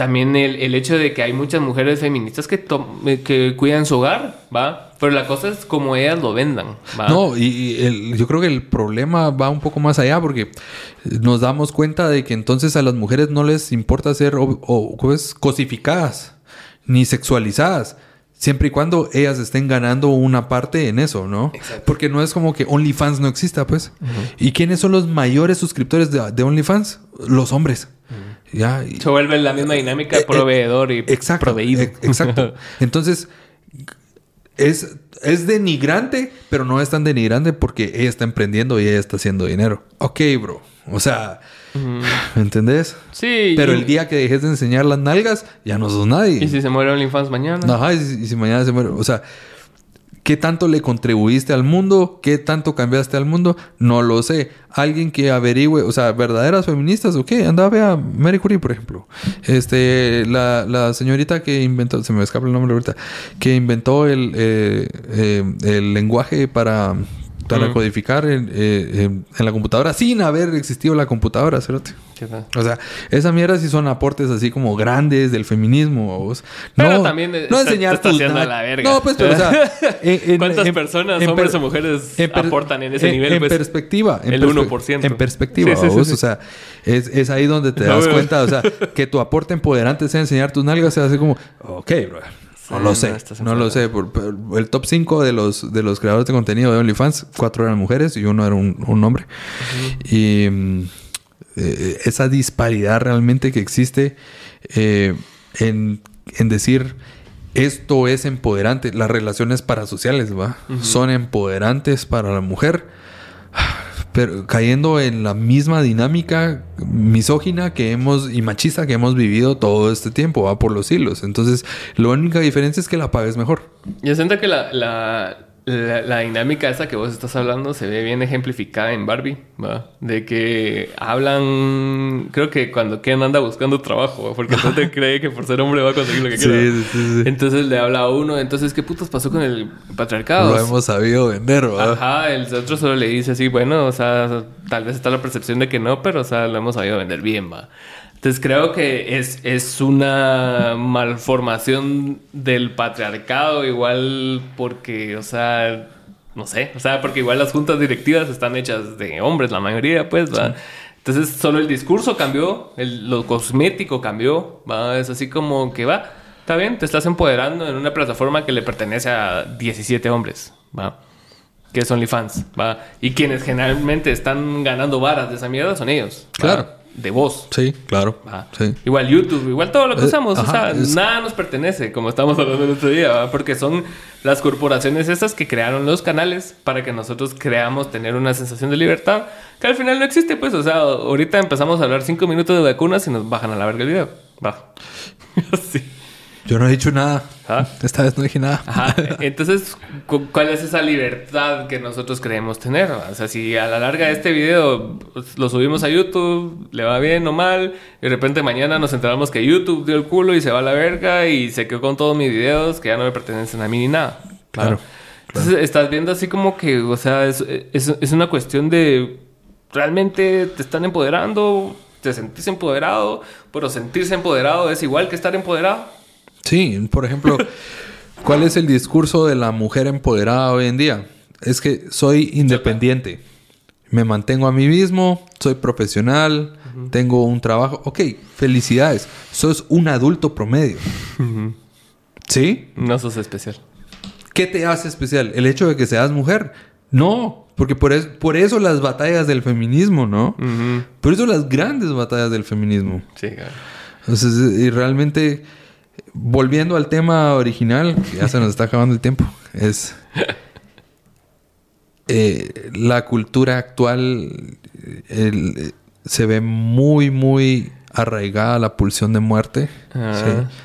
también el, el hecho de que hay muchas mujeres feministas que, eh, que cuidan su hogar, ¿va? Pero la cosa es como ellas lo vendan, ¿va? No, y, yo creo que el problema va un poco más allá porque nos damos cuenta de que entonces a las mujeres no les importa ser o, o, cosificadas ni sexualizadas. Siempre y cuando ellas estén ganando una parte en eso, ¿no? Porque no es como que OnlyFans no exista, pues. ¿Y quiénes son los mayores suscriptores de, OnlyFans? Los hombres. ¿Ya? Se vuelve la misma dinámica eh, eh, proveedor y exacto, proveído. Eh, exacto. Entonces, es, es denigrante, pero no es tan denigrante porque ella está emprendiendo y ella está haciendo dinero. Ok, bro. O sea, ¿Me entendés? Sí. Pero el día que dejes de enseñar las nalgas, ya no sos nadie. ¿Y si se muere OnlyFans mañana? Ajá, y si, mañana se muere. O sea, ¿qué tanto le contribuiste al mundo? ¿Qué tanto cambiaste al mundo? No lo sé. Alguien que averigüe, o sea, verdaderas feministas o qué. Anda a ver a Mary Curie, por ejemplo. Este, la, señorita que inventó, se me escapa el nombre ahorita, que inventó el, eh, eh, el lenguaje para para codificar en, eh, en, la computadora sin haber existido la computadora, cerote. O sea, esa mierda sí son aportes así como grandes del feminismo. ¿vos? Pero no, también no enseñar está haciendo la verga. No, pues, pero o sea, ¿cuántas personas, hombres o mujeres, aportan en ese nivel? En pues? perspectiva. el 1%. En perspectiva, o sea, es, es, ahí donde te das cuenta, o sea, que tu aporte empoderante sea enseñar tus nalgas, sea así como, ok, bro. No lo sé, no lo sé. Por- por- el top 5 de los, de los creadores de contenido de OnlyFans, cuatro eran mujeres y uno era un, un hombre. Y mm, eh, esa disparidad realmente que existe eh, en, en decir esto es empoderante, las relaciones parasociales, ¿va? Son empoderantes para la mujer, pero cayendo en la misma dinámica misógina que hemos y machista que hemos vivido todo este tiempo, va por los siglos. Entonces, la única diferencia es que la pagues mejor. Yo siento que la, la, la dinámica esa que vos estás hablando se ve bien ejemplificada en Barbie, ¿va? De que hablan... Creo que cuando Ken anda buscando trabajo, ¿va? porque no te cree que por ser hombre va a conseguir lo que Sí, quiera. sí, sí. Entonces le habla a uno, entonces, ¿qué putas pasó con el patriarcado? Lo hemos sabido vender, ¿va? Ajá, el otro solo le dice así, bueno, o sea, tal vez está la percepción de que no, pero, o sea, lo hemos sabido vender bien, va. Entonces creo que es, es una malformación del patriarcado, igual porque, o sea, no sé, o sea, porque igual las juntas directivas están hechas de hombres, la mayoría, pues, va. Entonces solo el discurso cambió, el- lo cosmético cambió, va. Es así como que va, está bien, te estás empoderando en una plataforma que le pertenece a 17 hombres, va que es OnlyFans, ¿va? Y quienes generalmente están ganando varas de esa mierda son ellos. ¿va? Claro. De voz. Sí, claro. Igual YouTube, igual todo lo que Eh, usamos. o sea, es- nada nos pertenece, como estamos hablando el otro día. Porque son las corporaciones estas que crearon los canales para que nosotros creamos tener una sensación de libertad que al final no existe, pues. O sea, ahorita empezamos a hablar cinco minutos de vacunas y nos bajan a la verga el video. Va. sí. Yo no he dicho nada. Ah. Esta vez no dije nada. Ajá. Entonces, cu- ¿cuál es esa libertad que nosotros creemos tener? O sea, si a la larga este video pues, lo subimos a YouTube, le va bien o mal, y de repente mañana nos enteramos que YouTube dio el culo y se va a la verga y se quedó con todos mis videos que ya no me pertenecen a mí ni nada. Claro, Entonces, estás viendo así como que, o sea, es, es, es una cuestión de realmente te están empoderando, te sentís empoderado, pero sentirse empoderado es igual que estar empoderado. Sí, por ejemplo, ¿cuál es el discurso de la mujer empoderada hoy en día? Es que soy independiente. Me mantengo a mí mismo, soy profesional, tengo un trabajo. Ok, felicidades. Sos un adulto promedio. ¿Sí? No sos especial. ¿Qué te hace especial? ¿El hecho de que seas mujer? No, porque por, es- por eso las batallas del feminismo, ¿no? Por eso las grandes batallas del feminismo. Sí, claro. Entonces, y realmente, volviendo al tema original, que ya se nos está acabando el tiempo, es eh, la cultura actual el- eh, se ve muy, muy arraigada la pulsión de muerte. Ah. ¿sí?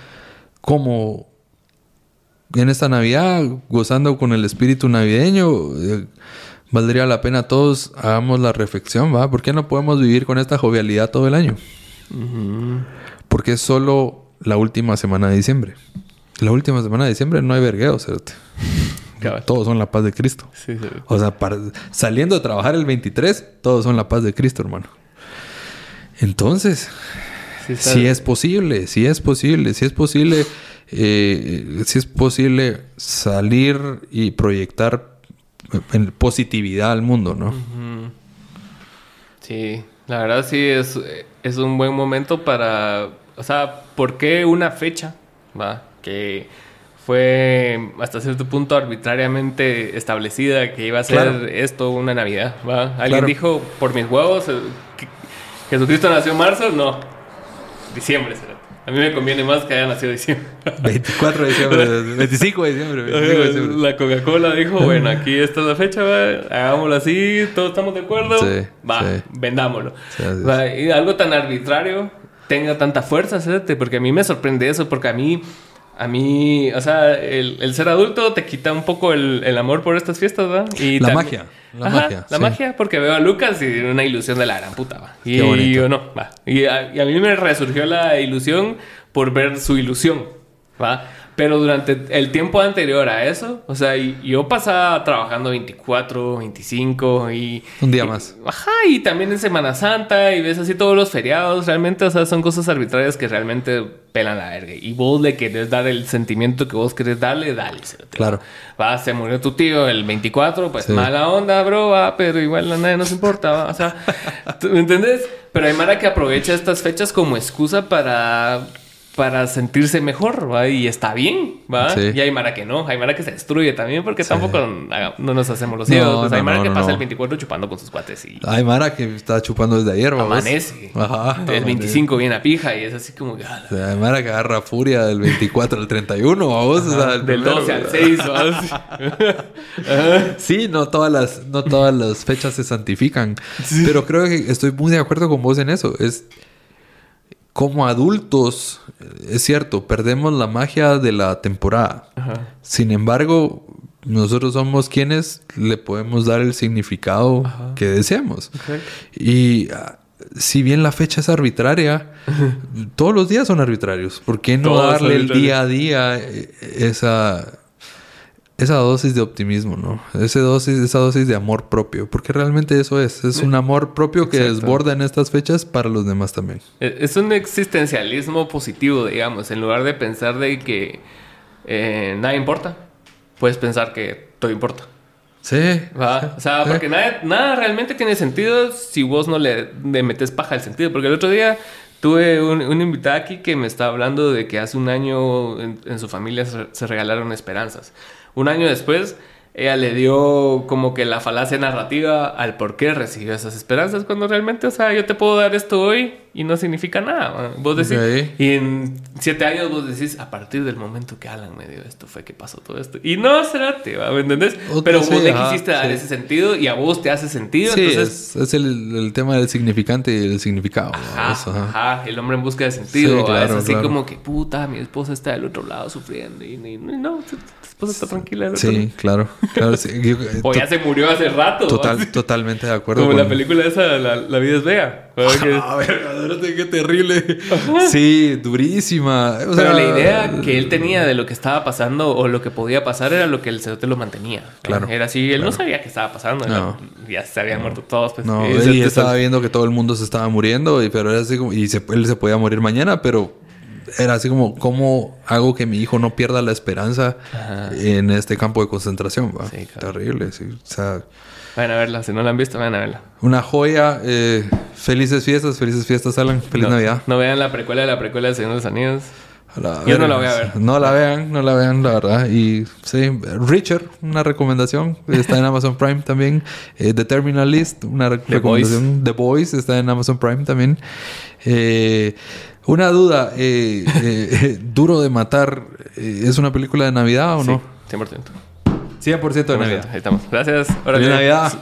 Como en esta Navidad, gozando con el espíritu navideño, eh, valdría la pena todos hagamos la reflexión, ¿va? ¿Por qué no podemos vivir con esta jovialidad todo el año? Porque solo la última semana de diciembre. La última semana de diciembre no hay vergueo, cerote. Todos son la paz de Cristo. Sí, sí. O sea, para- saliendo de trabajar el 23, todos son la paz de Cristo, hermano. Entonces, Sí, si es posible, si es posible, si es posible, eh, si es posible salir y proyectar en positividad al mundo, ¿no? Sí, la verdad sí es, es un buen momento para... O sea, ¿por qué una fecha? ¿Va? Que fue hasta cierto punto arbitrariamente establecida que iba a ser Claro. esto una Navidad, ¿va? Alguien Claro. dijo, por mis huevos, eh, Jesucristo nació en marzo, no. Diciembre será. A mí me conviene más que haya nacido diciembre. 24 de diciembre, 25 de diciembre, 25 de diciembre. La Coca-Cola dijo, bueno, aquí está la fecha, va, hagámoslo así, todos estamos de acuerdo, Sí, va, sí. vendámoslo. Sí. Va, y algo tan arbitrario tenga tanta fuerza, ¿sabes? porque a mí me sorprende eso, porque a mí, a mí, o sea, el, el ser adulto te quita un poco el, el amor por estas fiestas, ¿va? Y La magia, la Ajá, magia, La sí. magia, porque veo a Lucas y una ilusión de la gran puta, ¿va? Y Qué bonito. yo no, va. Y a, y a mí me resurgió la ilusión por ver su ilusión, ¿va? Pero durante el tiempo anterior a eso, o sea, yo pasaba trabajando 24, 25 y... Un día y- más. Ajá, y también en Semana Santa y ves así todos los feriados, realmente, o sea, son cosas arbitrarias que realmente pelan la verga. Y vos le querés dar el sentimiento que vos querés darle, dale. Claro. Va, se murió tu tío el 24, pues Sí. mala onda, bro, va, pero igual a nadie nos importa, va. O sea, ¿tú ¿me entendés? Pero hay Mara que aprovecha estas fechas como excusa para para sentirse mejor, ¿va? Y está bien, ¿va? Sí. Y hay Mara que no, hay Mara que se destruye también porque tampoco no nos hacemos los No, ciegos. Pues hay no, Mara no, que pasa el 24 chupando con sus cuates y Hay Mara que está chupando desde ayer, vamos. amanece. Ajá. El 25 viene a pija y es así como que... ah, O sea, hay Mara que agarra furia del 24 al 31, vamos. o sea, el Del primero, 12 al ¿verdad? 6, ¿va? Sí, no todas las, no todas las fechas se santifican. Pero creo que estoy muy de acuerdo con vos en eso. Es como adultos, es cierto, perdemos la magia de la temporada. Ajá. Sin embargo, nosotros somos quienes le podemos dar el significado que deseamos. Y ah, si bien la fecha es arbitraria, todos los días son arbitrarios. ¿Por qué no Todos darle el día a día eh, esa, esa dosis de optimismo, ¿no? Ese dosis, esa dosis de amor propio. Porque realmente eso es. Es un amor propio que Exacto. desborda en estas fechas para los demás también. Eh, Es un existencialismo positivo, digamos. En lugar de pensar de que eh, nada importa, puedes pensar que todo importa. Sí. ¿va? O sea, Sí. porque nada, nada realmente tiene sentido si vos no le, le metes paja al sentido. Porque el otro día tuve un, una invitada aquí que me está hablando de que hace un año en, en su familia se, se regalaron esperanzas. Un año después, ella le dio como que la falacia narrativa al por qué recibió esas esperanzas, cuando realmente, o sea, yo te puedo dar esto hoy y no significa nada. Vos decís, Ok. y en siete años vos decís, a partir del momento que Alan me dio esto, fue que pasó todo esto. Y no, serate, ¿va? ¿me entendés? Pero vos sí, le ajá, quisiste dar sí. ese sentido y a vos te hace sentido. Sí, entonces, es, es el, el tema del significante y el significado. Ajá, Eso, ajá. ajá, el hombre en busca de sentido. Sí, claro, es así claro. como que, puta, mi esposa está del otro lado sufriendo. Y, y- y no, esposa está tranquila. Sí, claro. claro sí. Yo- eh, O ya se murió hace rato. total, totalmente de acuerdo. Como con- la película esa, La, la vida es bella. Ah, qué terrible. Sí, durísima. O Pero sea, la idea que él tenía de lo que estaba pasando o lo que podía pasar era lo que el cerote lo mantenía. Claro, Era así, él no sabía qué estaba pasando. No. era- ya se habían muerto todos. Pues, No, Y él estaba viendo que todo el mundo se estaba muriendo, y, pero era así como, y se- él se podía morir mañana, pero era así como, ¿cómo hago que mi hijo no pierda la esperanza Ajá. en este campo de concentración? va? Sí, claro. Terrible, sí. O sea, Vayan a verla, si no la han visto, vayan a verla. una joya. eh, felices fiestas, felices fiestas, Alan. Feliz no, Navidad. No vean la precuela de la precuela de Señor de los Anillos. La Yo no verga. la voy a ver. No la vean, no la vean, la verdad. Y sí, Richard, una recomendación. Está en Amazon Prime también. Eh, The Terminal List, una re- The recomendación. The Boys está en Amazon Prime también. Eh, una duda. eh, eh, Duro de Matar. eh, ¿Es una película de Navidad o no? Sí, 100%. 100% de 100%. Navidad. Ahí estamos. Gracias. Órale. Navidad.